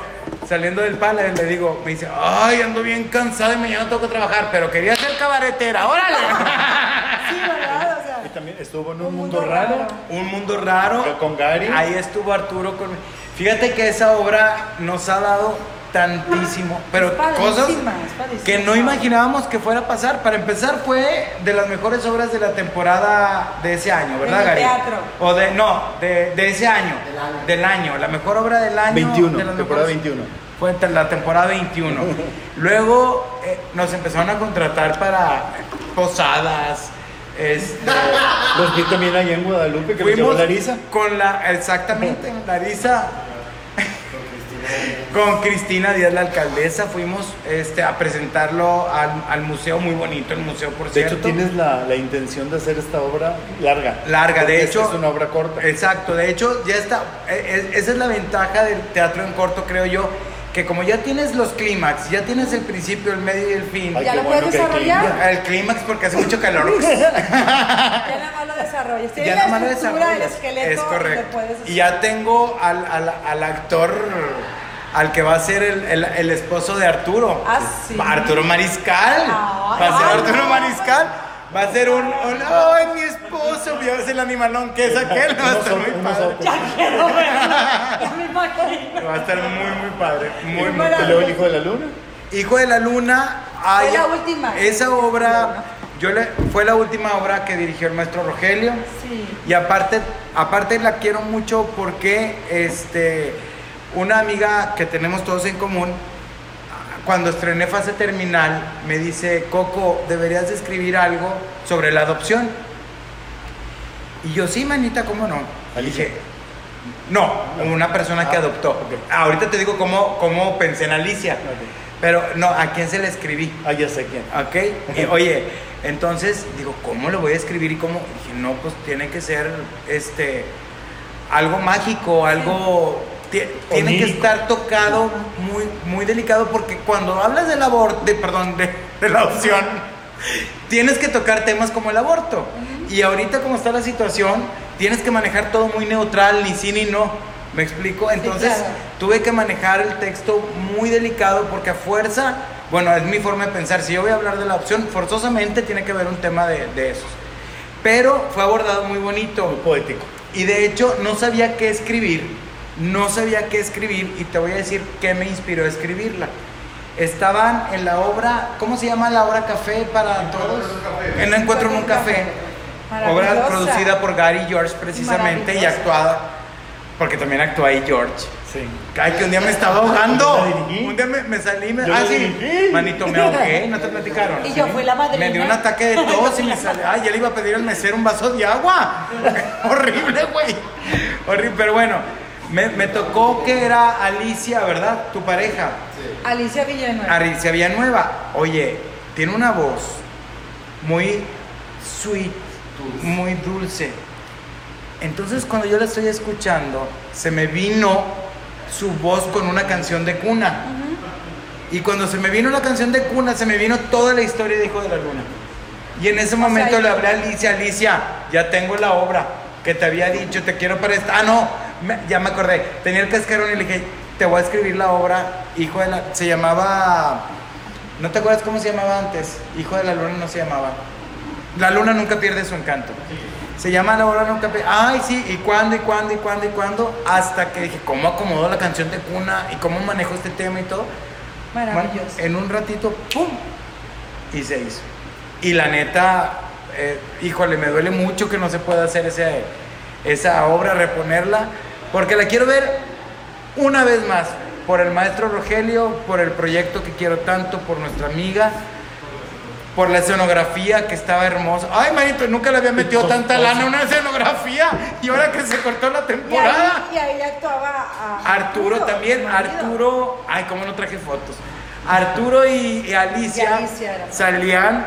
Speaker 3: saliendo del Palax, le digo, me dice, ay, ando bien cansada y mañana tengo que trabajar, pero quería ser cabaretera, órale.
Speaker 1: Sí, ¿verdad? O sea,
Speaker 2: Y también estuvo en un,
Speaker 1: Un
Speaker 2: mundo,
Speaker 1: mundo
Speaker 2: raro.
Speaker 1: raro.
Speaker 3: Un mundo raro.
Speaker 2: Con Gary.
Speaker 3: Ahí estuvo Arturo con. Fíjate que esa obra nos ha dado tantísimo, pero cosas que no imaginábamos que fuera a pasar. Para empezar, fue de las mejores obras de la temporada de ese año, ¿verdad,
Speaker 1: Del
Speaker 3: Gary?
Speaker 1: teatro.
Speaker 3: O de, no, de, de ese año, del año. La mejor obra del año.
Speaker 2: 21,
Speaker 3: de las
Speaker 2: temporada
Speaker 3: mejores-
Speaker 2: 21.
Speaker 3: Fue en la temporada 21. [laughs] Luego eh, nos empezaron a contratar para posadas. Este, [laughs]
Speaker 2: Los vi también ahí en Guadalupe, que llevó
Speaker 3: Fuimos
Speaker 2: Larisa.
Speaker 3: con la, exactamente, Larisa, con Cristina Díaz, la alcaldesa, fuimos este, a presentarlo al, al museo, muy bonito el museo, por
Speaker 2: De
Speaker 3: cierto.
Speaker 2: hecho, tienes la, la intención de hacer esta obra larga.
Speaker 3: Larga, de hecho-
Speaker 2: esta Es una obra corta.
Speaker 3: Exacto, de hecho, ya está, e- e- esa es la ventaja del teatro en corto, creo yo, que como ya tienes los clímax, ya tienes el principio, el medio y el fin,
Speaker 2: Ay,
Speaker 1: Ya lo
Speaker 2: bueno
Speaker 1: puedes desarrollar.
Speaker 3: el clímax porque hace mucho calor. [laughs]
Speaker 1: ya nada [laughs] más lo desarrollas.
Speaker 3: Ya
Speaker 1: la
Speaker 3: nomás lo desarrollas.
Speaker 1: esqueleto.
Speaker 3: Es correcto. Y ya tengo al, al- al actor, al que va a ser el, el- el esposo de Arturo.
Speaker 1: Ah, sí.
Speaker 3: Arturo Mariscal.
Speaker 1: Ay,
Speaker 3: va a ser
Speaker 1: ay,
Speaker 3: Arturo
Speaker 1: no.
Speaker 3: Mariscal. Va a ser un, un ¡ay, mi esposo! Ya ves el animalón que es aquel. Va a estar muy padre.
Speaker 1: Ya quiero verlo. Ya me imagino.
Speaker 3: Va a estar muy, muy padre. Muy, muy.
Speaker 2: Y luego el hijo de la luna.
Speaker 3: Hijo de la Luna. ay,
Speaker 1: la última.
Speaker 3: Esa obra, yo le, fue la última obra que dirigió el maestro Rogelio.
Speaker 1: Sí.
Speaker 3: Y aparte, aparte la quiero mucho porque este, una amiga que tenemos todos en común, cuando estrené fase terminal, me dice, Coco, deberías de escribir algo sobre la adopción. Y yo, sí, manita, ¿cómo no?
Speaker 2: Alicia.
Speaker 3: Dije, no, una persona que
Speaker 2: Ah,
Speaker 3: adoptó. Ahorita te digo cómo, cómo pensé en Alicia. Pero no, ¿a quién se le escribí?
Speaker 2: Ah, ya sé quién.
Speaker 3: Ok, y, [laughs] oye, entonces digo, ¿cómo lo voy a escribir y cómo? Dije, no, pues tiene que ser este algo mágico, algo tiene que estar tocado muy muy delicado porque cuando hablas del aborto, de, perdón, de, de la opción, tienes que tocar temas como el aborto. Y ahorita como está la situación, tienes que manejar todo muy neutral, ni sí ni no. ¿Me explico? Entonces,
Speaker 1: claro.
Speaker 3: tuve que manejar el texto muy delicado porque a fuerza, bueno, es mi forma de pensar, si yo voy a hablar de la opción, forzosamente tiene que haber un tema de, de esos. Pero fue abordado muy bonito.
Speaker 2: Muy poético.
Speaker 3: Y de hecho no sabía qué escribir, no sabía qué escribir y te voy a decir qué me inspiró a escribirla. Estaban en la obra, ¿cómo se llama la obra Café para todos? En Encuentro en un café. Obra producida por Gary George precisamente y actuada, porque también actúa ahí George.
Speaker 2: Sí.
Speaker 3: Ay, que un día me estaba ahogando. Un día me, me salí, me,
Speaker 2: Yo
Speaker 3: ah, sí, manito, me ahogué, no te [laughs] platicaron.
Speaker 1: Y yo fui la madrina.
Speaker 3: Me dio un ataque de tos y me [laughs] salió, ay, ya le iba a pedir al mesero un vaso de agua. [laughs] Horrible, güey. Horrible, pero bueno, me, me tocó que era Alicia, ¿verdad? Tu pareja.
Speaker 1: Alicia Villanueva.
Speaker 3: Alicia Villanueva. Oye, tiene una voz muy sweet, muy dulce. Entonces cuando yo la estoy escuchando, se me vino su voz con una canción de cuna. Y cuando se me vino la canción de cuna, se me vino toda la historia de Hijo de la Luna. Y en ese momento
Speaker 1: sea,
Speaker 3: le hablé a Alicia, Alicia, ya tengo la obra que te había dicho, te quiero para esta. Ah, no, me- ya me acordé. Tenía el cascarón y le dije, te voy a escribir la obra, Hijo de la... Se llamaba... ¿No te acuerdas cómo se llamaba antes? Hijo de la Luna no se llamaba. La luna nunca pierde su encanto. Se llama La Hora Nunca Pierde. Ay, sí, y cuándo, y cuándo, y cuándo, y cuándo. Hasta que dije, ¿cómo acomodo la canción de cuna? ¿Y cómo manejo este tema y todo? Bueno,
Speaker 1: Maravilloso.
Speaker 3: en un ratito, ¡pum! Y se hizo. Y la neta, eh, híjole, me duele mucho que no se pueda hacer ese, esa obra, reponerla, porque la quiero ver una vez más, por el maestro Rogelio, por el proyecto que quiero tanto, por nuestra amiga, por la escenografía que estaba hermosa. Ay, manito, nunca le había metido tanta lana a una escenografía y ahora que se cortó la
Speaker 1: Y
Speaker 3: temporada.
Speaker 1: ahí, y ahí actuaba a
Speaker 3: Arturo también. Arturo, ay, cómo no traje fotos. Arturo y, y Alicia,
Speaker 1: Y
Speaker 3: salían,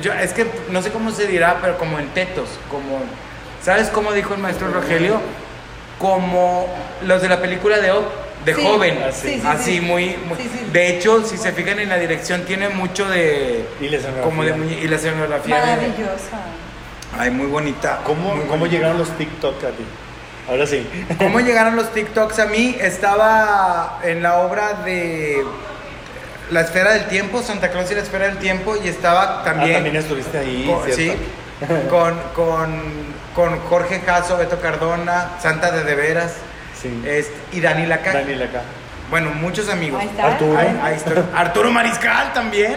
Speaker 3: yo- es que no sé cómo se dirá, pero como en tetos, como, ¿sabes cómo dijo el maestro Rogelio? Como los de la película de, O- de
Speaker 1: Sí,
Speaker 3: joven,
Speaker 1: sí, sí,
Speaker 3: así
Speaker 1: sí.
Speaker 3: muy, muy-
Speaker 1: Sí, sí.
Speaker 3: de hecho, si se fijan en la dirección tiene mucho de,
Speaker 2: Y la escenografía.
Speaker 3: como de y la escenografía,
Speaker 1: Maravillosa.
Speaker 3: ay, muy bonita.
Speaker 2: ¿Cómo,
Speaker 3: muy
Speaker 2: ¿Cómo llegaron los TikTok a ti? Ahora sí.
Speaker 3: ¿Cómo [laughs] llegaron los TikToks a mí? Estaba en la obra de La Esfera del Tiempo, Santa Claus y la Esfera del Tiempo, y estaba también,
Speaker 2: Ah, también estuviste ahí,
Speaker 3: con,
Speaker 2: ¿cierto?
Speaker 3: sí, [laughs] con, con, con Jorge Caso, Beto Cardona, Santa de De Veras,
Speaker 2: Sí.
Speaker 3: este, y Dani Laca.
Speaker 2: Daniel acá.
Speaker 3: Bueno, muchos amigos.
Speaker 1: Ahí está.
Speaker 2: Arturo.
Speaker 3: Ahí- ahí está. Arturo Mariscal también.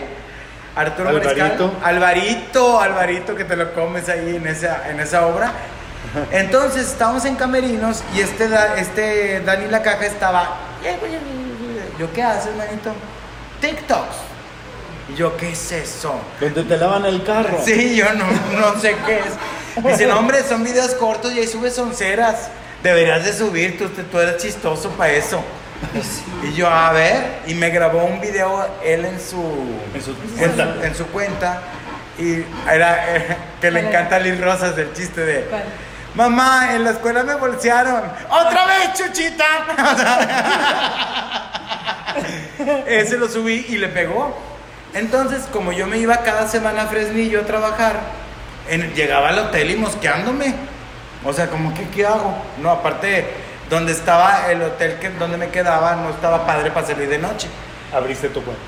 Speaker 3: Arturo
Speaker 2: Alvarito.
Speaker 3: Mariscal. Alvarito, Alvarito, que te lo comes ahí en esa, en esa obra. [laughs] Entonces estábamos en Camerinos y este, Da- este Dani La Caja estaba. Yo, ¿qué haces, manito? TikToks. Y yo, ¿qué es eso?
Speaker 2: Donde te lavan el carro.
Speaker 3: Sí, yo no, no sé qué es. Dice, no, hombre, son videos cortos y ahí subes onceras. Deberías de subir, tú, tú eres chistoso para eso. Y yo, a ver, y me grabó un video él en su,
Speaker 2: En su
Speaker 3: en
Speaker 2: cuenta.
Speaker 3: su, en su cuenta. Y era eh, que le
Speaker 1: ¿Cuál
Speaker 3: encanta a Liz Rosas del chiste de,
Speaker 1: ¿Cuál?
Speaker 3: mamá, en la escuela me bolsearon. ¡Otra vez, chuchita! [laughs] Ese lo subí y le pegó. Entonces, como yo me iba cada semana a Fresnillo a trabajar, en- llegaba al hotel y mosqueándome. O sea, como que, ¿qué hago? No, aparte, donde estaba el hotel que, donde me quedaba, no estaba padre para salir de noche.
Speaker 2: Abriste tu cuenta.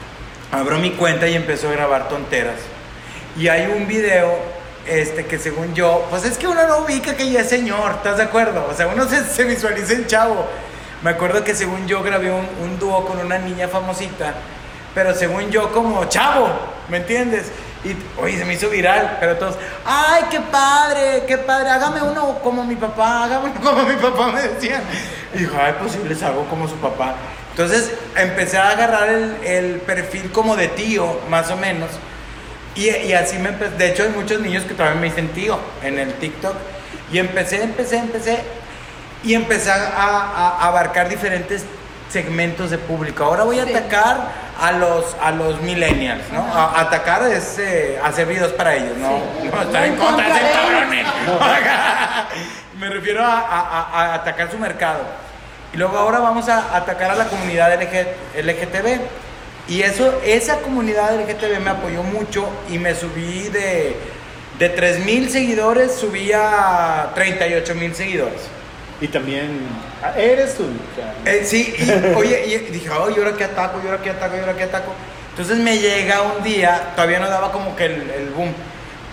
Speaker 3: Abro mi cuenta y empezó a grabar tonteras. Y hay un video este, que según yo, pues es que uno no ubica que ya es señor, ¿estás de acuerdo? O sea, uno se, se visualiza en chavo. Me acuerdo que según yo grabé un, un dúo con una niña famosita, pero según yo como chavo, ¿me entiendes? Y, oye, se me hizo viral, pero todos, ay, qué padre, qué padre, hágame uno como mi papá, hágame uno [laughs] como mi papá, me decían. Y dijo, ay, pues sí, les hago como su papá. Entonces empecé a agarrar el, el perfil como de tío, más o menos. Y, y así me empecé. De hecho, hay muchos niños que todavía me dicen tío en el TikTok. Y empecé, empecé, empecé. Y empecé a, a- a abarcar diferentes segmentos de público. Ahora voy a
Speaker 1: Sí.
Speaker 3: atacar a los, a los millennials, ¿no? A, atacar es eh, hacer videos para ellos, ¿no?
Speaker 1: Sí. [laughs]
Speaker 3: No estar en contra de cabrones. [laughs] Me refiero a, a- a- a atacar su mercado. Y luego ahora vamos a atacar a la comunidad LG LGTB. Y eso, esa comunidad LGTB me apoyó mucho y me subí de, de 3 mil seguidores, subí a 38 mil seguidores.
Speaker 2: Y también ah, eres tú.
Speaker 3: Eh, sí, y, oye, y dije, oh, ¿y ahora qué ataco? ¿Y ahora qué ataco? ¿Y ahora qué ataco? Entonces me llega un día, todavía no daba como que el, el boom.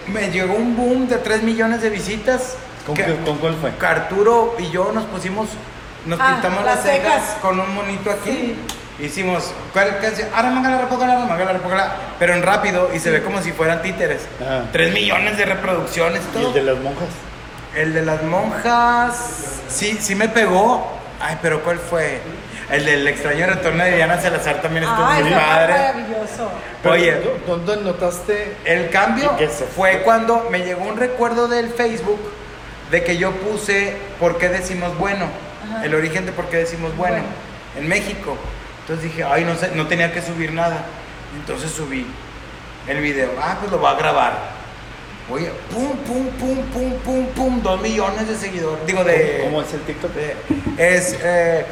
Speaker 3: Me llegó un boom de 3 millones de visitas.
Speaker 2: ¿Con,
Speaker 3: que
Speaker 2: qué- con cuál fue?
Speaker 3: Arturo y yo nos pusimos, nos
Speaker 1: Ah,
Speaker 3: pintamos
Speaker 1: las
Speaker 3: las cejas con un monito aquí. Hicimos, ¿cuál canción? Ahora manga la repócala, manga la repócala, pero en rápido y se ve como si fueran títeres.
Speaker 2: Ajá.
Speaker 3: 3 millones de reproducciones y
Speaker 2: ¿Y
Speaker 3: todo.
Speaker 2: el de las monjas?
Speaker 3: El de las monjas, sí, sí me pegó. Ay, pero ¿cuál fue? El del extraño retorno de Diana Salazar también estuvo
Speaker 1: Ay,
Speaker 3: muy
Speaker 1: está
Speaker 3: padre.
Speaker 1: maravilloso.
Speaker 2: Pero,
Speaker 3: Oye.
Speaker 2: ¿dó- ¿Dónde notaste?
Speaker 3: El cambio
Speaker 2: ¿Y qué se
Speaker 3: fue
Speaker 2: fue?
Speaker 3: cuando me llegó un recuerdo del Facebook de que yo puse por qué decimos bueno,
Speaker 1: Ajá.
Speaker 3: el origen de por qué decimos bueno,
Speaker 1: Bueno.
Speaker 3: en México. Entonces dije, ay, no sé, no tenía que subir nada. Entonces subí el video. Ah, pues lo voy a grabar. Oye, pum, pum, pum, pum, pum, pum, dos millones de seguidores. Digo, de.
Speaker 2: ¿Cómo es el TikTok?
Speaker 3: de- es. eh,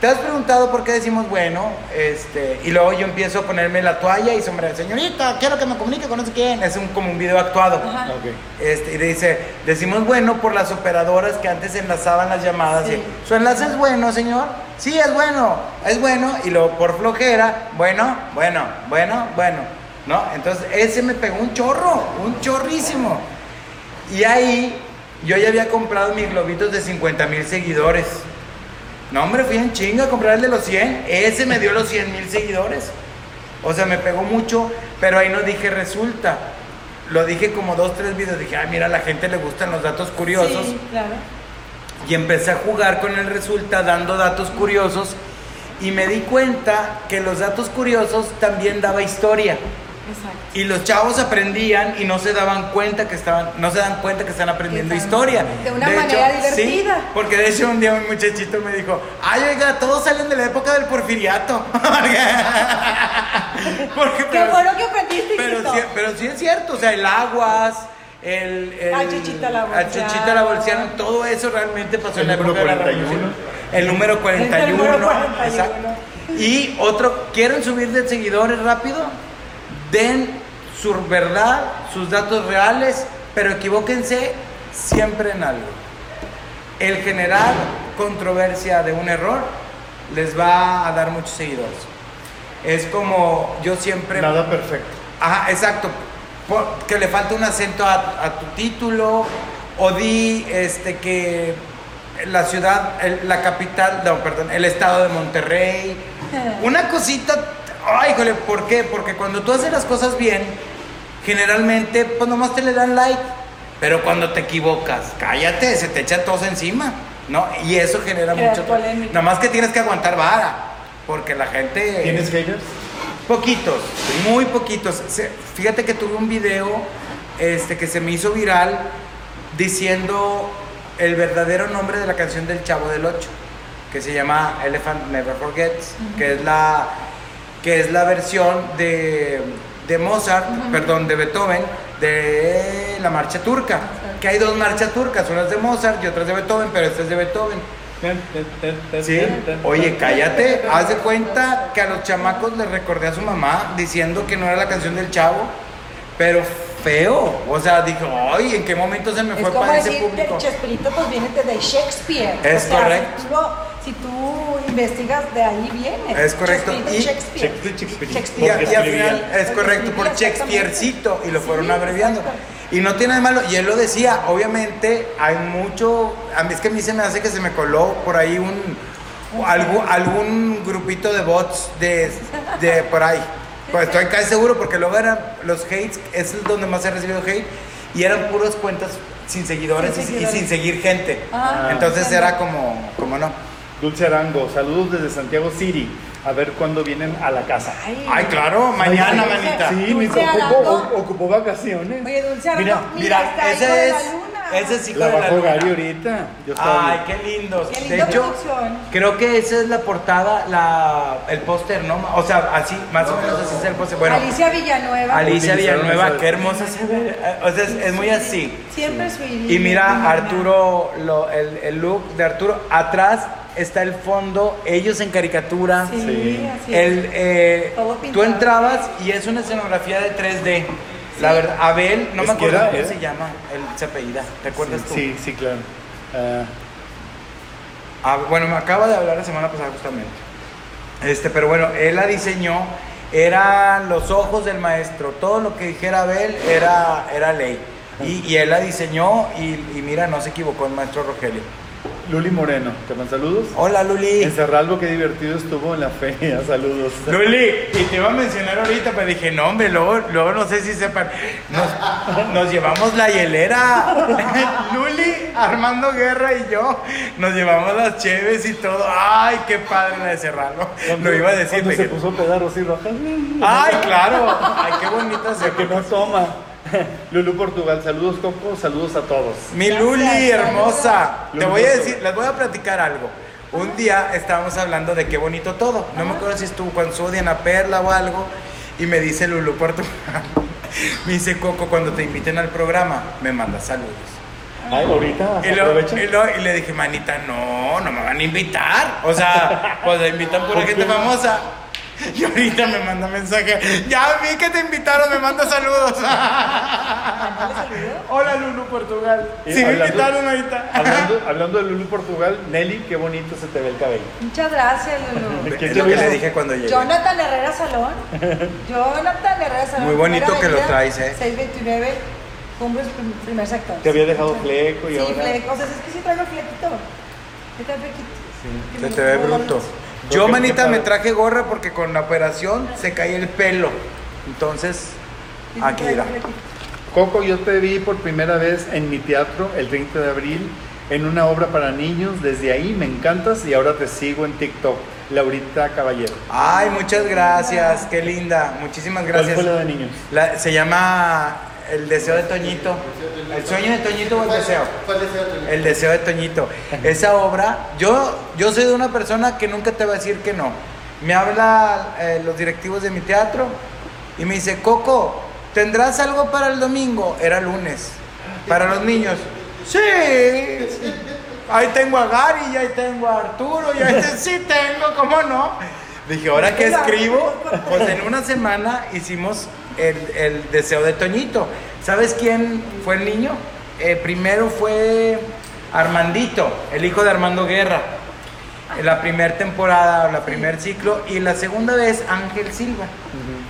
Speaker 3: ¿Te has preguntado por qué decimos bueno? Este, y luego yo empiezo a ponerme la toalla y sombrero. Señorita, quiero que me comunique con no sé quién. Es un, como un video actuado.
Speaker 1: Ajá.
Speaker 2: Ok.
Speaker 3: Este, y dice, decimos bueno por las operadoras que antes enlazaban las llamadas.
Speaker 1: Sí.
Speaker 3: y, ¿Su enlace es bueno, señor? Sí, es bueno, es bueno. Y luego por flojera, bueno, bueno, bueno, bueno. ¿No? Entonces ese me pegó un chorro, un chorrísimo. Y ahí yo ya había comprado mis globitos de 50 mil seguidores. No, hombre, fui en chinga a comprar el de los 100. Ese me dio los 100 mil seguidores. O sea, me pegó mucho, pero ahí no dije resulta. Lo dije como dos, tres videos. Dije, mira, a la gente le gustan los datos curiosos.
Speaker 1: Sí, claro.
Speaker 3: Y empecé a jugar con el resulta dando datos curiosos. Y me di cuenta que los datos curiosos también daba historia.
Speaker 1: Exacto.
Speaker 3: Y los chavos aprendían y no se daban cuenta que estaban, no se dan cuenta que están aprendiendo
Speaker 1: están-
Speaker 3: historia.
Speaker 1: de una manera divertida.
Speaker 3: Sí, porque de hecho un día un muchachito me dijo, ay oiga, todos salen de la época del porfiriato. [laughs] porque,
Speaker 1: Qué bueno que aprendiste,
Speaker 3: pero,
Speaker 1: hijito.
Speaker 3: sí, pero sí es cierto, o sea, el aguas, el, el
Speaker 1: A Chuchita la
Speaker 3: a
Speaker 1: Bolsiana.
Speaker 3: Chuchita la Bolsiana, todo eso realmente pasó en
Speaker 2: El
Speaker 3: la
Speaker 2: número
Speaker 3: época de la
Speaker 2: 41.
Speaker 3: El número 41.
Speaker 1: El número 41.
Speaker 3: exacto. Y otro, ¿quieren subir de seguidores rápido? Den su verdad, sus datos reales, pero equivóquense siempre en algo. El generar controversia de un error les va a dar muchos seguidores. Es como yo siempre...
Speaker 2: Nada perfecto.
Speaker 3: Ajá, exacto. Por- que le falta un acento a, a tu título. O di este, que la ciudad, el- la capital, no, perdón, el estado de Monterrey. [laughs] Una cosita. Ay, híjole, ¿por qué? Porque cuando tú haces las cosas bien, generalmente, pues nomás te le dan like. Pero cuando te equivocas, cállate, se te echan todos encima. ¿No? Y eso genera mucho.
Speaker 1: polémica.
Speaker 3: Nada más que tienes que aguantar vara. Porque la gente.
Speaker 2: ¿Tienes haters?
Speaker 3: Poquitos, muy poquitos. Fíjate que tuve un video este, que se me hizo viral diciendo el verdadero nombre de la canción del Chavo del Ocho, que se llama Elephant Never Forgets, que es la que es la versión de, de Mozart, perdón, de Beethoven, de la marcha turca. Que hay dos marchas turcas, una es de Mozart y otra es de Beethoven, pero esta es de Beethoven. Sí, oye, cállate. Haz de cuenta que a los chamacos les recordé a su mamá diciendo que no era la canción del chavo, pero feo. O sea, dije, ay, ¿en qué momento se me
Speaker 1: Es
Speaker 3: fue
Speaker 1: como
Speaker 3: para ese
Speaker 1: decir,
Speaker 3: público?
Speaker 1: Chespirito pues viene de Shakespeare.
Speaker 3: Es
Speaker 1: O sea,
Speaker 3: correcto.
Speaker 1: Lo- si tú investigas, de ahí viene.
Speaker 3: Es correcto.
Speaker 1: Chespirito
Speaker 3: Y-
Speaker 1: Shakespeare.
Speaker 2: Shakespeare.
Speaker 3: Y,
Speaker 1: Shakespeare.
Speaker 3: a- y al final, es correcto, por Shakespearecito y lo
Speaker 1: Sí,
Speaker 3: fueron abreviando. Y no tiene de malo, y él lo decía, obviamente hay mucho, a mí es que a mí se me hace que se me coló por ahí un, algún, algún grupito de bots de, de por ahí. Pues estoy casi seguro porque luego eran los hates, es donde más he recibido hate, y eran puras cuentas sin seguidores,
Speaker 1: Sin
Speaker 3: y-
Speaker 1: seguidores.
Speaker 3: y sin seguir gente.
Speaker 1: Ah,
Speaker 3: Entonces
Speaker 1: entiendo.
Speaker 3: era como, como no.
Speaker 2: Dulce Arango, saludos desde Santiago City. A ver cuándo vienen a la casa.
Speaker 1: Ay,
Speaker 3: Ay, claro, mañana, manita.
Speaker 2: Sí, me ocupó, ocupó vacaciones.
Speaker 1: Oye, Dulce Arango,
Speaker 2: Mira,
Speaker 1: mira,
Speaker 3: ese es,
Speaker 1: la luna.
Speaker 3: Ese es hijo
Speaker 2: la
Speaker 3: de la
Speaker 2: bajó
Speaker 3: luna.
Speaker 2: Ahorita. Yo estaba
Speaker 3: Ay, qué lindos.
Speaker 1: Qué
Speaker 3: de
Speaker 1: linda
Speaker 3: hecho,
Speaker 1: producción.
Speaker 3: creo que esa es la portada, la, el póster, ¿no? O sea, así, más o menos así es el póster. Bueno,
Speaker 1: Alicia Villanueva.
Speaker 3: Alicia
Speaker 2: Utilizaron
Speaker 3: Villanueva,
Speaker 2: esa-
Speaker 3: qué hermosa se ve. O sea, es, es muy así.
Speaker 1: Siempre su
Speaker 3: Y mira, Arturo, lo- el, el look de Arturo, atrás está el fondo, ellos en caricatura.
Speaker 1: Sí,
Speaker 2: Sí.
Speaker 1: así es.
Speaker 3: El, eh,
Speaker 1: Todo
Speaker 3: tú
Speaker 1: pintado.
Speaker 3: entrabas y es una escenografía de 3D. La verdad, Abel, no me acuerdo cómo se llama, él se apellida, ¿te acuerdas tú?
Speaker 2: Sí, sí, claro. Ah,
Speaker 3: Ah, bueno, me acaba de hablar la semana pasada justamente. Este, pero bueno, él la diseñó, eran los ojos del maestro, todo lo que dijera Abel era, era ley. Y, y él la diseñó y, y mira, no se equivocó el maestro Rogelio.
Speaker 2: Luli Moreno, te mando saludos.
Speaker 3: Hola Luli.
Speaker 2: En Cerralbo, qué divertido estuvo en la feria. [laughs] Saludos.
Speaker 3: Luli, y te iba a mencionar ahorita, pero dije, no, hombre, luego, luego no sé si sepan. Nos, nos llevamos la hielera. [laughs] Luli, Armando Guerra y yo nos llevamos las cheves y todo. Ay, qué padre la de cerrarlo. Lo iba a decir.
Speaker 2: Se puso pedar Rojas.
Speaker 3: Ay, claro. Ay, qué bonita [laughs] se
Speaker 2: Que no toma. [laughs] Lulu Portugal, saludos Coco, saludos a todos.
Speaker 3: Mi Luli, hermosa.
Speaker 2: Luli
Speaker 3: Te voy a decir, les voy a platicar algo. Un día estábamos hablando de qué bonito todo. No me acuerdo si estuvo con su Diana Perla o algo. Y me dice Lulu Portugal. [laughs] Me dice Coco, cuando te inviten al programa, me manda saludos.
Speaker 2: Ay, ahorita
Speaker 3: Y, lo- y lo- y le dije, manita, no, no me van a invitar. O sea, pues la invitan pura gente famosa. [laughs] Y ahorita me manda mensaje. Ya vi que te invitaron, me manda saludos. Hola Lulu Portugal.
Speaker 2: Y
Speaker 3: Sí, me
Speaker 2: hablando-
Speaker 3: invitaron ahorita.
Speaker 2: Hablando, [laughs] hablando de Lulu Portugal, Nelly, qué bonito se te ve el cabello.
Speaker 1: Muchas gracias, Lulu. [laughs]
Speaker 2: ¿Quién
Speaker 3: Es
Speaker 2: te
Speaker 3: lo que le dije cuando llegué.
Speaker 1: Jonathan Herrera Salón. Jonathan Herrera Salón.
Speaker 3: Muy bonito que lo traes, ¿eh?
Speaker 1: 629, Cumbres, prim- primer sector.
Speaker 2: Te había dejado fleco y
Speaker 1: sí,
Speaker 2: ahora.
Speaker 1: fleco. O sea, es que sí traigo flequito. Sí traigo flequito. Que
Speaker 3: Se
Speaker 1: me
Speaker 3: te ve bruto.
Speaker 1: los-
Speaker 3: Yo, manita, me traje gorra porque con la operación se cae el pelo. Entonces, aquí irá.
Speaker 2: Coco, yo te vi por primera vez en mi teatro el 30 de abril en una obra para niños. Desde ahí me encantas y ahora te sigo en TikTok. Laurita Caballero.
Speaker 3: Ay, muchas gracias. Qué linda. Muchísimas gracias.
Speaker 2: ¿Cuál fue la de niños?
Speaker 3: La- se llama El deseo de Toñito. ¿El sueño de Toñito o el deseo? El deseo de Toñito. Esa obra, yo, yo soy de una persona que nunca te va a decir que no. Me habla eh, los directivos de mi teatro y me dice, Coco, ¿tendrás algo para el domingo? Era lunes. Para los niños. Sí. Ahí tengo a Gary, y ahí tengo a Arturo, y ahí te- [laughs] sí tengo, ¿cómo no? Dije, ¿ahora qué escribo? Pues en una semana hicimos el, deseo de Toñito. ¿Sabes quién fue el niño? Eh, primero fue Armandito, el hijo de Armando Guerra. En la primera temporada, la primer ciclo, y la segunda vez Ángel Silva.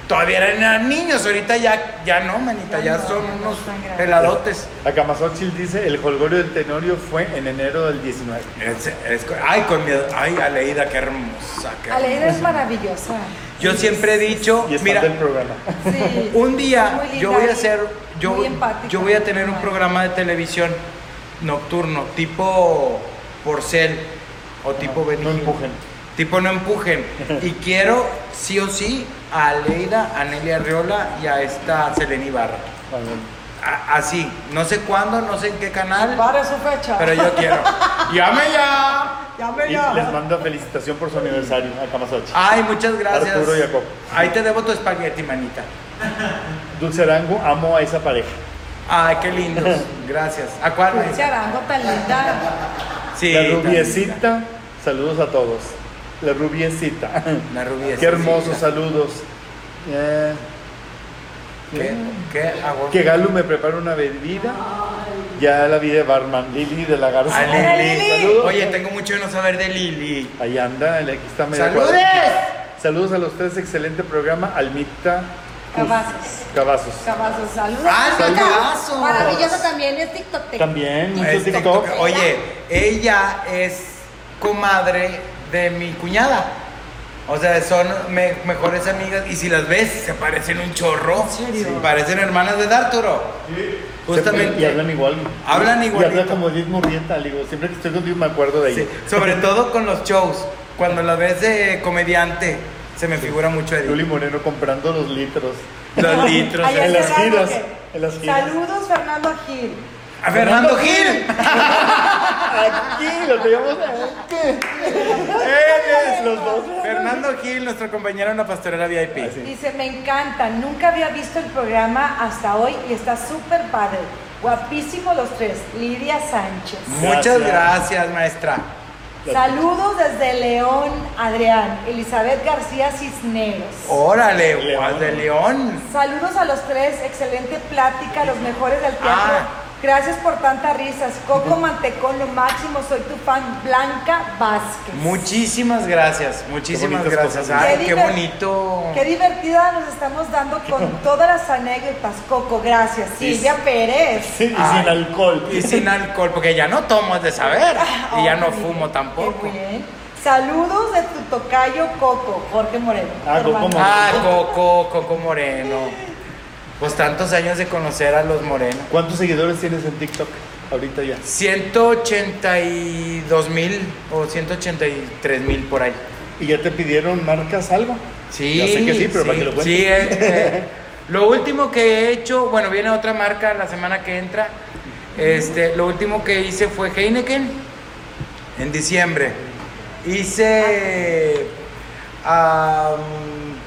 Speaker 3: Todavía eran niños, ahorita ya, ya no, manita, ya
Speaker 1: Ya no,
Speaker 3: son
Speaker 1: no
Speaker 3: unos
Speaker 1: están grandes.
Speaker 3: peladotes.
Speaker 2: Acá Mazochil dice, el holgorio del Tenorio fue en enero del 19.
Speaker 3: Es- es co- ay, con mi, ay, Aleida, qué hermosa. qué
Speaker 1: Aleida es
Speaker 3: hermosa.
Speaker 1: maravillosa.
Speaker 3: Yo siempre he dicho,
Speaker 2: Y
Speaker 3: mira,
Speaker 2: del programa.
Speaker 1: Sí. [laughs]
Speaker 3: un día yo voy a hacer, yo, yo voy a tener un programa de televisión nocturno, tipo Porcel o tipo
Speaker 2: No
Speaker 3: Benigno.
Speaker 2: empujen.
Speaker 3: Tipo no empujen. y quiero sí o sí a Aleida, a Nelly Arriola y a esta Selena Ibarra. A- así, no sé cuándo, no sé en qué canal,
Speaker 1: Para su fecha.
Speaker 3: pero yo quiero. [laughs] ¡Llame ya!
Speaker 1: Llame
Speaker 2: Y
Speaker 1: ya.
Speaker 2: les manda felicitación por su aniversario a Camasochi.
Speaker 3: Ay, muchas gracias.
Speaker 2: Arturo y Jacob.
Speaker 3: Ahí te debo tu espagueti, manita.
Speaker 2: Dulce Arango, amo a esa pareja.
Speaker 3: Ay, qué lindos. Gracias. ¿A cuál?
Speaker 1: Dulce? Arango tan linda.
Speaker 3: Sí.
Speaker 2: La rubiecita, saludos a todos. La rubiecita.
Speaker 3: La rubiecita.
Speaker 2: Qué hermosos saludos. Eh,
Speaker 3: ¿Qué? ¿Qué hago?
Speaker 2: Que Galo me prepara una bebida. Ya la vi de barman Lili de la Garza.
Speaker 3: A
Speaker 1: Hola,
Speaker 3: Lili.
Speaker 1: Lili.
Speaker 2: Saludos.
Speaker 3: Oye, tengo mucho de no saber de Lili.
Speaker 2: Ahí anda, el- aquí está medio
Speaker 3: ¡Saludes!
Speaker 2: Saludos a los tres, excelente programa. Almita
Speaker 1: Cavazos.
Speaker 2: Cavazos.
Speaker 1: Cavazos, saludos.
Speaker 3: ¡Ah,
Speaker 1: Saludos.
Speaker 3: Cavazos!
Speaker 1: Maravilloso también es TikTok.
Speaker 2: También,
Speaker 3: Es
Speaker 2: TikTok.
Speaker 3: TikTok. Oye, ella es comadre de mi cuñada. O sea, son me- mejores amigas y si las ves, se parecen un chorro.
Speaker 1: ¿En serio?
Speaker 3: Sí, parecen hermanas de Darturo. Justamente.
Speaker 2: Y hablan igual.
Speaker 3: Hablan
Speaker 2: Y
Speaker 3: igualito.
Speaker 2: hablan como Liz Murrieta, digo, siempre que estoy contigo me acuerdo de ella.
Speaker 3: Sí, sobre [laughs] todo con los shows. Cuando la ves de comediante, se me figura mucho
Speaker 2: Yuli
Speaker 3: Edith.
Speaker 2: Moreno comprando los litros.
Speaker 3: Los litros. [laughs]
Speaker 2: En las giras, en las giras.
Speaker 1: Saludos, Fernando Gil.
Speaker 3: A Fernando Gil.
Speaker 2: Aquí lo teníamos aquí.
Speaker 3: Él es
Speaker 2: Los dos.
Speaker 3: Fernando Gil, nuestro compañero en la pastorela VIP.
Speaker 1: Dice, me encanta, nunca había visto el programa hasta hoy y está súper padre. Guapísimo los tres. Lidia Sánchez.
Speaker 3: Muchas
Speaker 2: Gracias.
Speaker 3: maestra.
Speaker 1: Saludos desde León, Adrián. Elizabeth García Cisneros.
Speaker 3: Órale,
Speaker 2: León.
Speaker 3: De León.
Speaker 1: Saludos a los tres, excelente plática, los mejores del teatro.
Speaker 3: Ah.
Speaker 1: Gracias por tantas risas. Coco Mantecón, lo máximo, soy tu fan, Blanca Vázquez.
Speaker 3: Muchísimas gracias, muchísimas
Speaker 2: Qué
Speaker 3: gracias. Ay,
Speaker 1: Qué
Speaker 3: qué bonito.
Speaker 1: Qué divertida nos estamos dando con [laughs] todas las anécdotas, Coco, gracias. Silvia Pérez.
Speaker 2: Sí, [laughs] y
Speaker 3: Ay.
Speaker 2: sin alcohol.
Speaker 3: Y sin alcohol, porque ya no tomo has de saber. Y ya no fumo
Speaker 1: qué
Speaker 3: tampoco.
Speaker 1: bien. Saludos de tu tocayo Coco, Jorge Moreno.
Speaker 2: Ah, Coco. Moreno.
Speaker 3: Ah, Coco, Coco Moreno. Pues tantos años de conocer a los morenos.
Speaker 2: ¿Cuántos seguidores tienes en TikTok ahorita ya?
Speaker 3: 182 mil o 183 mil por ahí.
Speaker 2: ¿Y ya te pidieron marcas algo?
Speaker 3: Sí,
Speaker 2: Ya sé que sí, pero para que lo cuentes.
Speaker 3: Sí, eh, eh, [laughs] lo último que he hecho, bueno, viene otra marca la semana que entra. Este, lo último que hice fue Heineken en diciembre. Hice am,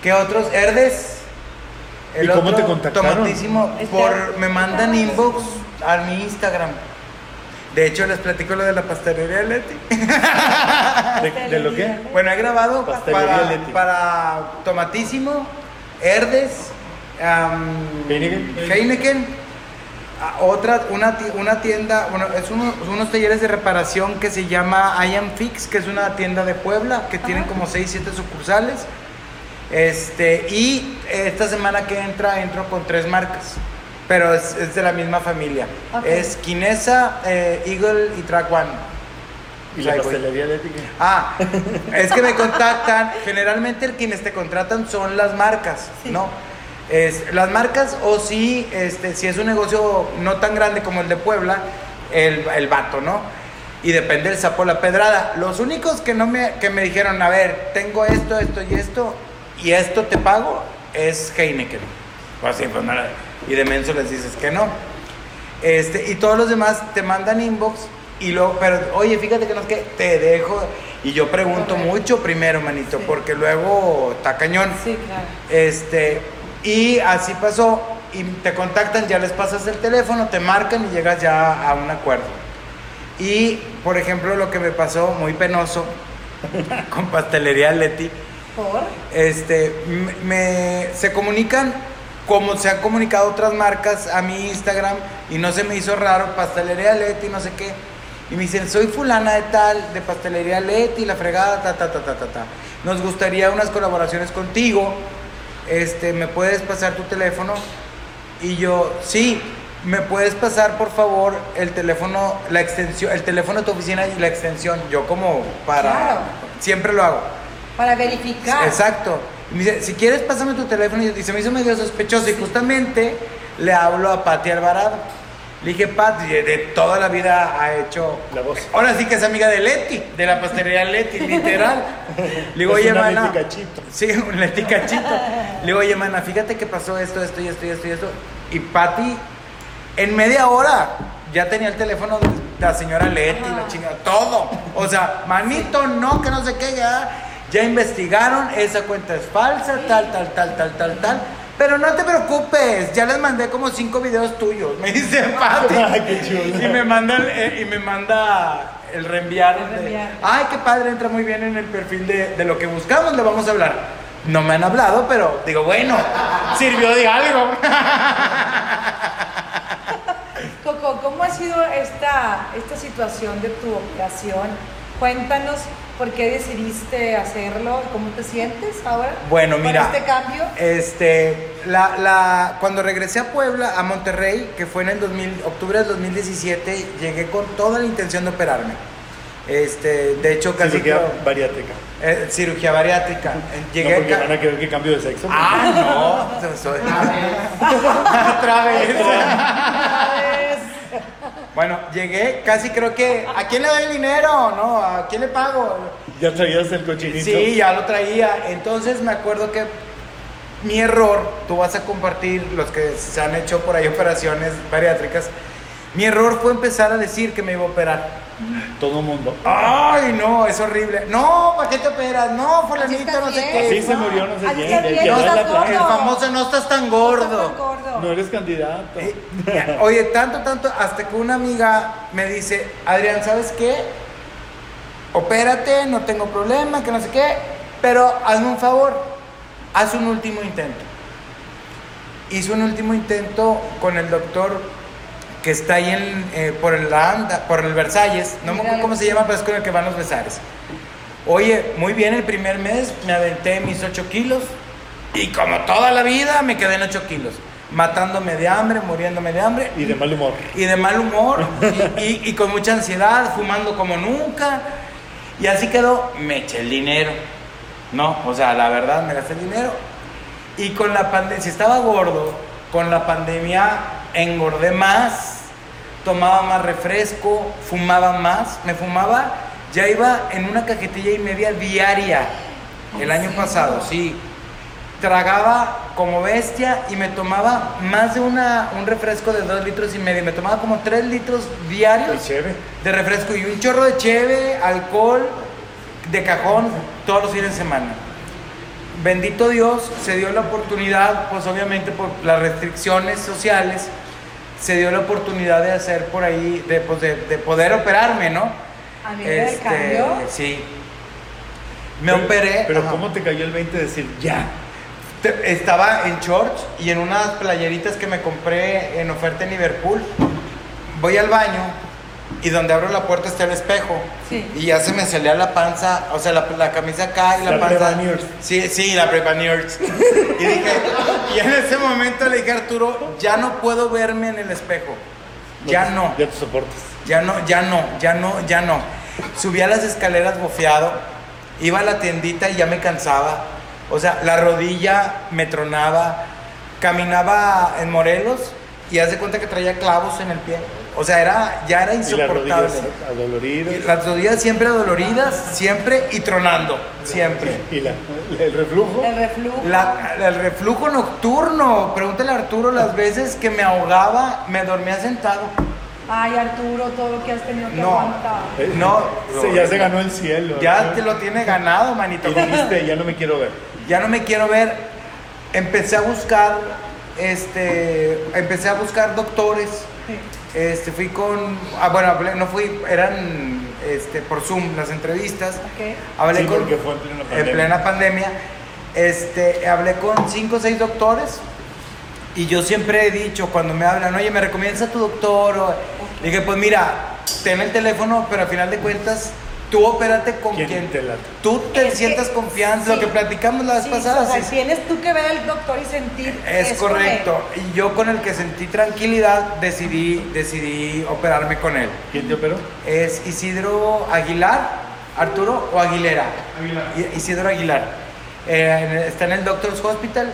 Speaker 3: ¿qué otros? Herdes.
Speaker 2: ¿Y cómo te contactaron?
Speaker 3: Tomatísimo. Por, me mandan inbox a mi Instagram. De hecho, les platico lo de la pastelería Leti. [laughs]
Speaker 2: ¿De, de lo qué?
Speaker 3: Bueno, he grabado para,
Speaker 2: Leti.
Speaker 3: para Tomatísimo, Herdes, am,
Speaker 2: Heineken.
Speaker 3: Otra, una, una tienda, bueno, es uno- unos talleres de reparación que se llama I Am Fix, que es una tienda de Puebla, que tienen como 6, 7 sucursales. Este, y esta semana que entra, entro con tres marcas, pero es, es de la misma familia. Es Kinesa, eh, Eagle y Track One.
Speaker 2: ¿Y la pastelería?
Speaker 3: Ah, [laughs] es que me contactan. Generalmente el quienes te contratan son las marcas,
Speaker 1: Sí.
Speaker 3: ¿no? Es, las marcas o si, este, si es un negocio no tan grande como el de Puebla, el, el vato, ¿no? Y depende del sapo la pedrada. Los únicos que no me, que me dijeron, a ver, tengo esto, esto y esto, y esto te pago, es Heineken. Pues sí, pues. Y de menso les dices que no. Este, y todos los demás te mandan inbox y luego, pero oye, fíjate que no es que te dejo. Y yo pregunto mucho primero, manito,
Speaker 1: Sí.
Speaker 3: porque luego está cañón.
Speaker 1: Sí, claro.
Speaker 3: Este, y así pasó. Y te contactan, ya les pasas el teléfono, te marcan y llegas ya a un acuerdo. Y, por ejemplo, lo que me pasó muy penoso [laughs] con Pastelería Leti,
Speaker 1: ¿Por?
Speaker 3: este, me, se comunican como se han comunicado otras marcas a mi Instagram y no se me hizo raro, pastelería Leti, no sé qué. Y me dicen, soy fulana de tal, de pastelería Leti, la fregada, ta, ta, ta, ta, ta, ta. Nos gustaría unas colaboraciones contigo. Este, ¿me puedes pasar tu teléfono? Y yo, sí, ¿me puedes pasar por favor el teléfono, la extensión, el teléfono de tu oficina y la extensión? Yo como para,
Speaker 1: Claro.
Speaker 3: siempre lo hago.
Speaker 1: Para verificar.
Speaker 3: Exacto. Y me dice, si quieres, pásame tu teléfono. Y se me hizo medio sospechoso. Y justamente le hablo a Pati Alvarado. Le dije, Pati, de, de toda la vida ha hecho.
Speaker 2: La voz.
Speaker 3: Ahora sí que es amiga de Leti, de la pastelería Leti, [laughs] literal. Le digo,
Speaker 2: Es
Speaker 3: oye,
Speaker 2: una
Speaker 3: mana.
Speaker 2: Leti Cachito.
Speaker 3: Sí, un Leti Cachito. [laughs] Le digo, oye, mana, fíjate que pasó esto, esto y esto y esto y esto. Y Pati, en media hora, ya tenía el teléfono de la señora Leti, la chingada, todo. O sea, manito, no, que no sé qué, ya. Ya investigaron, esa cuenta es falsa, tal, tal, tal, tal, tal, tal. Pero no te preocupes, ya les mandé como cinco videos tuyos, me dice [laughs] Pati.
Speaker 2: Chulo.
Speaker 3: Y me manda el, eh, y me manda el reenviar.
Speaker 1: El
Speaker 3: de,
Speaker 1: reenviar.
Speaker 3: Ay, qué padre, entra muy bien en el perfil de, de lo que buscamos, le vamos a hablar. No me han hablado, pero digo, bueno, [laughs] sirvió de algo. [laughs]
Speaker 1: Coco, ¿cómo ha sido esta, esta situación de tu operación? Cuéntanos por qué decidiste hacerlo, cómo te sientes ahora.
Speaker 3: Bueno,
Speaker 1: con
Speaker 3: mira.
Speaker 1: este cambio.
Speaker 3: Este, la, la, cuando regresé a Puebla, a Monterrey, que fue en el 2000, octubre del 2017, llegué con toda la intención de operarme. Este, de hecho, casi
Speaker 2: Cirugía
Speaker 3: creo-
Speaker 2: bariátrica.
Speaker 3: eh, cirugía bariátrica. Eh, Llegué
Speaker 2: no, porque van a querer que cambio de sexo.
Speaker 3: Ah, no. [laughs] soy- Otra vez. Bueno, llegué, casi creo que. ¿A quién le doy el dinero? ¿No? ¿A quién le pago?
Speaker 2: Ya traías el cochinito.
Speaker 3: Sí, ya lo traía. Entonces me acuerdo que mi error, tú vas a compartir los que se han hecho por ahí operaciones bariátricas. Mi error fue empezar a decir que me iba a operar.
Speaker 2: Todo mundo.
Speaker 3: Ay, no, es horrible. No, ¿para qué te operas? No, fulanito, no sé qué.
Speaker 2: Así se murió, no sé
Speaker 1: Así
Speaker 2: quién. ya
Speaker 1: no estás.
Speaker 3: El famoso no estás tan gordo.
Speaker 1: gordo.
Speaker 2: No eres candidato.
Speaker 3: Eh, Oye, tanto, tanto, hasta que una amiga me dice, Adrián, ¿sabes qué? Opérate, no tengo problema, que no sé qué, pero hazme un favor, haz un último intento. Hizo un último intento con el doctor que está ahí en, eh, por el por el Versalles, no me acuerdo cómo se llama, pero es con el que van los Versalles. Oye, muy bien, el primer mes me aventé mis 8 kilos y como toda la vida me quedé en 8 kilos, matándome de hambre, muriéndome de hambre
Speaker 2: Y de mal humor.
Speaker 3: y de mal humor y, y- y con mucha ansiedad, fumando como nunca. Y así quedó, me eché el dinero. No, o sea, la verdad, me gasté el dinero. Y con la pandemia, si estaba gordo, con la pandemia engordé más, tomaba más refresco, fumaba más, me fumaba, ya iba en una cajetilla y media diaria el año pasado, sí. Tragaba como bestia y me tomaba más de una, un refresco de dos litros y medio, me tomaba como tres litros diarios
Speaker 2: chévere.
Speaker 3: de refresco y un chorro de cheve, alcohol, de cajón, todos los fines de semana. Bendito Dios, se dio la oportunidad, pues obviamente por las restricciones sociales, se dio la oportunidad de hacer por ahí, de, pues, de, de poder operarme, ¿no?
Speaker 1: A mí el cambio.
Speaker 3: Sí. Me
Speaker 2: Pero-
Speaker 3: operé.
Speaker 2: Pero
Speaker 3: ajá.
Speaker 2: ¿cómo te cayó el 20 de decir ya?
Speaker 3: Te- Estaba en shorts y en unas playeritas que me compré en oferta en Liverpool. Voy al baño y donde abro la puerta está el espejo.
Speaker 1: Sí.
Speaker 3: Y ya se me salía la panza, o sea, la, la camisa acá y la,
Speaker 2: La
Speaker 3: panza. Sí, sí, la prepa nerds. y dije, y en ese momento le dije a Arturo, ya no puedo verme en el espejo. Ya
Speaker 2: te-
Speaker 3: no.
Speaker 2: Ya te soportas.
Speaker 3: Ya no, ya no, ya no, ya no. Subí a las escaleras bofeado, iba a la tiendita y ya me cansaba. O sea, la rodilla me tronaba, caminaba en Morelos y haz de cuenta que traía clavos en el pie. O sea, era, ya era
Speaker 2: Y las
Speaker 3: insoportable.
Speaker 2: rodillas adoloridas.
Speaker 3: Y las rodillas siempre doloridas, siempre y tronando, siempre. [laughs]
Speaker 2: Y la, el reflujo.
Speaker 1: El reflujo.
Speaker 3: La- el reflujo nocturno, pregúntale a Arturo las veces que me ahogaba, me dormía sentado.
Speaker 1: Ay, Arturo, todo lo que has tenido que
Speaker 3: No.
Speaker 1: aguantar.
Speaker 2: Eh,
Speaker 3: No,
Speaker 2: se- ya se ganó el cielo.
Speaker 3: Ya
Speaker 2: ¿no?
Speaker 3: te lo tiene ganado, manito.
Speaker 2: Y dijiste, ya no me quiero ver.
Speaker 3: Ya no me quiero ver. Empecé a buscar, este, empecé a buscar doctores.
Speaker 1: Sí.
Speaker 3: Este, fui con, ah, bueno, hablé- no fui, eran, este, por Zoom las entrevistas.
Speaker 1: Ok.
Speaker 3: Hablé
Speaker 2: Sí,
Speaker 3: con,
Speaker 2: porque fue en plena
Speaker 3: en
Speaker 2: pandemia.
Speaker 3: plena pandemia. Este, hablé con cinco o seis doctores. Y yo siempre he dicho, cuando me hablan, oye, ¿me recomiendas a tu doctor? O, dije, pues mira, ten el teléfono, pero al final de cuentas, tú opérate con
Speaker 2: ¿Quién
Speaker 3: quien
Speaker 2: te late?
Speaker 3: tú te
Speaker 1: Es que-
Speaker 3: sientas confianza,
Speaker 1: sí.
Speaker 3: lo que platicamos la vez
Speaker 1: Sí,
Speaker 3: pasada.
Speaker 1: o sea,
Speaker 3: sí,
Speaker 1: tienes tú que ver al doctor y sentir.
Speaker 3: es
Speaker 1: de-
Speaker 3: correcto. Y yo con el que sentí tranquilidad decidí, decidí operarme con él.
Speaker 2: ¿Quién te operó?
Speaker 3: Es Isidro Aguilar, Arturo o Aguilera.
Speaker 4: Aguilar.
Speaker 3: Isidro Aguilar. Eh, está en el Doctors Hospital.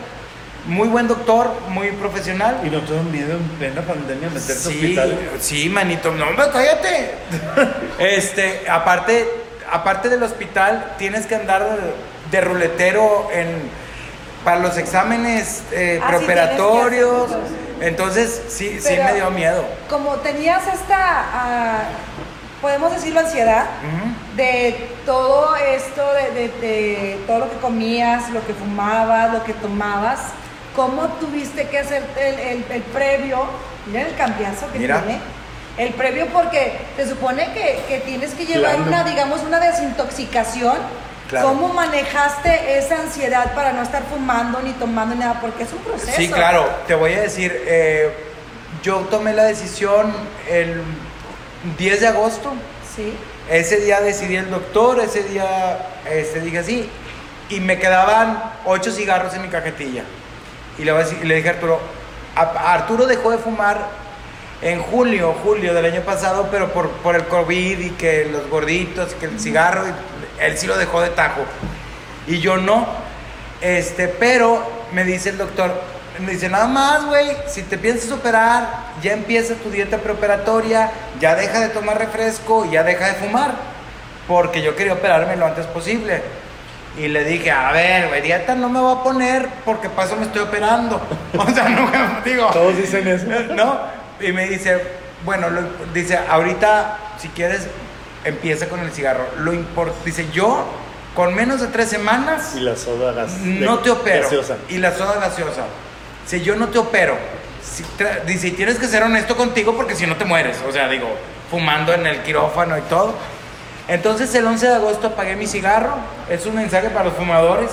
Speaker 3: Muy buen doctor, muy profesional.
Speaker 2: ¿Y no te da miedo en plena pandemia meterte a
Speaker 3: Sí,
Speaker 2: hospital?
Speaker 3: sí, manito, no, hombre, cállate. [laughs] este, aparte, aparte del hospital, tienes que andar de ruletero en, para los exámenes eh,
Speaker 1: Ah,
Speaker 3: preoperatorios. Entonces, sí, sí me dio miedo.
Speaker 1: Como tenías esta, ah, podemos decirlo, ansiedad de todo esto, de, de- de todo lo que comías, lo que fumabas, lo que tomabas, ¿cómo tuviste que hacer el, el- el previo? Mira el cambiazo que
Speaker 3: Mira.
Speaker 1: tiene. El previo porque se supone que, que tienes que llevar
Speaker 2: Claro.
Speaker 1: una, digamos, una desintoxicación
Speaker 3: Claro.
Speaker 1: ¿Cómo manejaste esa ansiedad para no estar fumando ni tomando nada? Porque es un proceso.
Speaker 3: Sí, claro, te voy a decir, eh, yo tomé la decisión el 10 de agosto,
Speaker 1: Sí.
Speaker 3: ese día decidí el doctor, ese día este, dije así, y me quedaban 8 cigarros en mi cajetilla. Y le, voy a decir- y le dije a Arturo, a- Arturo dejó de fumar en julio, julio del año pasado, pero por, por el COVID y que los gorditos, que el cigarro, él sí lo dejó de tajo. Y yo no. Este, pero me dice el doctor, me dice, nada más, güey, si te piensas operar, ya empieza tu dieta preoperatoria, ya deja de tomar refresco, ya deja de fumar, porque yo quería operarme lo antes posible. Y le dije, a ver, güey, dieta no me voy a poner porque paso me estoy operando. [laughs] O sea, [laughs] no digo.
Speaker 2: Todos dicen eso. [laughs]
Speaker 3: ¿No? Y me dice, bueno, lo- dice, ahorita, si quieres, empieza con el cigarro. Lo import dice, yo, con menos de tres semanas,
Speaker 2: Y la soda gas.
Speaker 3: no te opero.
Speaker 2: gaseosa.
Speaker 3: Y la soda gaseosa. Si yo no te opero, si dice, tienes que ser honesto contigo porque si no te mueres. O sea, digo, fumando en el quirófano y todo. Entonces el 11 de agosto apagué mi cigarro. Es un mensaje para los fumadores.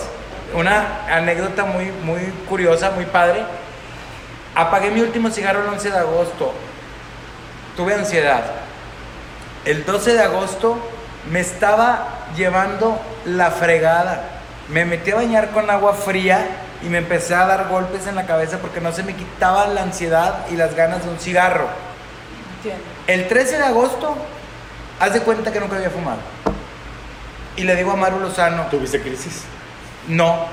Speaker 3: Una anécdota muy, muy curiosa, muy padre. Apagué mi último cigarro el 11 de agosto. Tuve ansiedad. El 12 de agosto me estaba llevando la fregada. Me metí a bañar con agua fría y me empecé a dar golpes en la cabeza porque no se me quitaba la ansiedad y las ganas de un cigarro.
Speaker 1: Entiendo.
Speaker 3: El 13 de agosto, haz de cuenta que nunca había fumado. Y le digo a Maru Lozano,
Speaker 2: ¿Tuviste crisis?
Speaker 3: no.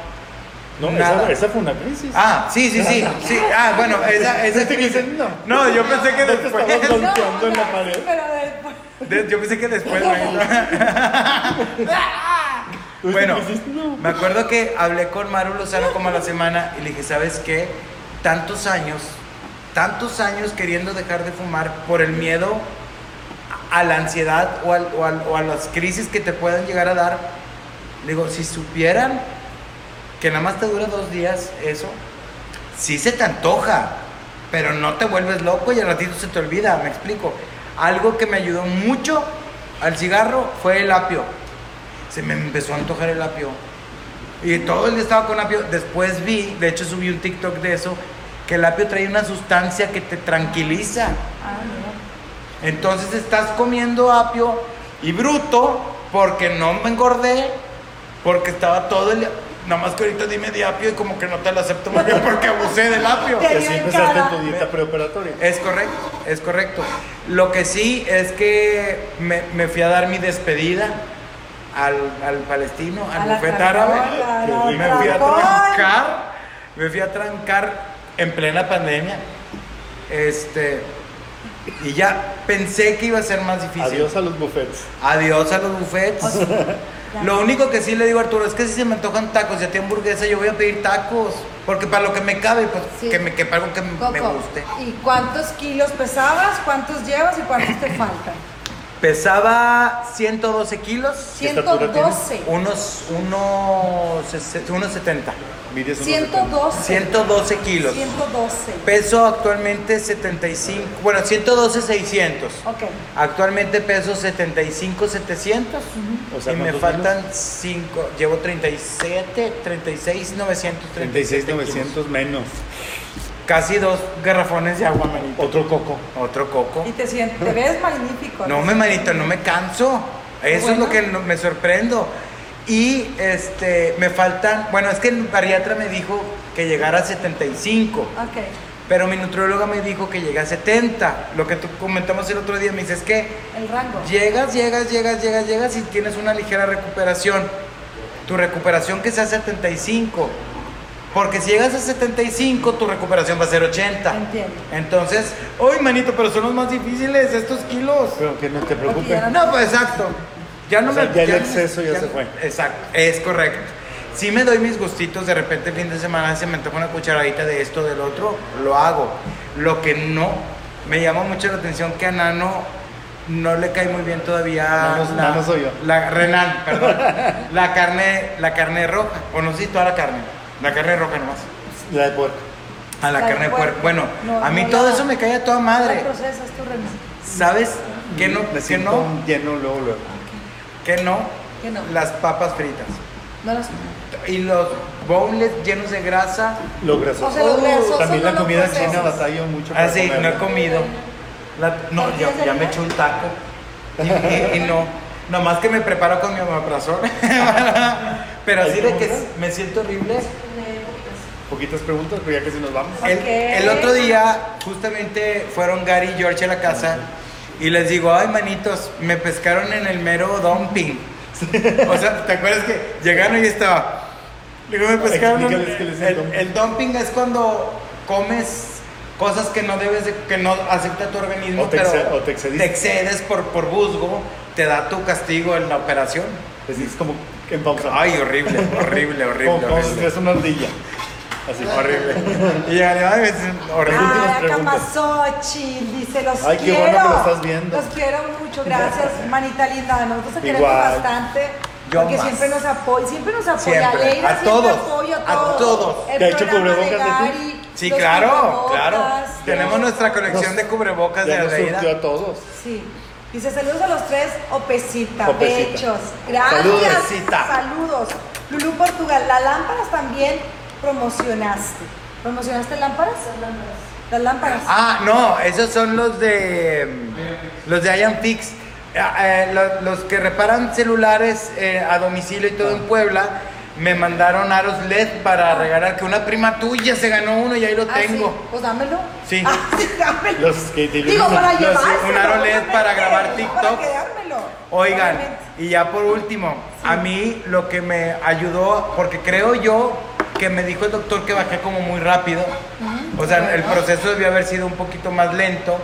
Speaker 2: No,
Speaker 3: Nada.
Speaker 2: esa, esa fue una crisis.
Speaker 3: Ah, sí, sí, sí, sí. Ah, bueno, [laughs] esa, esa
Speaker 2: ¿Viste que
Speaker 3: crisis-
Speaker 2: no?
Speaker 3: No, yo pensé que
Speaker 2: No te
Speaker 3: después. [laughs]
Speaker 1: No,
Speaker 2: golpeando en la pared.
Speaker 1: Pero después.
Speaker 3: De- yo pensé que después. güey. [laughs]
Speaker 2: ¿Tuviste
Speaker 3: Bueno, me acuerdo que hablé con Maru Lozano como a la semana y le dije, ¿sabes qué? Tantos años, tantos años queriendo dejar de fumar por el miedo a la ansiedad o, al- o al- o a las crisis que te puedan llegar a dar. Digo, si supieran que nada más te dura dos días eso, sí se te antoja, pero no te vuelves loco y al ratito se te olvida, me explico. Algo que me ayudó mucho al cigarro fue el apio. Se me empezó a antojar el apio. Y todo el día estaba con apio. Después vi, de hecho subí un TikTok de eso, que el apio trae una sustancia que te tranquiliza.
Speaker 1: Ah.
Speaker 3: Entonces estás comiendo apio y bruto porque no me engordé, porque estaba todo el día. Nada más que ahorita dime de apio y como que no te lo acepto muy [laughs] bien porque abusé del apio.
Speaker 1: Dio
Speaker 2: así
Speaker 1: en
Speaker 2: empezaste
Speaker 1: cara.
Speaker 2: tu dieta preoperatoria.
Speaker 3: Es correcto, es correcto. Lo que sí es que me, me fui a dar mi despedida al, al palestino, al bufete árabe.
Speaker 1: la
Speaker 3: Me fui a trancar, me fui a trancar en plena pandemia. Este, y ya pensé que iba a ser más difícil.
Speaker 2: Adiós a los buffets.
Speaker 3: Adiós a los buffets. Lo único que sí le digo a Arturo es que si se me antojan tacos y a ti hamburguesa, yo voy a pedir tacos. Porque para lo que me cabe, pues
Speaker 1: Sí.
Speaker 3: que me quepa algo que me guste.
Speaker 1: ¿y cuántos kilos pesabas? ¿Cuántos llevas y cuántos te faltan?
Speaker 3: Pesaba 112 kilos,
Speaker 2: ¿Qué estatura
Speaker 1: 112.
Speaker 3: unos, unos, unos 70.
Speaker 2: Mides unos
Speaker 1: 112.
Speaker 3: 112 kilos.
Speaker 1: 112.
Speaker 3: Peso actualmente 75, bueno, 112 600.
Speaker 1: Ok.
Speaker 3: Actualmente peso 75 700.
Speaker 2: 70. O sea,
Speaker 3: y me
Speaker 2: ¿cuántos
Speaker 3: faltan 5, llevo 37, 36 900.
Speaker 2: 36, 900 menos.
Speaker 3: Casi dos garrafones de agua, manito.
Speaker 2: Otro coco.
Speaker 3: Otro coco.
Speaker 1: Y te sientes, te ves magnífico.
Speaker 3: No me manito, no me canso. Eso es lo que no- me sorprendo. Y este, me faltan, bueno, es que el bariatra me dijo que llegara a 75,
Speaker 1: Ok.
Speaker 3: pero mi nutrióloga me dijo que llegue a 70. Lo que tú comentamos el otro día, me dice, es que
Speaker 1: El rango.
Speaker 3: llegas, llegas, llegas, llegas, llegas y tienes una ligera recuperación. Tu recuperación que sea 75. Porque si llegas a 75, tu recuperación va a ser 80.
Speaker 1: Entiendo.
Speaker 3: Entonces, uy, manito, pero son los más difíciles estos kilos.
Speaker 2: Pero que no te preocupes.
Speaker 1: ya
Speaker 3: No, pues exacto. Ya no
Speaker 2: O sea,
Speaker 3: me.
Speaker 2: ya el exceso ya se fue.
Speaker 3: Exacto, es correcto. Sí me doy mis gustitos, de repente el fin de semana se me antoja una cucharadita de esto, del otro, lo hago. Lo que no, me llama mucho la atención que a Nano no le cae muy bien todavía.
Speaker 2: Nano-
Speaker 3: la,
Speaker 2: Nano soy yo.
Speaker 3: La, Renan, perdón. [laughs] la carne, la carne roja, o no sé si toda la carne, la carne roja nomás.
Speaker 2: La de puerco.
Speaker 3: A la,
Speaker 1: La de
Speaker 3: carne de
Speaker 1: puerco.
Speaker 3: puerco. Bueno,
Speaker 1: No,
Speaker 3: a mí
Speaker 1: no
Speaker 3: todo
Speaker 1: la-
Speaker 3: eso me cae a toda
Speaker 1: ¿Qué
Speaker 3: madre.
Speaker 1: procesas tú, René?
Speaker 3: ¿Sabes? Que no,
Speaker 2: Me
Speaker 3: que no,
Speaker 2: lleno luego, luego.
Speaker 3: que no,
Speaker 1: ¿Qué no?
Speaker 3: Las papas fritas.
Speaker 1: No las
Speaker 3: Y los boneless llenos de grasa.
Speaker 2: Lo grasoso.
Speaker 1: O sea, lo grasoso
Speaker 2: También la comida
Speaker 1: procesas.
Speaker 2: china batalla mucho
Speaker 3: Ah, sí, no he
Speaker 2: comerla.
Speaker 3: comido. La- no, ya,
Speaker 1: ¿Tortillas de
Speaker 3: ya me eché un taco. Y, y- y no. Nomás que me preparo con mi omeprazol. [laughs] Pero así de que me siento horrible.
Speaker 2: Poquitas preguntas, pero ya que si nos vamos.
Speaker 3: El,
Speaker 1: Ok.
Speaker 3: el otro día, justamente fueron Gary y George a la casa y les digo, ay manitos, me pescaron en el mero dumping. O sea, ¿te acuerdas que llegaron y estaba? Digo, me pescaron.
Speaker 2: qué es el
Speaker 3: el,
Speaker 2: dumping.
Speaker 3: el dumping es cuando comes cosas que no debes de, que no acepta tu organismo,
Speaker 2: O te
Speaker 3: pero
Speaker 2: o te excediste.
Speaker 3: excedes por, por busgo, te da tu castigo en la operación.
Speaker 2: Es, es como en pausa.
Speaker 3: Ay, horrible, horrible, horrible,
Speaker 2: como,
Speaker 3: horrible.
Speaker 2: fuese una ardilla. Así,
Speaker 3: Horrible. Y llegaron, ay, es horrible.
Speaker 1: Ay. Camasochi, dice, los
Speaker 2: Ay, qué
Speaker 1: quiero.
Speaker 2: bueno que lo estás viendo.
Speaker 1: Los quiero mucho, gracias, manita linda. Nosotros te queremos bastante.
Speaker 3: Yo
Speaker 1: porque
Speaker 3: más.
Speaker 1: siempre nos apoya, siempre nos apoya.
Speaker 3: Siempre,
Speaker 1: Leira
Speaker 3: a
Speaker 1: siempre
Speaker 3: todos,
Speaker 1: apoya
Speaker 3: a todos.
Speaker 1: El
Speaker 2: ¿Te ha hecho cubrebocas de ti?
Speaker 1: Gary,
Speaker 3: Sí,
Speaker 1: los
Speaker 3: claro, claro. Tenemos nuestra colección
Speaker 2: Nos-
Speaker 3: de cubrebocas de Aleida.
Speaker 2: a todos.
Speaker 1: Sí. Dice saludos a los tres, Opecita,
Speaker 2: Opecita.
Speaker 1: pechos. Gracias.
Speaker 2: Saludos.
Speaker 1: Lulú Portugal, las lámparas también promocionaste. ¿Promocionaste lámparas? Las lámparas.
Speaker 3: Ah, no, esos son los de los de Ian Fix. Ah, eh, lo- los, que reparan celulares eh, a domicilio y todo en Puebla me mandaron aros LED para regalar que una prima tuya se ganó uno y ahí lo
Speaker 1: Ah,
Speaker 3: tengo.
Speaker 1: sí. Pues dámelo.
Speaker 3: Sí.
Speaker 1: Ah, [laughs] sí, dámelo.
Speaker 2: Los que te
Speaker 1: Digo, para
Speaker 3: Los- un aro LED para grabar
Speaker 1: Para quedármelo.
Speaker 3: Oigan,
Speaker 1: Obviamente.
Speaker 3: y ya por último, a mí lo que me ayudó, porque creo yo que me dijo el doctor que bajé como muy rápido, o sea, el proceso debió haber sido un poquito más lento,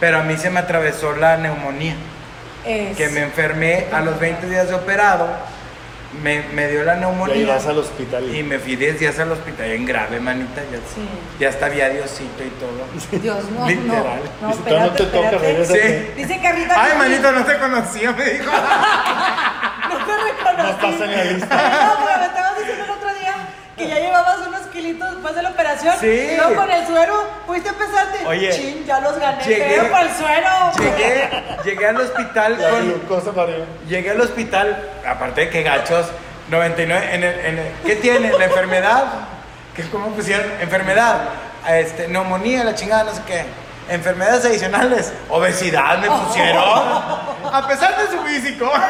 Speaker 3: pero a mí se me atravesó la neumonía,
Speaker 1: Es-
Speaker 3: que me enfermé a los 20 días de operado, me, me dio la
Speaker 2: Y
Speaker 3: neumonía
Speaker 2: vas al hospital.
Speaker 3: y me fui 10 días al hospital, en grave, manita, ya,
Speaker 1: Sí.
Speaker 3: ya hasta había Diosito y todo. [laughs]
Speaker 1: Dios, no,
Speaker 3: Literal.
Speaker 1: no. No,
Speaker 2: Y todavía no
Speaker 1: espérate,
Speaker 2: te toca,
Speaker 1: espérate.
Speaker 3: Sí.
Speaker 1: Dice Carlita.
Speaker 3: Ay,
Speaker 1: que-
Speaker 3: manito, no te conocía, me dijo. [laughs]
Speaker 1: No te reconocí.
Speaker 2: No estás en la lista.
Speaker 1: No, porque me estabas diciendo el otro día que ya llevabas unos kilitos después de la operación.
Speaker 3: Sí.
Speaker 1: Y luego con el suero fuiste a pesarte.
Speaker 3: Oye,
Speaker 1: Chin, ya los gané.
Speaker 3: llegué-
Speaker 1: el suero.
Speaker 3: Llegué, llegué al hospital con,
Speaker 2: glucosa.
Speaker 3: Llegué al hospital, aparte de que gachos, 99, en el, en el- ¿qué tiene? La enfermedad, ¿Qué, ¿cómo pusieron? Enfermedad, este, neumonía, la chingada, no sé qué. Enfermedades adicionales, obesidad me [laughs] pusieron, a pesar de su físico. [laughs]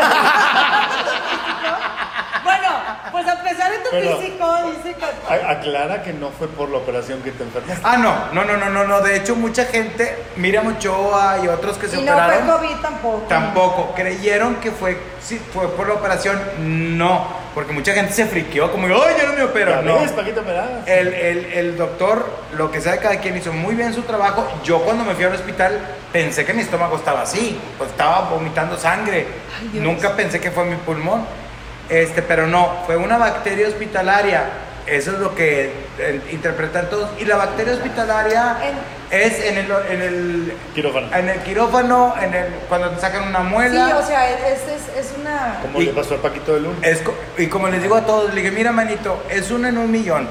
Speaker 1: De tu
Speaker 2: Pero-
Speaker 1: físico, dice que.
Speaker 2: Aclara que no fue por la operación que te enfermaste.
Speaker 3: Ah, no, no, no, no, no, no, de hecho mucha gente, Miriam Ochoa y otros que se
Speaker 1: Y no fue COVID tampoco.
Speaker 3: tampoco, creyeron que fue, sí, fue por la operación, no, porque mucha gente se friqueó, como, ay, yo no me opero,
Speaker 2: ¿Ya
Speaker 3: no.
Speaker 2: ves?
Speaker 3: El, el, el doctor, lo que sabe cada quien, hizo muy bien su trabajo. Yo cuando me fui al hospital pensé que mi estómago estaba así, pues estaba vomitando sangre.
Speaker 1: Ay.
Speaker 3: Nunca pensé que fue mi pulmón. Este, pero no, fue una bacteria hospitalaria. Eso es lo que eh, interpretan todos. Y la bacteria hospitalaria
Speaker 1: En-
Speaker 3: es en el, en el
Speaker 2: Quirófano.
Speaker 3: en el quirófano, en el, cuando te sacan una
Speaker 1: Sí,
Speaker 3: muela.
Speaker 1: o sea, es, es, es una.
Speaker 2: Como
Speaker 3: y-
Speaker 2: le pasó al Paquito de Luna.
Speaker 3: Es y como les digo a todos, le dije, mira, manito, es uno en un millón.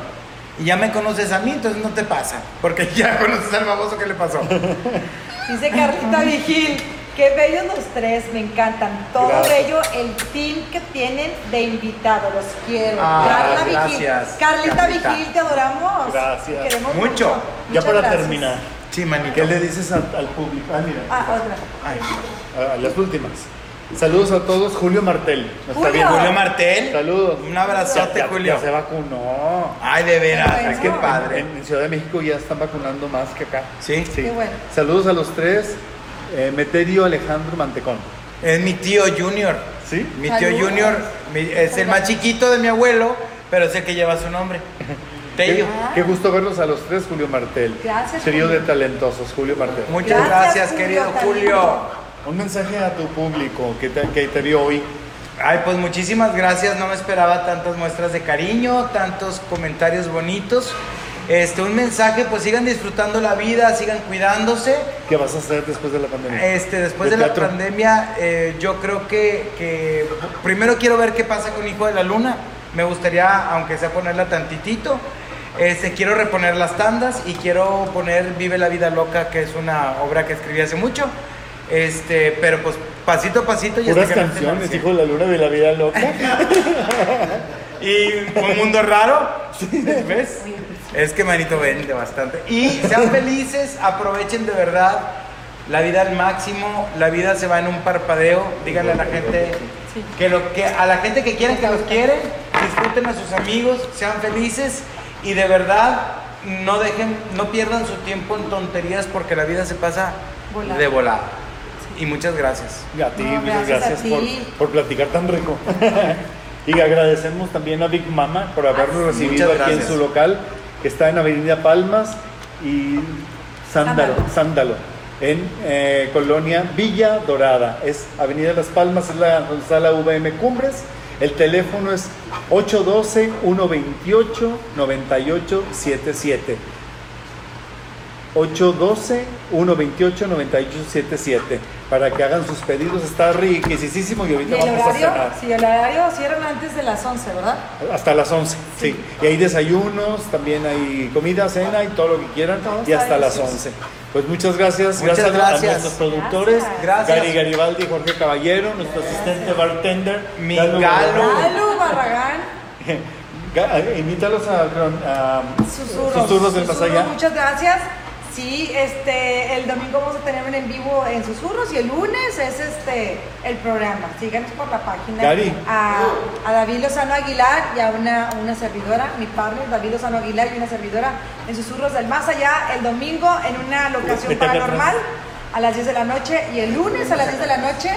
Speaker 3: Y ya me conoces a mí, entonces no te pasa. Porque [laughs] ya conoces al baboso que le pasó.
Speaker 1: Dice Carlita Vigil, qué bellos los tres, me encantan. Todo
Speaker 2: Gracias.
Speaker 1: bello el team que tienen de invitado, los quiero.
Speaker 3: Ah,
Speaker 1: Carla Vigil.
Speaker 3: gracias,
Speaker 1: Carlita
Speaker 3: Carlita.
Speaker 1: Vigil, te adoramos.
Speaker 2: Gracias.
Speaker 1: Te queremos
Speaker 3: Mucho.
Speaker 1: mucho.
Speaker 2: Ya
Speaker 1: Muchas
Speaker 2: para
Speaker 1: gracias.
Speaker 2: terminar,
Speaker 3: Sí, manito.
Speaker 2: ¿qué le dices al, al público? Ah, mira,
Speaker 1: Ah, otra.
Speaker 3: Ay.
Speaker 2: a, a las últimas. Saludos a todos, Julio Martel. ¿No está
Speaker 1: Julio.
Speaker 2: bien?
Speaker 3: Julio Martel.
Speaker 2: Saludos.
Speaker 3: Un abrazote,
Speaker 2: Ya- ya-
Speaker 3: Julio.
Speaker 2: Ya se vacunó.
Speaker 3: Ay, de veras.
Speaker 1: Qué
Speaker 3: Ay, qué padre.
Speaker 2: En, en Ciudad de México ya están vacunando más que acá.
Speaker 3: Sí.
Speaker 2: Sí.
Speaker 1: Qué bueno.
Speaker 2: Saludos a los tres. Eh, Meterio Alejandro Mantecón.
Speaker 3: Es mi tío Junior.
Speaker 2: ¿Sí?
Speaker 3: Mi tío
Speaker 1: Saludos.
Speaker 3: Junior mi- es el más chiquito de mi abuelo, pero es el que lleva su nombre. [laughs] Tello.
Speaker 2: qué gusto verlos a los tres, Julio Martel.
Speaker 1: Gracias,
Speaker 2: Trío
Speaker 1: Julio.
Speaker 2: de talentosos, Julio Martel.
Speaker 3: Muchas
Speaker 1: Gracias,
Speaker 3: gracias,
Speaker 1: Julio,
Speaker 3: querido Julio.
Speaker 2: Un mensaje a tu público que te, que te vio hoy.
Speaker 3: Ay, pues muchísimas gracias. No me esperaba tantas muestras de cariño, tantos comentarios bonitos. Este, un mensaje, pues sigan disfrutando la vida, sigan cuidándose.
Speaker 2: ¿Qué vas a hacer después de la pandemia?
Speaker 3: Este, después de, la pandemia, eh, yo creo que, que primero quiero ver qué pasa con Hijo de la Luna. Me gustaría, aunque sea ponerla tantitito. Este, quiero reponer las tandas y quiero poner Vive la Vida Loca, que es una obra que escribí hace mucho. Este, pero pues pasito a pasito y hasta
Speaker 2: Puras canciones, hijo de la luna de la vida loca. [laughs]
Speaker 3: Y un mundo raro, ¿ves? Es que manito vende bastante. Y sean [laughs] felices, aprovechen de verdad la vida al máximo, la vida se va en un parpadeo. Díganle a la gente que lo que a la gente que quieren que los quieren, disfruten a sus amigos, sean felices y de verdad no dejen, no pierdan su tiempo en tonterías porque la vida se pasa de volada. Y muchas gracias.
Speaker 2: Y a ti,
Speaker 1: No,
Speaker 2: muchas
Speaker 1: gracias
Speaker 2: gracias por,
Speaker 1: ti.
Speaker 2: por platicar tan rico. [laughs] y agradecemos también a Big Mama por habernos
Speaker 1: Ah,
Speaker 2: recibido aquí en su local, que está en Avenida Palmas y Sándalo,
Speaker 1: Sándalo.
Speaker 2: En eh, Colonia Villa Dorada. Es Avenida Las Palmas, es la donde está la VM Cumbres. El teléfono es 812-128-9877. 812-128-9877 para que hagan sus pedidos. Está riquísimo y
Speaker 1: ¿Y
Speaker 2: ahorita
Speaker 1: el
Speaker 2: vamos a
Speaker 1: horario?
Speaker 2: cenar.
Speaker 1: Sí, el horario cierran antes de las 11, ¿verdad?
Speaker 2: Hasta las 11, sí. Y hay desayunos, también hay comida, cena y todo lo que quieran.
Speaker 1: Todo
Speaker 2: y
Speaker 1: está
Speaker 2: hasta las
Speaker 1: delicioso.
Speaker 2: 11. Pues muchas gracias.
Speaker 3: Muchas
Speaker 2: gracias, a-
Speaker 3: gracias.
Speaker 2: a nuestros productores.
Speaker 3: Gracias.
Speaker 2: Gary Garibaldi, Jorge Caballero, nuestro asistente bartender.
Speaker 3: Mi
Speaker 2: Galo
Speaker 3: Galo.
Speaker 2: Barragán. Ga- Invítalos a, a
Speaker 1: susurros.
Speaker 2: Susurros del Allá.
Speaker 1: Muchas gracias. Sí, este, el domingo vamos a tener un en vivo en Susurros y el lunes es este el programa. Síganos por la página.
Speaker 2: Gary.
Speaker 1: A, a David Lozano Aguilar y a una, una servidora, mi partner David Lozano Aguilar y una servidora en Susurros del Más Allá el domingo en una locación paranormal a las 10 de la noche y el lunes a las 10 de la noche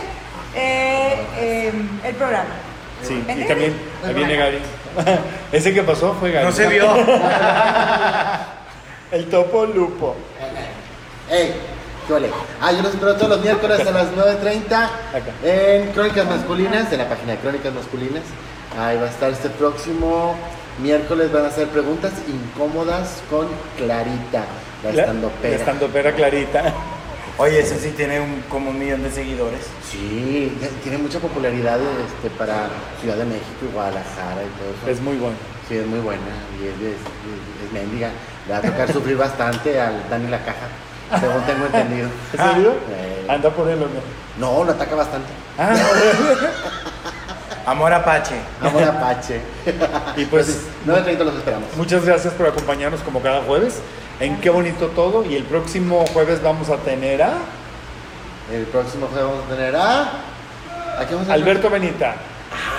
Speaker 1: eh, eh, el programa.
Speaker 2: Sí, también ahí viene Gary. [laughs] Ese que pasó fue Gary.
Speaker 3: No se vio. [laughs]
Speaker 2: El topo lupo.
Speaker 5: ¡Ey! ¿Qué ole? Ah, yo los espero todos los miércoles a las 9.30 en Crónicas Masculinas, en la página de Crónicas Masculinas. Ahí va a estar este próximo miércoles. Van a hacer preguntas incómodas con Clarita, la estando pera.
Speaker 2: Estando pera clarita.
Speaker 3: Oye, eso sí tiene un, como un millón de seguidores.
Speaker 5: Sí, tiene mucha popularidad este, para Ciudad de México y Guadalajara y todo eso.
Speaker 2: Es muy bueno.
Speaker 5: Sí, es muy buena y es, es, es- es mendiga. Le va a tocar sufrir bastante al Dani La Caja, según tengo entendido.
Speaker 2: ¿En serio?
Speaker 5: Eh.
Speaker 2: Anda por él o no.
Speaker 5: No, lo ataca bastante.
Speaker 2: Ah,
Speaker 3: Amor Apache.
Speaker 5: Amor Apache.
Speaker 2: y pues
Speaker 5: 9.30 los esperamos.
Speaker 2: muchas gracias por acompañarnos como cada jueves. En qué bonito todo. Y el próximo jueves vamos a tener a
Speaker 5: El próximo jueves vamos a tener a. ¿A qué vamos a
Speaker 2: Alberto Benita.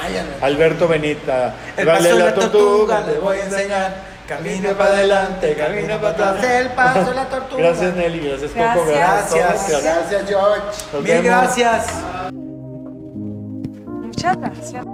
Speaker 5: Ay, Alberto.
Speaker 2: Alberto Benita.
Speaker 3: El paso de
Speaker 2: la
Speaker 3: la tortuga le voy a enseñar. Camina para adelante, camina para atrás.
Speaker 5: El paso de la [laughs] tortuga.
Speaker 2: Gracias Nelly, gracias Coco,
Speaker 1: Gracias.
Speaker 2: gracias.
Speaker 3: Gracias.
Speaker 5: Gracias, George.
Speaker 2: Nos
Speaker 3: Mil
Speaker 2: vemos.
Speaker 3: gracias.
Speaker 1: Muchas gracias.